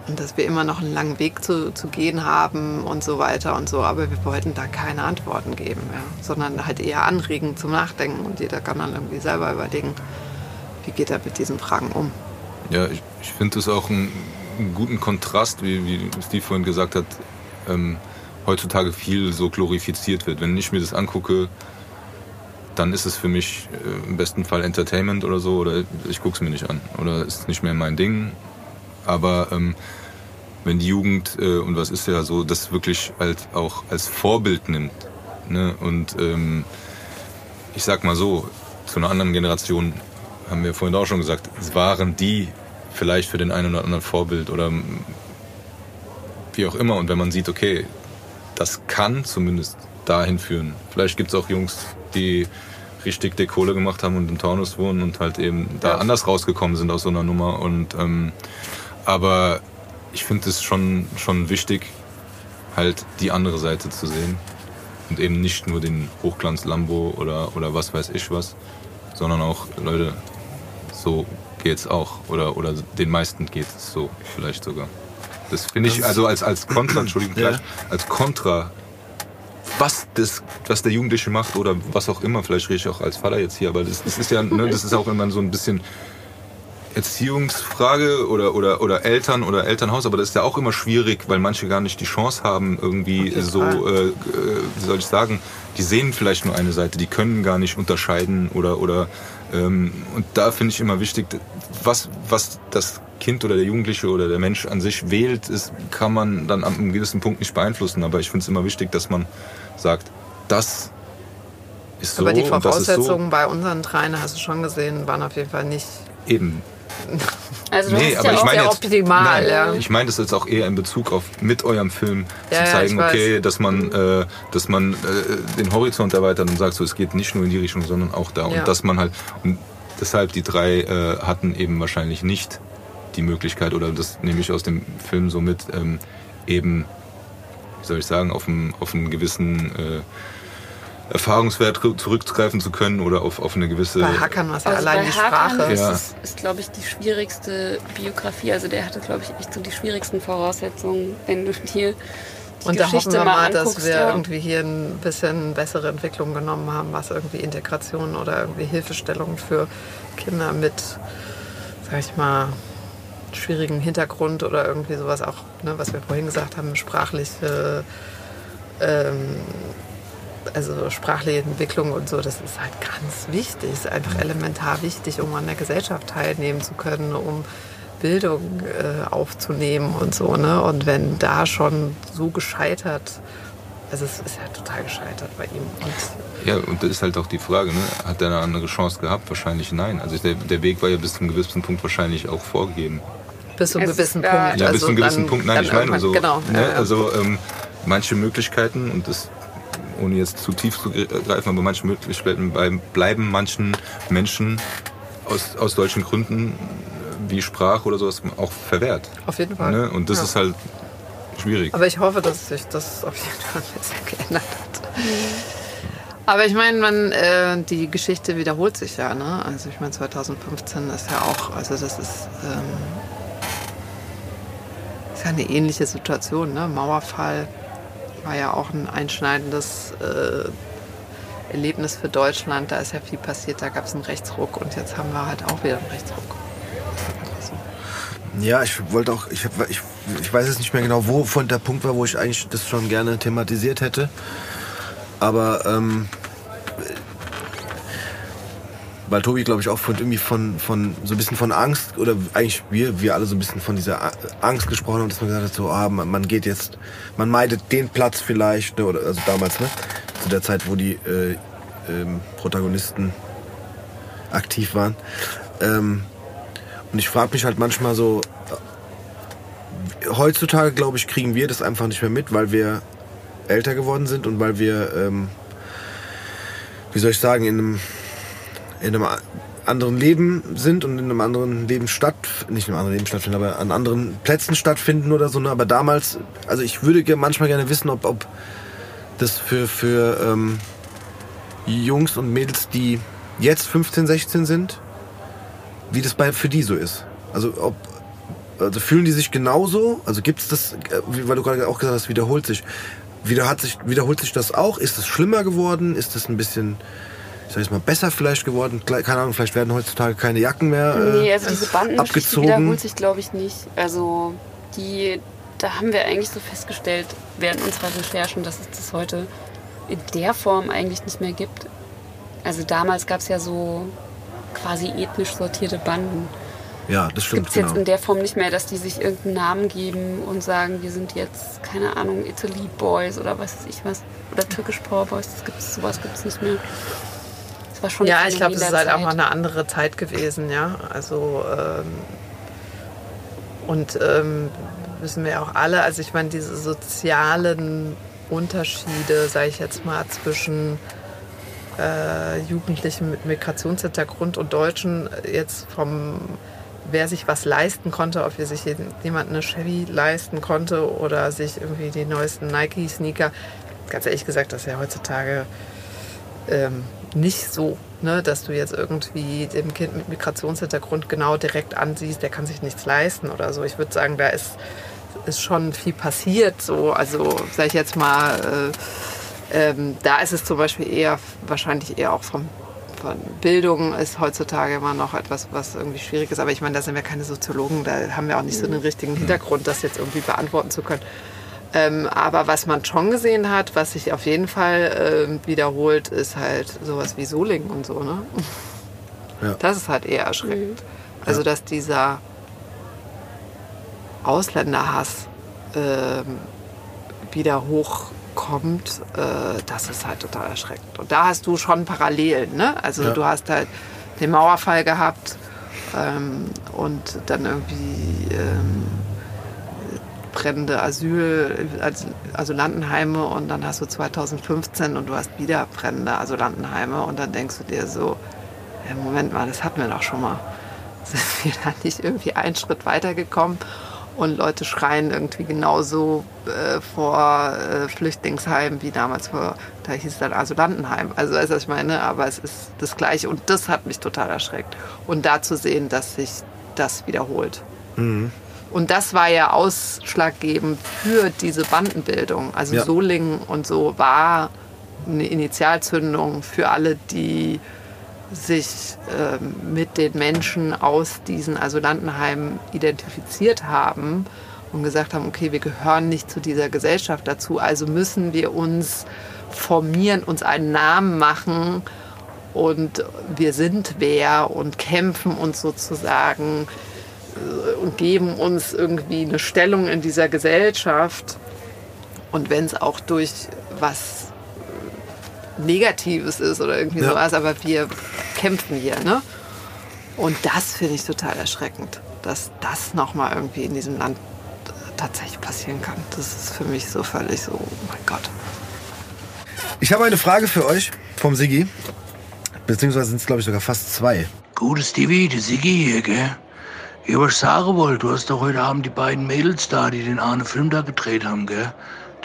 und dass wir immer noch einen langen Weg zu, zu gehen haben und so weiter und so. Aber wir wollten da keine Antworten geben, ja. sondern halt eher anregen zum Nachdenken. Und jeder kann dann irgendwie selber überlegen, wie geht er mit diesen Fragen um. Ja, ich, ich finde es auch einen, einen guten Kontrast, wie, wie Steve vorhin gesagt hat, ähm, heutzutage viel so glorifiziert wird. Wenn ich mir das angucke, dann ist es für mich äh, im besten Fall Entertainment oder so, oder ich gucke es mir nicht an. Oder ist nicht mehr mein Ding. Aber ähm, wenn die Jugend, äh, und was ist ja so, das wirklich halt auch als Vorbild nimmt. Ne? Und ähm, ich sag mal so, zu einer anderen Generation haben wir vorhin auch schon gesagt, es waren die vielleicht für den einen oder anderen Vorbild oder wie auch immer. Und wenn man sieht, okay, das kann zumindest dahin führen. Vielleicht gibt es auch Jungs, die richtig dick Kohle gemacht haben und im Taunus wohnen und halt eben da Ja. anders rausgekommen sind aus so einer Nummer. Und ähm, aber ich finde es schon schon wichtig, halt die andere Seite zu sehen und eben nicht nur den Hochglanz Lambo oder oder was weiß ich was, sondern auch Leute, so geht's auch oder oder den meisten geht es so vielleicht sogar. Das finde ich also als als Kontra, Entschuldigung, Ja. als Kontra was das, was der Jugendliche macht oder was auch immer, vielleicht rede ich auch als Vater jetzt hier, aber das, das ist ja, ne, das ist auch immer so ein bisschen Erziehungsfrage oder, oder, oder Eltern oder Elternhaus, aber das ist ja auch immer schwierig, weil manche gar nicht die Chance haben, irgendwie jeden so, äh, äh, wie soll ich sagen, die sehen vielleicht nur eine Seite, die können gar nicht unterscheiden oder, oder und da finde ich immer wichtig, was, was das Kind oder der Jugendliche oder der Mensch an sich wählt, ist, kann man dann an einem gewissen Punkt nicht beeinflussen, aber ich finde es immer wichtig, dass man sagt, das ist so Aber die ist so. Voraussetzungen bei unseren dreien, hast du schon gesehen, waren auf jeden Fall nicht Eben, Also du Nee, hast aber ja ich auch meine sehr jetzt, optimal, nein, ja. ich meine das jetzt auch eher in Bezug auf mit eurem Film Ja, zu zeigen, okay, dass man, äh, dass man äh, den Horizont erweitert und sagt, so es geht nicht nur in die Richtung, sondern auch da. Und dass man halt und deshalb die drei äh, hatten eben wahrscheinlich nicht die Möglichkeit oder das nehme ich aus dem Film so mit, ähm, eben, wie soll ich sagen, auf einen, auf einen gewissen äh, Erfahrungswert zurückgreifen zu können oder auf, auf eine gewisse Bei Hackern war es ja Also allein die Hakan Sprache. ist, Ja. es, ist glaube ich, die schwierigste Biografie. Also der hatte, glaube ich, echt so die schwierigsten Voraussetzungen, wenn du dir die Und da hoffen Geschichte wir mal mal, dass anguckst. wir ja. irgendwie hier ein bisschen bessere Entwicklung genommen haben, was irgendwie Integration oder irgendwie Hilfestellung für Kinder mit, sag ich mal, schwierigem Hintergrund oder irgendwie sowas auch, ne, was wir vorhin gesagt haben, sprachliche, ähm, also sprachliche Entwicklung und so, das ist halt ganz wichtig, ist einfach elementar wichtig, um an der Gesellschaft teilnehmen zu können, um Bildung äh, aufzunehmen und so. Ne? Und wenn da schon so gescheitert, also es ist ja total gescheitert bei ihm. Und Ja, und das ist halt auch die Frage, ne? hat er eine andere Chance gehabt? Wahrscheinlich nein. Also der, der Weg war ja bis zu einem gewissen Punkt wahrscheinlich auch vorgegeben. bis zu einem Es gewissen war- Punkt. Ja, also bis zu einem gewissen dann- Punkt, nein, ich meine so. Genau. Ne? Also ähm, manche Möglichkeiten, und das ohne jetzt zu tief zu greifen, aber manche Möglichkeiten bleiben- manchen Menschen aus, aus solchen Gründen äh, wie Sprache oder sowas auch verwehrt. Auf jeden Fall. Ne? Und das Ja. ist halt schwierig. Aber ich hoffe, dass sich das auf jeden Fall (laughs) bisschen geändert hat. Aber ich meine, man, äh, die Geschichte wiederholt sich ja, ne? Also ich meine, 2015 ist ja auch, also das ist, ähm, ist ja eine ähnliche Situation, ne? Mauerfall war ja auch ein einschneidendes äh, Erlebnis für Deutschland. Da ist ja viel passiert, da gab es einen Rechtsruck und jetzt haben wir halt auch wieder einen Rechtsruck. Ja, ich wollte auch, ich, ich, ich weiß jetzt nicht mehr genau, wo von der Punkt war, wo ich eigentlich das schon gerne thematisiert hätte. Aber ähm, weil Tobi, glaube ich, auch von irgendwie von, von so ein bisschen von Angst oder eigentlich wir, wir alle so ein bisschen von dieser Angst gesprochen haben, dass man gesagt hat, so, ah, man, man geht jetzt, man meidet den Platz vielleicht, ne, oder also damals, ne? Zu der Zeit, wo die äh, ähm, Protagonisten aktiv waren. Ähm, und ich frage mich halt manchmal so, äh, heutzutage, glaube ich, kriegen wir das einfach nicht mehr mit, weil wir älter geworden sind und weil wir, ähm, wie soll ich sagen, in einem in einem anderen Leben sind und in einem anderen Leben statt, nicht in einem anderen Leben stattfinden, aber an anderen Plätzen stattfinden oder so. Ne? Aber damals, also ich würde manchmal gerne wissen, ob, ob das für, für ähm, Jungs und Mädels, die jetzt 15, 16 sind, wie das bei, für die so ist. Also ob also fühlen die sich genauso? Also gibt es das, äh, weil du gerade auch gesagt hast, wiederholt sich. Wieder hat sich, wiederholt sich das auch? Ist es schlimmer geworden? Ist es ein bisschen ich sag jetzt mal, besser vielleicht geworden. Keine Ahnung, vielleicht werden heutzutage keine Jacken mehr äh, Nee, also diese Bandengeschichte wiederholt sich, glaube ich, nicht. Also die, da haben wir eigentlich so festgestellt während unserer Recherchen, dass es das heute in der Form eigentlich nicht mehr gibt. Also damals gab es ja so quasi ethnisch sortierte Banden. Ja, das stimmt. Gibt es jetzt genau. in der Form nicht mehr, dass die sich irgendeinen Namen geben und sagen, wir sind jetzt, keine Ahnung, Italy Boys oder was weiß ich was. Oder Türkisch Power Boys, das gibt's, sowas gibt es nicht mehr war schon Ja, ich glaube, es ist halt auch mal eine andere Zeit gewesen, ja. Also ähm, und ähm, wissen wir auch alle, also ich meine, diese sozialen Unterschiede, sage ich jetzt mal, zwischen äh, Jugendlichen mit Migrationshintergrund und Deutschen jetzt vom wer sich was leisten konnte, ob sich jemand eine Chevy leisten konnte oder sich irgendwie die neuesten Nike-Sneaker. Ganz ehrlich gesagt, das ist ja heutzutage ähm, nicht so, ne, dass du jetzt irgendwie dem Kind mit Migrationshintergrund genau direkt ansiehst, der kann sich nichts leisten oder so. Ich würde sagen, da ist, ist schon viel passiert. So. Also sage ich jetzt mal, äh, ähm, da ist es zum Beispiel eher, wahrscheinlich eher auch vom von Bildung ist heutzutage immer noch etwas, was irgendwie schwierig ist. Aber ich meine, da sind wir keine Soziologen, da haben wir auch nicht so den richtigen Hintergrund, das jetzt irgendwie beantworten zu können. Ähm, aber was man schon gesehen hat, was sich auf jeden Fall äh, wiederholt, ist halt sowas wie Solingen und so. Ne? Ja. Das ist halt eher erschreckend. Mhm. Also, dass dieser Ausländerhass äh, wieder hochkommt, äh, das ist halt total erschreckend. Und da hast du schon Parallelen. Ne? Also, ja. du hast halt den Mauerfall gehabt ähm, und dann irgendwie. Ähm, brennende Asyl, Asylantenheime und dann hast du 2015 und du hast wieder brennende Asylantenheime und dann denkst du dir so, ja, Moment mal, das hatten wir doch schon mal. (laughs) Sind wir da nicht irgendwie einen Schritt weitergekommen? Und Leute schreien irgendwie genauso äh, vor äh, Flüchtlingsheimen wie damals vor, da hieß es dann Asylantenheim. Also weißt du, was ich meine? Aber es ist das Gleiche und das hat mich total erschreckt. Und da zu sehen, dass sich das wiederholt. Mhm. Und das war ja ausschlaggebend für diese Bandenbildung. Also ja. Solingen und so war eine Initialzündung für alle, die sich äh, mit den Menschen aus diesen Asylantenheimen identifiziert haben und gesagt haben, okay, wir gehören nicht zu dieser Gesellschaft dazu, also müssen wir uns formieren, uns einen Namen machen und wir sind wer und kämpfen uns sozusagen und geben uns irgendwie eine Stellung in dieser Gesellschaft. Und wenn es auch durch was Negatives ist oder irgendwie ja. sowas, aber wir kämpfen hier. Ne? Und das finde ich total erschreckend, dass das nochmal irgendwie in diesem Land tatsächlich passieren kann. Das ist für mich so völlig so, oh mein Gott. Ich habe eine Frage für euch vom Sigi. Beziehungsweise sind es, glaube ich, sogar fast zwei. Gutes Stevie, der Sigi hier, gell? Ja, was ich sagen wollte, du hast doch heute Abend die beiden Mädels da, die den Arne Film da gedreht haben, gell?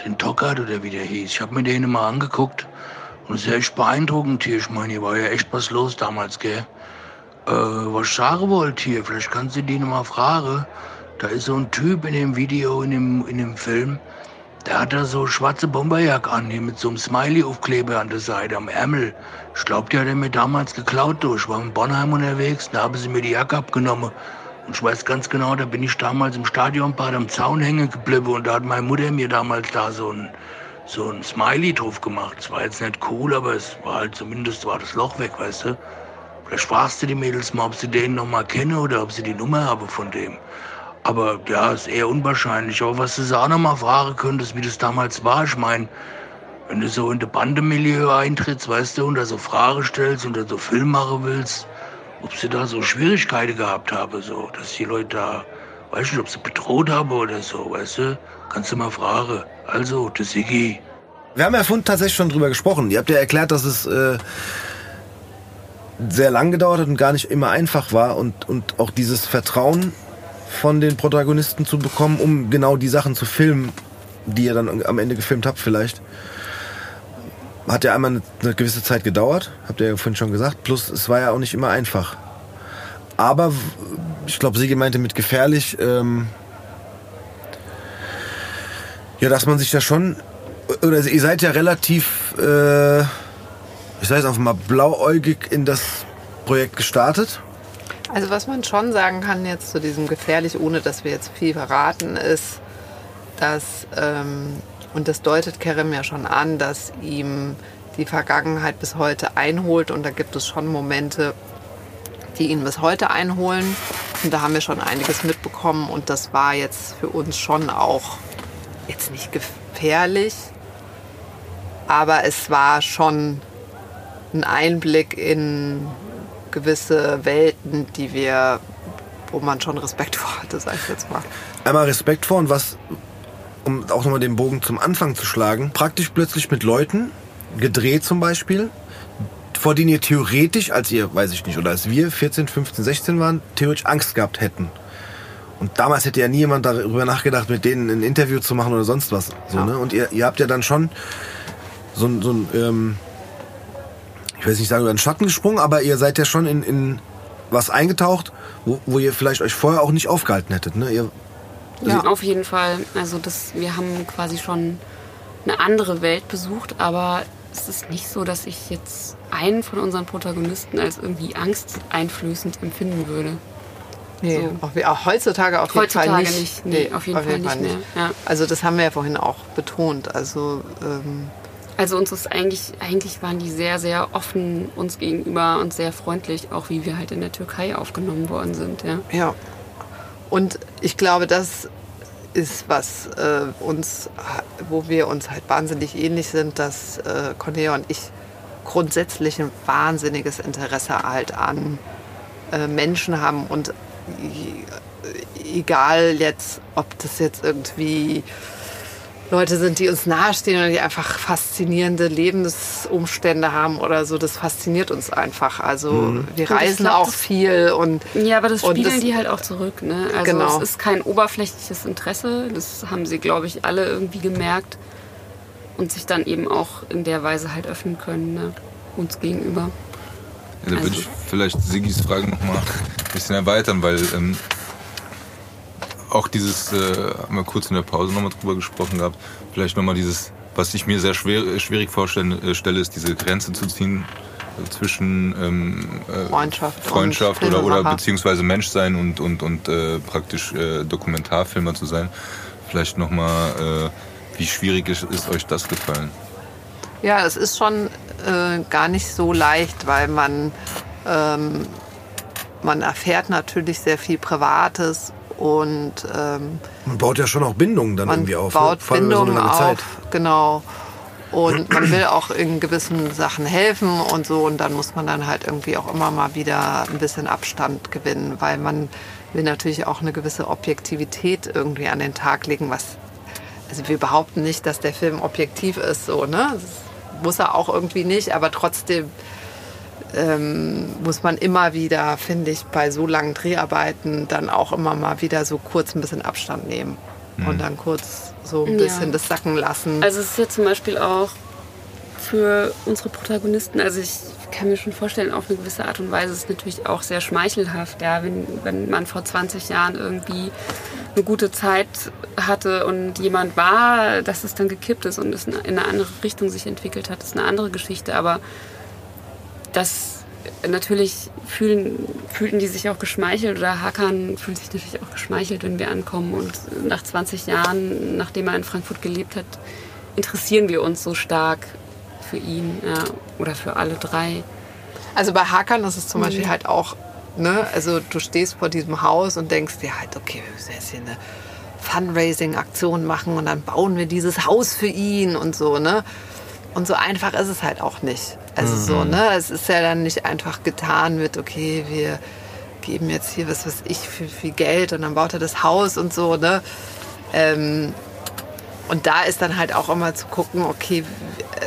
den Tockert oder wie der hieß. Ich habe mir den mal angeguckt und ist echt beeindruckend hier. Ich meine, hier war ja echt was los damals, gell? Äh, was ich sagen wollte hier, vielleicht kannst du die noch mal fragen. Da ist so ein Typ in dem Video, in dem, in dem Film, der hat da so schwarze Bomberjack an, hier mit so einem Smiley-Aufkleber an der Seite, am Ärmel. Ich glaube, die hat er mir damals geklaut. Du. Ich war in Bonheim unterwegs, da haben sie mir die Jacke abgenommen. Und ich weiß ganz genau, da bin ich damals im Stadionbad am Zaun hängen geblieben und da hat meine Mutter mir damals da so ein, so ein Smiley drauf gemacht. Es war jetzt nicht cool, aber es war halt zumindest war das Loch weg, weißt du. Vielleicht fragst du die Mädels mal, ob sie den noch mal kennen oder ob sie die Nummer haben von dem. Aber ja, ist eher unwahrscheinlich. Aber was du sie auch noch mal fragen könntest, wie das damals war, ich meine, wenn du so in das Bandemilieu eintrittst, weißt du, und da so Fragen stellst und da so Film machen willst, ob sie da so Schwierigkeiten gehabt haben, so, dass die Leute da, weißt du, ob sie bedroht haben oder so, weißt du, kannst du mal fragen. Also, das Siggi. Wir haben ja vorhin tatsächlich schon drüber gesprochen. Ihr habt ja erklärt, dass es äh, sehr lang gedauert hat und gar nicht immer einfach war und, und auch dieses Vertrauen von den Protagonisten zu bekommen, um genau die Sachen zu filmen, die ihr dann am Ende gefilmt habt vielleicht. Hat ja einmal eine, gewisse Zeit gedauert, habt ihr ja vorhin schon gesagt. Plus es war ja auch nicht immer einfach. Aber ich glaube, Sigi meinte mit gefährlich, ähm, ja, dass man sich da schon, oder ihr seid ja relativ, äh, ich sage jetzt einfach mal, blauäugig in das Projekt gestartet. Also was man schon sagen kann jetzt zu diesem gefährlich, ohne dass wir jetzt viel verraten, ist, dass, ähm, und das deutet Kerem ja schon an, dass ihm die Vergangenheit bis heute einholt und da gibt es schon Momente, die ihn bis heute einholen. Und da haben wir schon einiges mitbekommen und das war jetzt für uns schon auch jetzt nicht gefährlich, aber es war schon ein Einblick in gewisse Welten, die wir, wo man schon Respekt (laughs) vor hatte, sag ich jetzt mal. Einmal Respekt vor und was, um auch nochmal den Bogen zum Anfang zu schlagen, praktisch plötzlich mit Leuten, gedreht zum Beispiel, vor denen ihr theoretisch, als ihr, weiß ich nicht, oder als wir 14, 15, 16 waren, theoretisch Angst gehabt hätten. Und damals hätte ja niemand darüber nachgedacht, mit denen ein Interview zu machen oder sonst was. So, Ja. ne? Und ihr, ihr habt ja dann schon so ein, so ein ähm, ich will jetzt nicht sagen, über den Schatten gesprungen, aber ihr seid ja schon in, in was eingetaucht, wo, wo ihr vielleicht euch vorher auch nicht aufgehalten hättet. Ne? Ihr, Ja. Auf jeden Fall. Also das, wir haben quasi schon eine andere Welt besucht, aber es ist nicht so, dass ich jetzt einen von unseren Protagonisten als irgendwie angsteinflößend empfinden würde. Nee, So. auch, auch heutzutage auf jeden Fall Heutzutage nicht. nicht. Nee, auf jeden Fall nicht mehr, ja. Also das haben wir ja vorhin auch betont. Also ähm, Also uns ist eigentlich, eigentlich waren die sehr, sehr offen uns gegenüber und sehr freundlich, auch wie wir halt in der Türkei aufgenommen worden sind. Ja. Ja. Und ich glaube, das ist was äh, uns, wo wir uns halt wahnsinnig ähnlich sind, dass äh, Cornelia und ich grundsätzlich ein wahnsinniges Interesse halt an äh, Menschen haben und e- egal jetzt, ob das jetzt irgendwie Leute sind, die uns nahestehen oder die einfach faszinierende Lebensumstände haben oder so, das fasziniert uns einfach. Also wir Und ich reisen glaub, auch das- viel und Ja, aber das Und spiegeln das- die halt auch zurück. Ne? Also Genau. es ist kein oberflächliches Interesse. Das haben sie, glaube ich, alle irgendwie gemerkt. Und sich dann eben auch in der Weise halt öffnen können, ne? uns gegenüber. Ja, da würde Also- ich vielleicht Sigis Frage nochmal ein bisschen erweitern, weil ähm, auch dieses, äh, haben wir kurz in der Pause nochmal drüber gesprochen gehabt, vielleicht nochmal dieses, was ich mir sehr schwer, schwierig vorstelle, äh, ist diese Grenze zu ziehen äh, zwischen ähm, äh, Freundschaft und Freundschaft oder, oder beziehungsweise Menschsein und, und, und äh, praktisch äh, Dokumentarfilmer zu sein. Vielleicht nochmal, äh, wie schwierig ist, ist euch das gefallen? Ja, es ist schon äh, gar nicht so leicht, weil man, ähm, man erfährt natürlich sehr viel Privates und ähm, man baut ja schon auch Bindungen dann man irgendwie auf. baut ne? Allem über Bindungen so auf, genau. Und man will auch in gewissen Sachen helfen und so. Und dann muss man dann halt irgendwie auch immer mal wieder ein bisschen Abstand gewinnen, weil man will natürlich auch eine gewisse Objektivität irgendwie an den Tag legen, was also wir behaupten nicht, dass der Film objektiv ist, so, ne? Das muss er auch irgendwie nicht, aber trotzdem ähm, muss man immer wieder, finde ich, bei so langen Dreharbeiten dann auch immer mal wieder so kurz ein bisschen Abstand nehmen. und dann kurz so ein Ja. bisschen das sacken lassen. Also es ist ja zum Beispiel auch für unsere Protagonisten, also ich kann mir schon vorstellen, auf eine gewisse Art und Weise ist es natürlich auch sehr schmeichelhaft, ja, wenn, wenn man vor 20 Jahren irgendwie eine gute Zeit hatte und jemand war, dass es dann gekippt ist und es in eine andere Richtung sich entwickelt hat, ist eine andere Geschichte, aber das natürlich fühlen, fühlten die sich auch geschmeichelt oder Hakan fühlt sich natürlich auch geschmeichelt, wenn wir ankommen und nach 20 Jahren, nachdem er in Frankfurt gelebt hat, interessieren wir uns so stark für ihn ja, oder für alle drei. Also bei Hackern ist es zum Beispiel halt auch, ne, also du stehst vor diesem Haus und denkst dir halt, okay, wir müssen jetzt hier eine Fundraising-Aktion machen und dann bauen wir dieses Haus für ihn und so, ne? Und so einfach ist es halt auch nicht. Also so, ne, es ist ja dann nicht einfach getan mit, okay, wir geben jetzt hier was weiß ich für viel Geld und dann baut er das Haus und so, ne? Ähm, und da ist dann halt auch immer zu gucken, okay,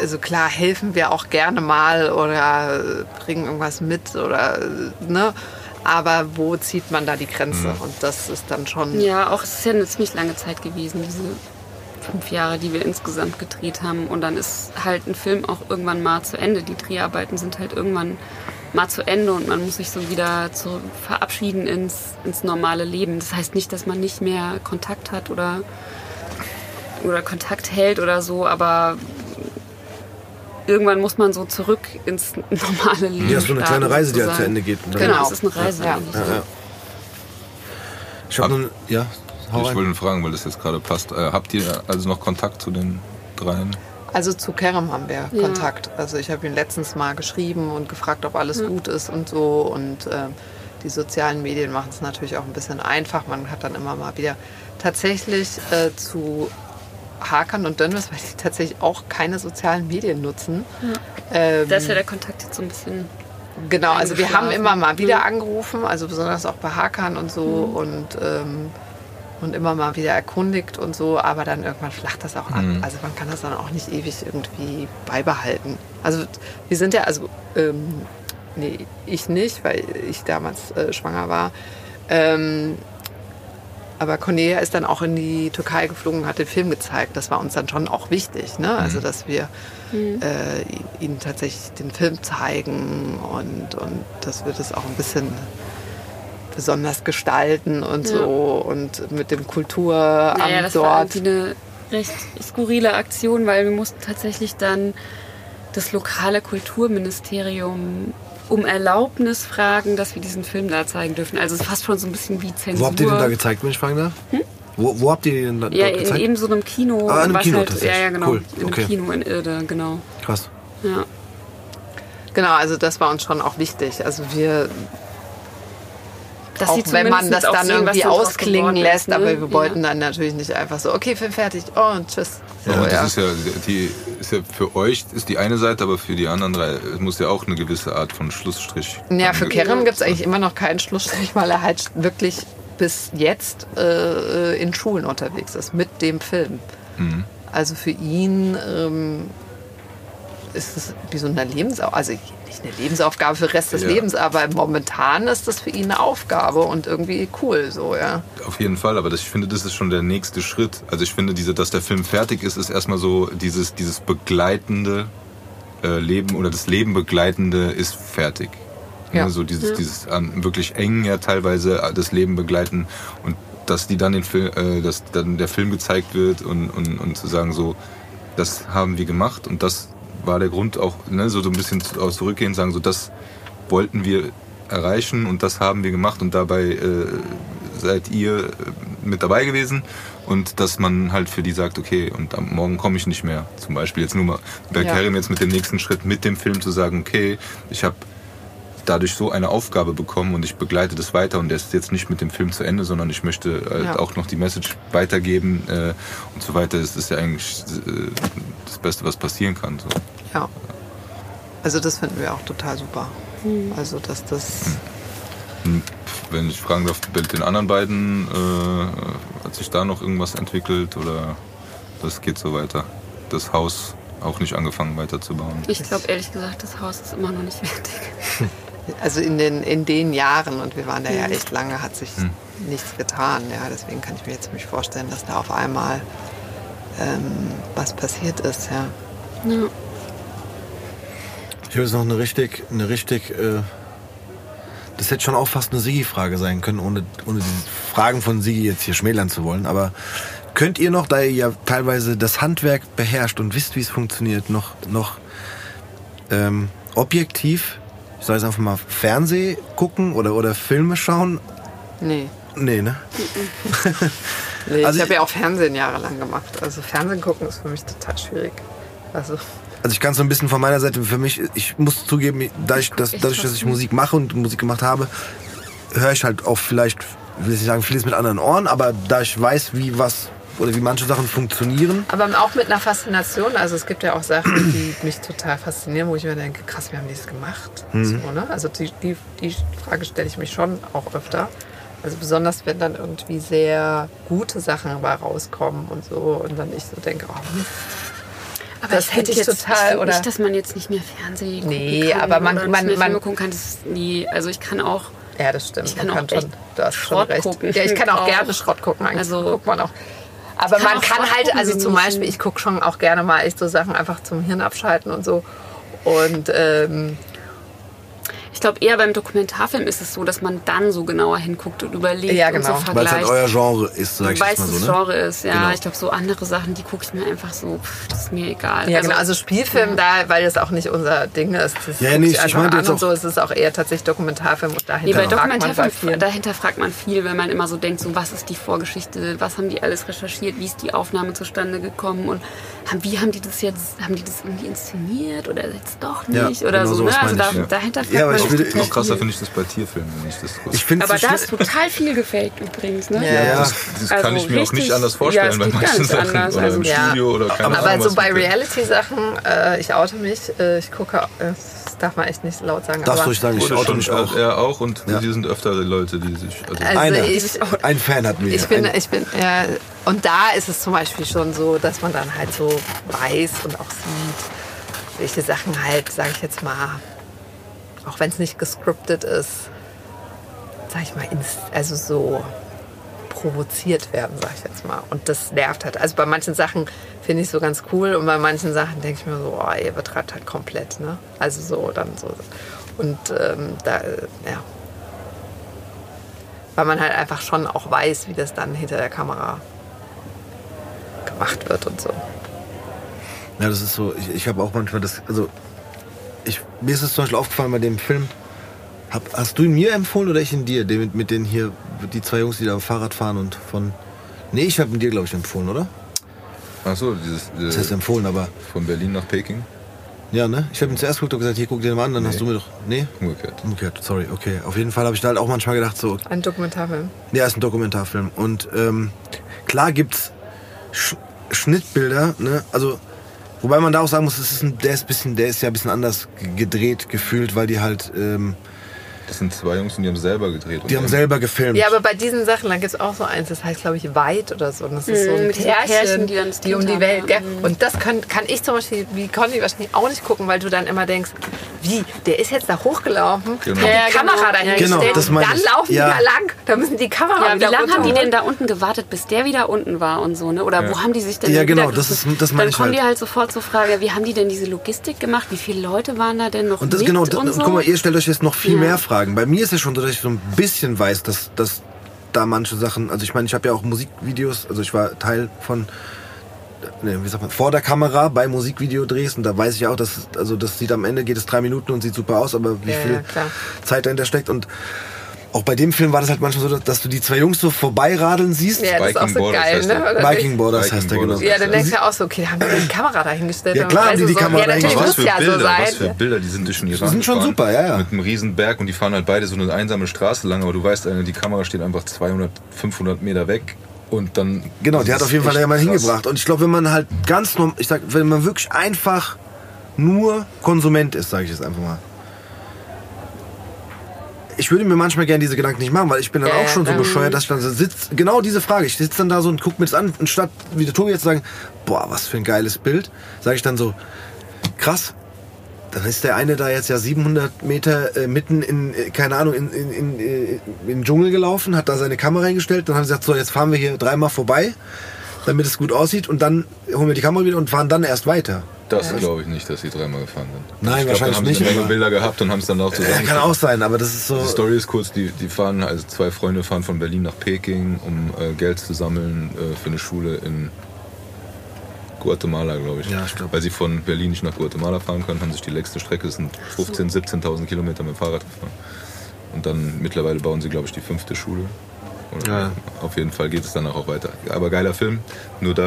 also klar helfen wir auch gerne mal oder bringen irgendwas mit oder ne, aber wo zieht man da die Grenze? Und das ist dann schon Ja, auch es ist ja eine ziemlich lange Zeit gewesen, diese fünf Jahre, die wir insgesamt gedreht haben. Und dann ist halt ein Film auch irgendwann mal zu Ende. Die Dreharbeiten sind halt irgendwann mal zu Ende und man muss sich so wieder zu verabschieden ins, ins normale Leben. Das heißt nicht, dass man nicht mehr Kontakt hat oder, oder Kontakt hält oder so, aber irgendwann muss man so zurück ins normale Leben. Ja, so eine kleine Reise, die halt zu sozusagen. Ende geht. Und dann- Genau, es ist eine Reise Ja. eigentlich. Ja, ja. Ich habe ja, hau Ich wollte nur fragen, weil das jetzt gerade passt. Äh, habt ihr also noch Kontakt zu den dreien? Also zu Kerem haben wir Ja. Kontakt. Also ich habe ihn letztens mal geschrieben und gefragt, ob alles gut ist und so. Und ähm, die sozialen Medien machen es natürlich auch ein bisschen einfach. Man hat dann immer mal wieder tatsächlich äh, zu Hakan und Dönnes, weil die tatsächlich auch keine sozialen Medien nutzen. Ähm, Da ist ja der Kontakt jetzt so ein bisschen Genau, also wir haben immer mal wieder angerufen, also besonders auch bei Hakan und so und, ähm, und immer mal wieder erkundigt und so, aber dann irgendwann flacht das auch ab. Also man kann das dann auch nicht ewig irgendwie beibehalten. Also wir sind ja, also ähm, nee, ich nicht, weil ich damals äh, schwanger war. Ähm, aber Cornelia ist dann auch in die Türkei geflogen und hat den Film gezeigt. Das war uns dann schon auch wichtig, ne? Also dass wir äh, ihnen tatsächlich den Film zeigen und, und dass wir das auch ein bisschen besonders gestalten und Ja. so und mit dem Kulturamt Naja, das war dort. irgendwie eine recht skurrile Aktion, weil wir mussten tatsächlich dann das lokale Kulturministerium um Erlaubnis fragen, dass wir diesen Film da zeigen dürfen. Also es ist fast schon so ein bisschen wie Zensur. Wo habt ihr den da gezeigt, wenn ich fragen darf? Wo, wo habt ihr den da ja, gezeigt? eben so einem Kino. Ah, in einem was Kino halt, tatsächlich. Ja, ja, genau. Cool, In einem okay. Kino in Irde, genau. Krass. Ja. Genau, also das war uns schon auch wichtig. Also wir, Dass auch sie wenn man das dann irgendwie ausklingen lässt, ist, ne? aber wir Ja. wollten dann natürlich nicht einfach so, okay, Film fertig, oh und tschüss. So, Ja, ja. das ist ja, die, ist ja für euch ist die eine Seite, aber für die anderen drei es muss ja auch eine gewisse Art von Schlussstrich. Ja, für Kerem gibt es eigentlich immer noch keinen Schlussstrich, weil er halt wirklich bis jetzt äh, in Schulen unterwegs ist mit dem Film. Mhm. Also für ihn ähm, ist es wie so eine Lebensaufgabe, also nicht eine Lebensaufgabe für den Rest des Ja. Lebens, aber momentan ist das für ihn eine Aufgabe und irgendwie cool so, ja. Auf jeden Fall, aber das, ich finde, das ist schon der nächste Schritt. Also ich finde, diese, dass der Film fertig ist, ist erstmal so dieses, dieses begleitende äh, Leben oder das Leben begleitende ist fertig. Ja. Ja. So dieses, dieses an, wirklich eng ja teilweise äh, das Leben begleiten und dass die dann den Film, äh, dass dann der Film gezeigt wird und, und, und zu sagen so, das haben wir gemacht und das war der Grund auch, ne, so, so ein bisschen zurückgehen, sagen so, das wollten wir erreichen und das haben wir gemacht und dabei äh, seid ihr äh, mit dabei gewesen und dass man halt für die sagt, okay, und am Morgen komme ich nicht mehr. Zum Beispiel jetzt nur mal bei Ja. Karim jetzt mit dem nächsten Schritt mit dem Film zu sagen, okay, ich habe dadurch so eine Aufgabe bekommen und ich begleite das weiter und der ist jetzt nicht mit dem Film zu Ende, sondern ich möchte halt Ja. auch noch die Message weitergeben äh, und so weiter. Das ist ja eigentlich äh, das Beste, was passieren kann. So. Ja. Also das finden wir auch total super. Also dass das Und wenn ich fragen darf, bei den anderen beiden, äh, hat sich da noch irgendwas entwickelt oder das geht so weiter? Das Haus auch nicht angefangen weiterzubauen. Ich glaube ehrlich gesagt, das Haus ist immer noch nicht fertig. (laughs) Also in den, in den Jahren und wir waren da ja echt lange, hat sich nichts getan. Ja, deswegen kann ich mir jetzt nicht vorstellen, dass da auf einmal ähm, was passiert ist. Ja. Ich habe jetzt noch eine richtig, eine richtig, äh, das hätte schon auch fast eine Sigi-Frage sein können, ohne, ohne die Fragen von Sigi jetzt hier schmälern zu wollen. Aber könnt ihr noch, da ihr ja teilweise das Handwerk beherrscht und wisst, wie es funktioniert, noch, noch ähm, objektiv, ich sage jetzt einfach mal, Fernseh gucken oder, oder Filme schauen? Nee. Nee, ne? (laughs) nee Also ich habe ich- ja auch Fernsehen jahrelang gemacht. Also Fernsehen gucken ist für mich total schwierig. Also Also ich kann so ein bisschen von meiner Seite, für mich, ich muss zugeben, dadurch, dass, dadurch, dass ich Musik mache und Musik gemacht habe, höre ich halt auch vielleicht, ich will nicht sagen, vieles mit anderen Ohren, aber da ich weiß, wie was oder wie manche Sachen funktionieren, Aber auch mit einer Faszination. Also es gibt ja auch Sachen, die mich total faszinieren, wo ich mir denke, krass, wie haben die das gemacht? So, ne? Also die, die, die Frage stelle ich mich schon auch öfter. Also besonders, wenn dann irgendwie sehr gute Sachen dabei rauskommen und so. Und dann ich so denke, oh Mist. Aber Das ich hätte ich jetzt, total, ich find oder? nicht, dass man jetzt nicht mehr Fernsehen gucken Nee, kann aber man- oder man- nicht man- Filme gucken kann. Das nie, also ich kann auch Ja, das stimmt. Ich kann Man auch echt du hast schon Schrott recht. gucken. Ja, ich kann auch (laughs) Auch. gerne Schrott gucken. Eigentlich Also- guckt man auch. Aber kann man kann halt, also zum. Beispiel, ich gucke schon auch gerne mal echt so Sachen einfach zum Hirn abschalten und so. Und ähm, Ich glaube, eher beim Dokumentarfilm ist es so, dass man dann so genauer hinguckt und überlegt Ja, und genau. so weil es halt vergleicht. euer Genre ist, sag ich Weil es das so, ne? Genre ist, ja. Genau. Ich glaube, so andere Sachen, die gucke ich mir einfach so, pff, das ist mir egal. ja, genau, also Spielfilm da, weil das auch nicht unser Ding ist. Das Ja, nee, ich ich meinte an jetzt und auch- so. Es ist auch eher tatsächlich Dokumentarfilm und Nee, dahinter man bei Dokumentarfilm, dahinter fragt man viel, weil man immer so denkt, so was ist die Vorgeschichte, was haben die alles recherchiert, wie ist die Aufnahme zustande gekommen und haben, wie haben die das jetzt, haben die das irgendwie inszeniert oder jetzt doch Ja, nicht oder genau so. Ne? Also meine da, ja. dahinter fragt Ja, man ich total Noch krasser finde ich das bei Tierfilmen, wenn ich das. Ich Aber so da ist total viel gefaked übrigens, ne? Ja, ja. das, das kann Also ich mir auch nicht richtig- anders vorstellen ja, bei manchen Sachen anders. oder Also- im Ja. Studio oder keine Aber Ahnung. so bei Reality-Sachen, äh, ich oute mich, äh, ich gucke, äh, das darf man echt nicht laut sagen. Darfst du sagen, ich auto mich auch. Er auch und Ja. die sind öfter Leute, die sich. Also, Also Einer, ich- ein Fan hatten wir. Ich bin, ein, ich bin, ja, und da ist es zum Beispiel schon so, dass man dann halt so weiß und auch sieht, welche Sachen halt, sage ich jetzt mal, auch wenn es nicht gescriptet ist, sag ich mal, also so provoziert werden, sag ich jetzt mal. Und das nervt halt. Also bei manchen Sachen finde ich so ganz cool und bei manchen Sachen denke ich mir so, oh, ihr betreibt halt komplett, ne? Also so, dann so. Und ähm, da, ja. Weil man halt einfach schon auch weiß, wie das dann hinter der Kamera gemacht wird und so. Ja, das ist so, ich, ich habe auch manchmal das, also ich, mir ist es zum Beispiel aufgefallen bei dem Film, hab, hast du ihn mir empfohlen oder ich ihn dir, den, mit, mit den hier, die zwei Jungs, die da Fahrrad fahren und von, nee, ich habe ihn dir, glaube ich, empfohlen, oder? Achso, dieses. Das heißt Äh, empfohlen, aber, von Berlin nach Peking. ja, ne? Ich habe ihn zuerst geguckt und gesagt, hier, guck dir den mal an, dann hast Nee. du mir doch, nee? Umgekehrt. Umgekehrt, sorry, okay. Auf jeden Fall habe ich da halt auch manchmal gedacht, so, Ein Dokumentarfilm. Ja, ist ein Dokumentarfilm. Und ähm, klar gibt's Sch Schnittbilder, ne? Also, wobei man da auch sagen muss, es ist ein, der ist bisschen, der ist ja ein bisschen anders gedreht gefühlt, weil die halt, ähm, Das sind zwei Jungs und die haben selber gedreht. die haben selber gefilmt. Ja, aber bei diesen Sachen, da gibt es auch so eins, das heißt, glaube ich, Weit oder so. Und das ist so ein Mhm, mit Pärchen, Pärchen, die dann das die um die Welt, ja. gell? Und das kann, kann ich zum Beispiel, wie Conny wahrscheinlich auch nicht gucken, weil du dann immer denkst, wie, der ist jetzt da hochgelaufen, Genau. hat die Ja, Kamera genau. dahingestellt, Genau, das meine dann ich. laufen Ja. die da lang, da müssen die Kamera Ja, wie wieder lange haben die denn da unten gewartet, bis der wieder unten war und so, ne? Oder Ja. wo haben die sich denn Ja, genau, das ist- das meine Dann kommen halt. die halt sofort zur Frage, wie haben die denn diese Logistik gemacht? Wie viele Leute waren da denn noch Und das mit genau, und das, so? guck mal, ihr stellt euch jetzt noch viel Ja. mehr Fragen. Bei mir ist es schon so, dass ich so ein bisschen weiß, dass, dass da manche Sachen, also ich meine, ich habe ja auch Musikvideos, also ich war Teil von, ne, wie sagt man, vor der Kamera bei Musikvideodrehs und da weiß ich auch, dass, also das sieht am Ende, geht es drei Minuten und sieht super aus, aber wie Ja, viel ja. Zeit dahinter steckt und auch bei dem Film war das halt manchmal so, dass- dass du die zwei Jungs so vorbeiradeln siehst. Ja, das ist auch so Borders geil, heißt ne? Viking Borders heißt der genau. Ja, dann denkst du ja auch so, okay, da haben die die Kamera dahingestellt. Ja, klar haben die die so, Kamera Ja, dahingestellt. was für ja so Bilder, sein. was für Bilder, die sind durch den Iran sind schon gefahren, super, ja, ja. Mit einem riesen Berg und die fahren halt beide so eine einsame Straße lang, aber du weißt, äh, die Kamera steht einfach 200, 500 Meter weg und dann... Genau, die hat auf jeden Fall da mal krass. hingebracht. Und ich glaube, wenn man halt ganz normal, ich sag, wenn man wirklich einfach nur Konsument ist, sage ich jetzt einfach mal. Ich würde mir manchmal gerne diese Gedanken nicht machen, weil ich bin dann Ja, auch schon so bescheuert, dass ich dann so sitze. Genau diese Frage. Ich sitze dann da so und gucke mir das an, anstatt wie der Tobi jetzt zu sagen, boah, was für ein geiles Bild, sage ich dann so, krass. Dann ist der eine da jetzt ja 700 Meter äh, mitten in, äh, keine Ahnung, in, in, in, äh, in den Dschungel gelaufen, hat da seine Kamera hingestellt. Dann haben sie gesagt, so, jetzt fahren wir hier dreimal vorbei, damit es gut aussieht. Und dann holen wir die Kamera wieder und fahren dann erst weiter. Das glaube ich nicht, dass sie dreimal gefahren sind. Nein, ich glaub, wahrscheinlich haben nicht, Sie eine Menge Bilder gehabt und haben es dann auch Ja, zusammen. kann auch sein, aber das ist so. Die Story ist kurz, die, die fahren, also zwei Freunde fahren von Berlin nach Peking, um äh, Geld zu sammeln äh, für eine Schule in Guatemala, glaube ich. Ja, ich glaub. Weil sie von Berlin nicht nach Guatemala fahren können, haben sich die längste Strecke, sind 15.000, 17.000 Kilometer mit dem Fahrrad gefahren. Und dann mittlerweile bauen sie, glaube ich, die fünfte Schule. Ja. Auf jeden Fall geht es danach auch weiter. Aber geiler Film. Nur da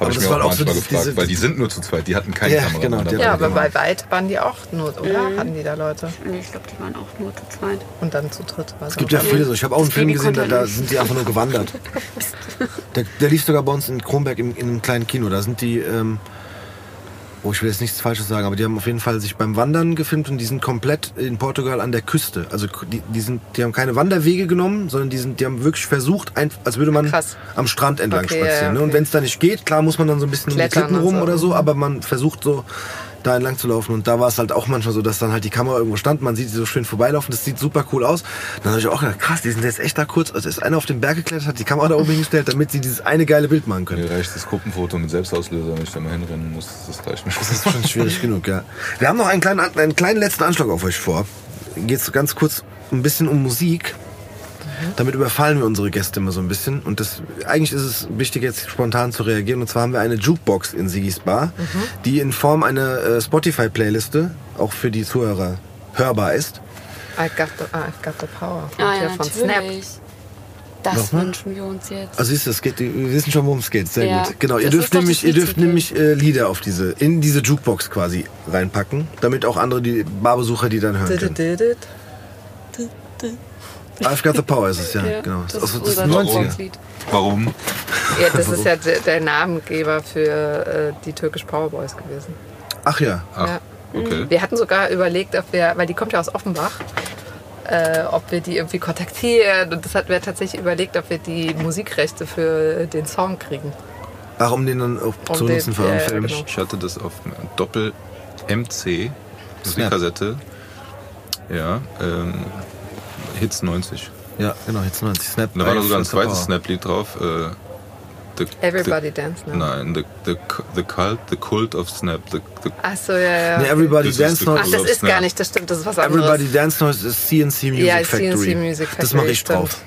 habe ich mir auch so manchmal diese- gefragt, diese- weil die sind nur zu zweit, die hatten keine Ja, Kamera. genau, die Ja, aber bei weit waren die auch nur, oder? Hatten die da Leute? Nee, ich glaube, die waren auch nur zu zweit. Und dann zu dritt. Es gibt ja viele so. Ich habe auch einen Film gesehen, da, da sind die einfach nur gewandert. (laughs) Der, der lief sogar bei uns in Kronberg im, in einem kleinen Kino. Da sind die, ähm, oh, ich will jetzt nichts Falsches sagen, aber die haben auf jeden Fall sich beim Wandern gefilmt und die sind komplett in Portugal an der Küste. Also die, die, sind, die haben keine Wanderwege genommen, sondern die, sind, die haben wirklich versucht, ein, als würde man Krass. am Strand entlang Okay, spazieren. ja, Ne? Und okay. wenn es da nicht geht, klar muss man dann so ein bisschen um die Klettern Klippen und rum so. oder so, aber man versucht so da entlang zu laufen. Und da war es halt auch manchmal so, dass dann halt die Kamera irgendwo stand, man sieht sie so schön vorbeilaufen, das sieht super cool aus. Dann habe ich auch gedacht, krass, die sind jetzt echt da kurz. Also ist einer auf den Berg geklettert, hat die Kamera da oben hingestellt, damit sie dieses eine geile Bild machen können. Mir reicht das Gruppenfoto mit Selbstauslöser, wenn ich da mal hinrennen muss. Das reicht mir schon. Das ist (laughs) schon schwierig genug, ja. Wir haben noch einen kleinen, einen kleinen letzten Anschlag auf euch vor. Geht so ganz kurz ein bisschen um Musik. Damit überfallen wir unsere Gäste immer so ein bisschen. Und das, eigentlich ist es wichtig, jetzt spontan zu reagieren. Und zwar haben wir eine Jukebox in Sigis Bar, die in Form einer äh, Spotify-Playliste auch für die Zuhörer hörbar ist. I've got the, I've got the power. Ah ja, von Snap. Das Nochmal? wünschen wir uns jetzt. Also siehst du, es geht, wir wissen schon, worum es geht. Sehr Ja, gut. Genau, ihr das dürft nämlich, ihr dürft nämlich äh, Lieder auf diese, in diese Jukebox quasi reinpacken, damit auch andere die Barbesucher die dann hören können. I've got the power ist es ja, Ja, genau. das Also, ist das ist unser 90er. Lieblingslied. Warum? Ja, das ist ja der, Namengeber für äh, die türkisch Powerboys gewesen. Ach ja. Ach, Ja. okay. Wir hatten sogar überlegt, ob wir, weil die kommt ja aus Offenbach, äh, ob wir die irgendwie kontaktieren. Und das hatten wir tatsächlich überlegt, ob wir die Musikrechte für den Song kriegen. Ach, um den dann auch Um zu den- nutzen für ja, Film. genau. Ich hatte das auf Doppel MC Musikkassette. Ja, ähm, Hits 90. Ja, genau, jetzt 90 Snap. Und da war da sogar ein the zweites. Snap-Lied drauf. Äh, the, Everybody Dance Now. Nein, the, the, the Cult, the Cult of Snap. The, the, Ach so, ja, ja. Nee, Everybody Das ist Dance the Now. Ach, das ist gar nicht, das stimmt, das ist was anderes. Everybody Dance Now ist CNC Music ja, Factory. CNC Music Factory. Das mache ich stimmt. drauf.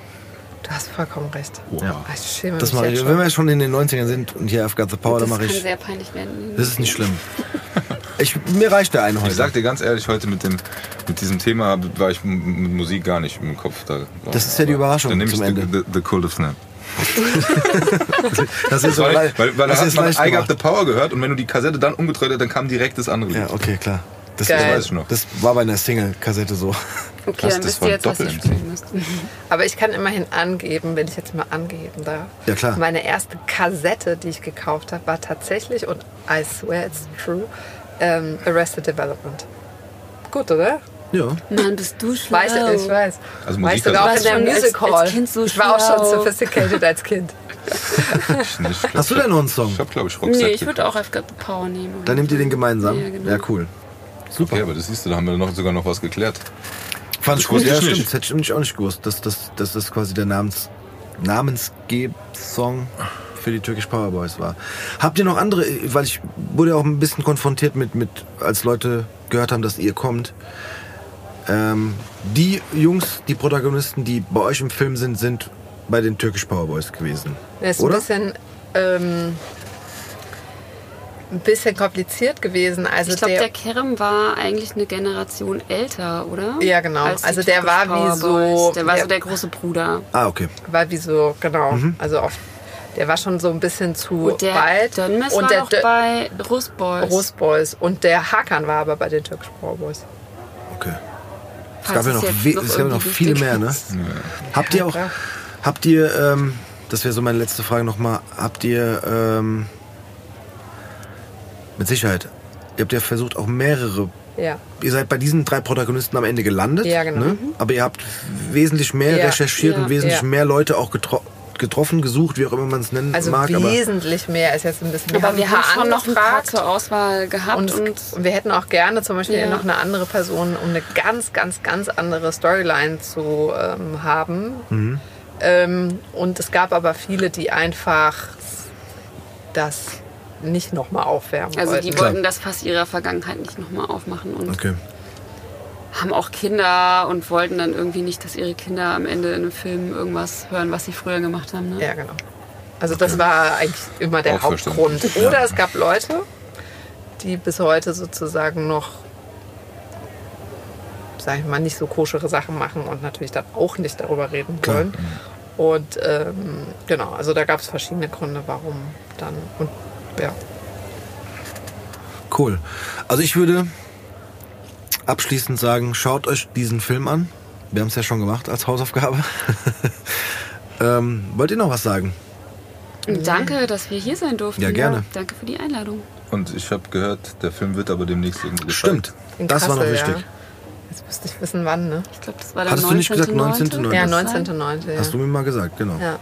Du hast vollkommen recht. wow. Ja. Ach, ich schäme Das mich mache ich. jetzt Wenn schon. wir schon in den 90ern sind und hier I've got the power, das dann mache kann ich. sehr peinlich werden. Das ist nicht schlimm. (laughs) Ich, mir reicht der eine heute. Ich sag dir ganz ehrlich, heute mit, dem, mit diesem Thema war ich mit Musik gar nicht im Kopf. Da. Das ist ja die Überraschung Dann nehme ich zum the, Ende. the, the Cult of Snap. (laughs) das ist so Weil, leicht- weil, weil da das hat ist man I Got the Power gehört und wenn du die Kassette dann umgedreht hast, dann kam direkt das andere Lied. Ja, okay, klar. Das. Das weiß ich noch. das war bei einer Single-Kassette so. Okay, Krass, dann das wisst ihr jetzt, was ihr spielen müsst. (laughs) Aber ich kann immerhin angeben, wenn ich jetzt mal angeben darf. Ja, klar. Meine erste Kassette, die ich gekauft habe, war tatsächlich, und I swear it's true, ähm, Arrested Development. Gut, oder? Ja. Mann, bist du schlau. Weiß ich, ich weiß. Also war ich Musik sogar auch in du- der warst Music schon als- Hall. als Kind so ich war auch schon sophisticated als Kind. Glaub, Hast du denn noch einen Song? Ich habe, glaube ich, Roxette. Nee, ich würde auch I've Got the Power nehmen. Dann nehmt ihr den gemeinsam? Ja, genau. Ja, cool. Super. Okay, aber das siehst du, da haben wir noch, sogar noch was geklärt. Fand ich gut. Ja, stimmt. nicht. Das hätte ich auch nicht gewusst. Das, das, das ist quasi der Namens, Namensgeb-Song für die Turkish Power Boys war. Habt ihr noch andere, weil ich wurde auch ein bisschen konfrontiert mit, mit als Leute gehört haben, dass ihr kommt. Ähm, die Jungs, die Protagonisten, die bei euch im Film sind, sind bei den Turkish Power Boys gewesen. Das ist Oder? ein bisschen, ähm, ein bisschen kompliziert gewesen. Also Ich glaube, der der, Kerem war eigentlich eine Generation älter, oder? Ja, genau. Also der war wie so- Boys. Der war der- so der große Bruder. Ah, okay. war wie so, genau. Mhm. Also oft, der war schon so ein bisschen zu Und der weit. Dönmes und war der noch bei Rust Boys. Rose Boys. Und der Hakan war aber bei den Turkish Power Boys. okay. Es gab ja noch, noch es gab ja noch irgendwie viel wichtig mehr, ne? ist. Habt ihr auch, habt ihr, ähm, das wäre so meine letzte Frage nochmal, habt ihr, ähm, mit Sicherheit, ihr habt ja versucht auch mehrere, Ja. ihr seid bei diesen drei Protagonisten am Ende gelandet, Ja, genau. ne? aber ihr habt wesentlich mehr Ja, recherchiert ja, und wesentlich ja. mehr Leute auch getro getroffen, gesucht, wie auch immer man es nennen Also mag. Aber wesentlich mehr ist jetzt ein bisschen. Aber wir haben schon noch ein paar zur Auswahl gehabt Und, und, und wir hätten auch gerne zum Beispiel Ja. noch eine andere Person, um eine ganz, ganz, ganz andere Storyline zu ähm, haben. Mhm. Ähm, und es gab aber viele, die einfach das nicht nochmal aufwärmen also wollten. die wollten das Fass ihrer Vergangenheit nicht nochmal aufmachen und okay. Haben auch Kinder und wollten dann irgendwie nicht, dass ihre Kinder am Ende in einem Film irgendwas hören, was sie früher gemacht haben. Ne? Ja, genau. Also das war eigentlich immer der Auch Hauptgrund. verständlich. Oder es gab Leute, die bis heute sozusagen noch, sag ich mal, nicht so koschere Sachen machen und natürlich dann auch nicht darüber reden Klar. wollen. Und ähm, genau, also da gab es verschiedene Gründe, warum dann. Und ja, Cool. Also ich würde abschließend sagen, schaut euch diesen Film an. Wir haben es ja schon gemacht als Hausaufgabe. (laughs) ähm, wollt ihr noch was sagen? Danke, dass wir hier sein durften. Ja, gerne. Danke für die Einladung. Und ich habe gehört, der Film wird aber demnächst irgendwo gezeigt. Stimmt. in Das war noch Kassel, wichtig. Ja. Jetzt müsste ich wissen, wann, ne? Ich glaube, das war der Hattest du nicht gesagt 19.9.? 19.9.? Ja, Kann das sein? 19.09. Ja. Hast du mir mal gesagt, genau. ja,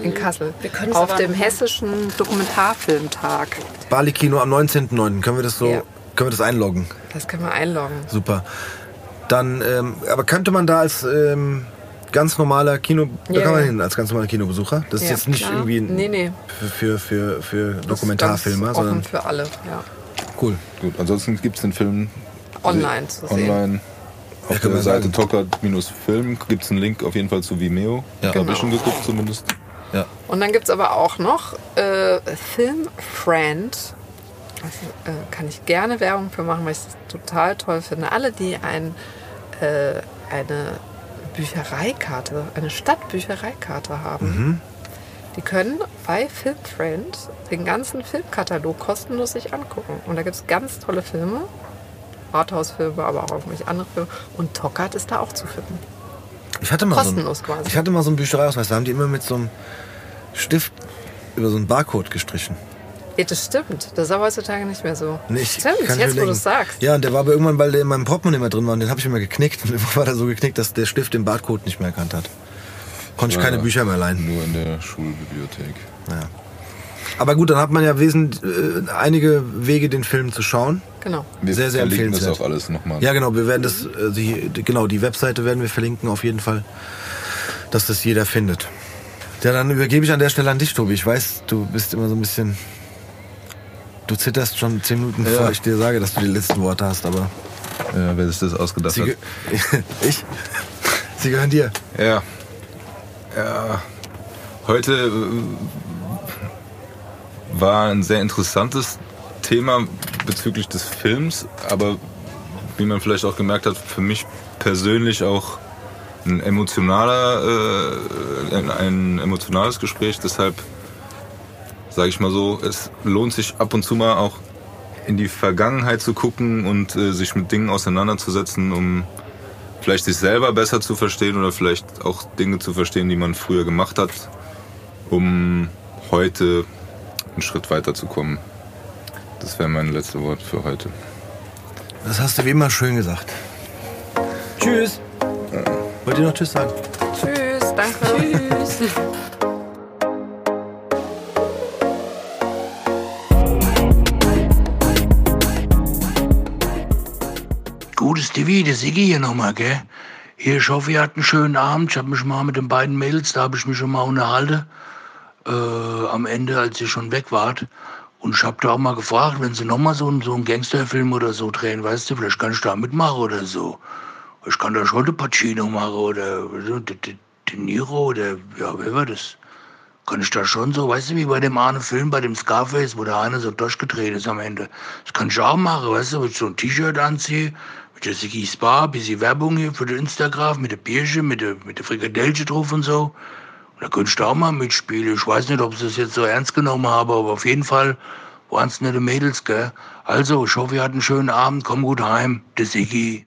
in Kassel. Wir können es Auf dem hessischen Dokumentarfilmtag. Bali Kino am 19.09. Können wir das so, Ja. Können wir das einloggen? Das können wir einloggen. Super. Dann, ähm, aber könnte man da als ähm, ganz normaler Kino, da Ja, kann man ja. hin, als ganz normaler Kinobesucher. Das ist Ja, jetzt nicht klar. irgendwie Nee, nee. für, für, für, für Das ist Dokumentarfilmer, sondern für alle, ja. cool. Gut, ansonsten gibt es den Film Online zu sehen. online. Auf der Seite. Tocker-Film gibt es einen Link auf jeden Fall zu Vimeo. Ja. Habe Genau. ich schon geguckt zumindest. Ja. Und dann gibt es aber auch noch äh, Film Friend. Äh, kann ich gerne Werbung für machen, weil ich es total toll finde. Alle, die ein, äh, eine Büchereikarte, eine Stadtbüchereikarte haben, Mhm. die können bei Film Friend den ganzen Filmkatalog kostenlos sich angucken. Und da gibt es ganz tolle Filme. Arthouse-Filme, aber auch irgendwelche andere Filme. Und Tockert ist da auch zu finden. Ich hatte mal so ein, Kostenlos quasi. ich hatte mal so einen Büchereiausweis, da haben die immer mit so einem Stift über so einen Barcode gestrichen. Ja, das stimmt. Das ist aber heutzutage nicht mehr so. Nee, ich stimmt, kann jetzt wo du es sagst. Ja, und der war aber irgendwann, weil der in meinem Portemonnaie mehr drin war, und den habe ich immer geknickt. Und (laughs) irgendwann war der so geknickt, dass der Stift den Barcode nicht mehr erkannt hat. Konnte ich keine Ja. Bücher mehr leihen. Nur in der Schulbibliothek. Ja. Aber gut, dann hat man ja wesentlich, äh, einige Wege, den Film zu schauen. Genau. Wir Sehr, sehr verlinken das auch alles nochmal. Ja, genau, wir werden das, äh, die, die- genau, die Webseite werden wir verlinken auf jeden Fall, dass das jeder findet. Ja, dann übergebe ich an der Stelle an dich, Tobi. Ich weiß, du bist immer so ein bisschen, du zitterst schon zehn Minuten, Ja. bevor ich dir sage, dass du die letzten Worte hast, aber Ja, wer sich das ausgedacht sie, hat. (laughs) ich? Sie gehören dir. Ja. Ja. Heute äh, war ein sehr interessantes Thema bezüglich des Films, aber wie man vielleicht auch gemerkt hat, für mich persönlich auch ein emotionaler, äh, ein, ein emotionales Gespräch. Deshalb sage ich mal so, es lohnt sich ab und zu mal auch in die Vergangenheit zu gucken und äh, sich mit Dingen auseinanderzusetzen, um vielleicht sich selber besser zu verstehen oder vielleicht auch Dinge zu verstehen, die man früher gemacht hat, um heute einen Schritt weiter zu kommen. Das wäre mein letztes Wort für heute. Das hast du wie immer schön gesagt. Tschüss. Wollt ihr noch Tschüss sagen? Tschüss, danke. Tschüss. (laughs) Gutes Stevie, der Siggi hier nochmal, gell? Hier, ich hoffe, ihr hattet einen schönen Abend. Ich habe mich mal mit den beiden Mädels, da habe ich mich schon mal unterhalten. Äh, am Ende, als ihr schon weg wart. Und ich habe da auch mal gefragt, wenn sie nochmal so, so einen Gangsterfilm oder so drehen, weißt du, vielleicht kann ich da mitmachen oder so. Ich kann da schon den Pacino machen oder so, De, De, De Niro oder, ja, wer war das? Kann ich da schon so, weißt du, wie bei dem einen Film, bei dem Scarface, wo der eine so durchgedreht ist am Ende. Das kann ich auch machen, weißt du, wenn ich so ein T-Shirt anziehe, Sigi Spa, bisschen Werbung hier für den Instagram, mit der Bierchen, mit der, mit der Frikadellchen drauf und so. Und da könnte ich da auch mal mitspielen. Ich weiß nicht, ob sie es jetzt so ernst genommen haben, aber auf jeden Fall waren es nette Mädels, gell? Also, ich hoffe, ihr hattet einen schönen Abend, komm gut heim, der Sigi.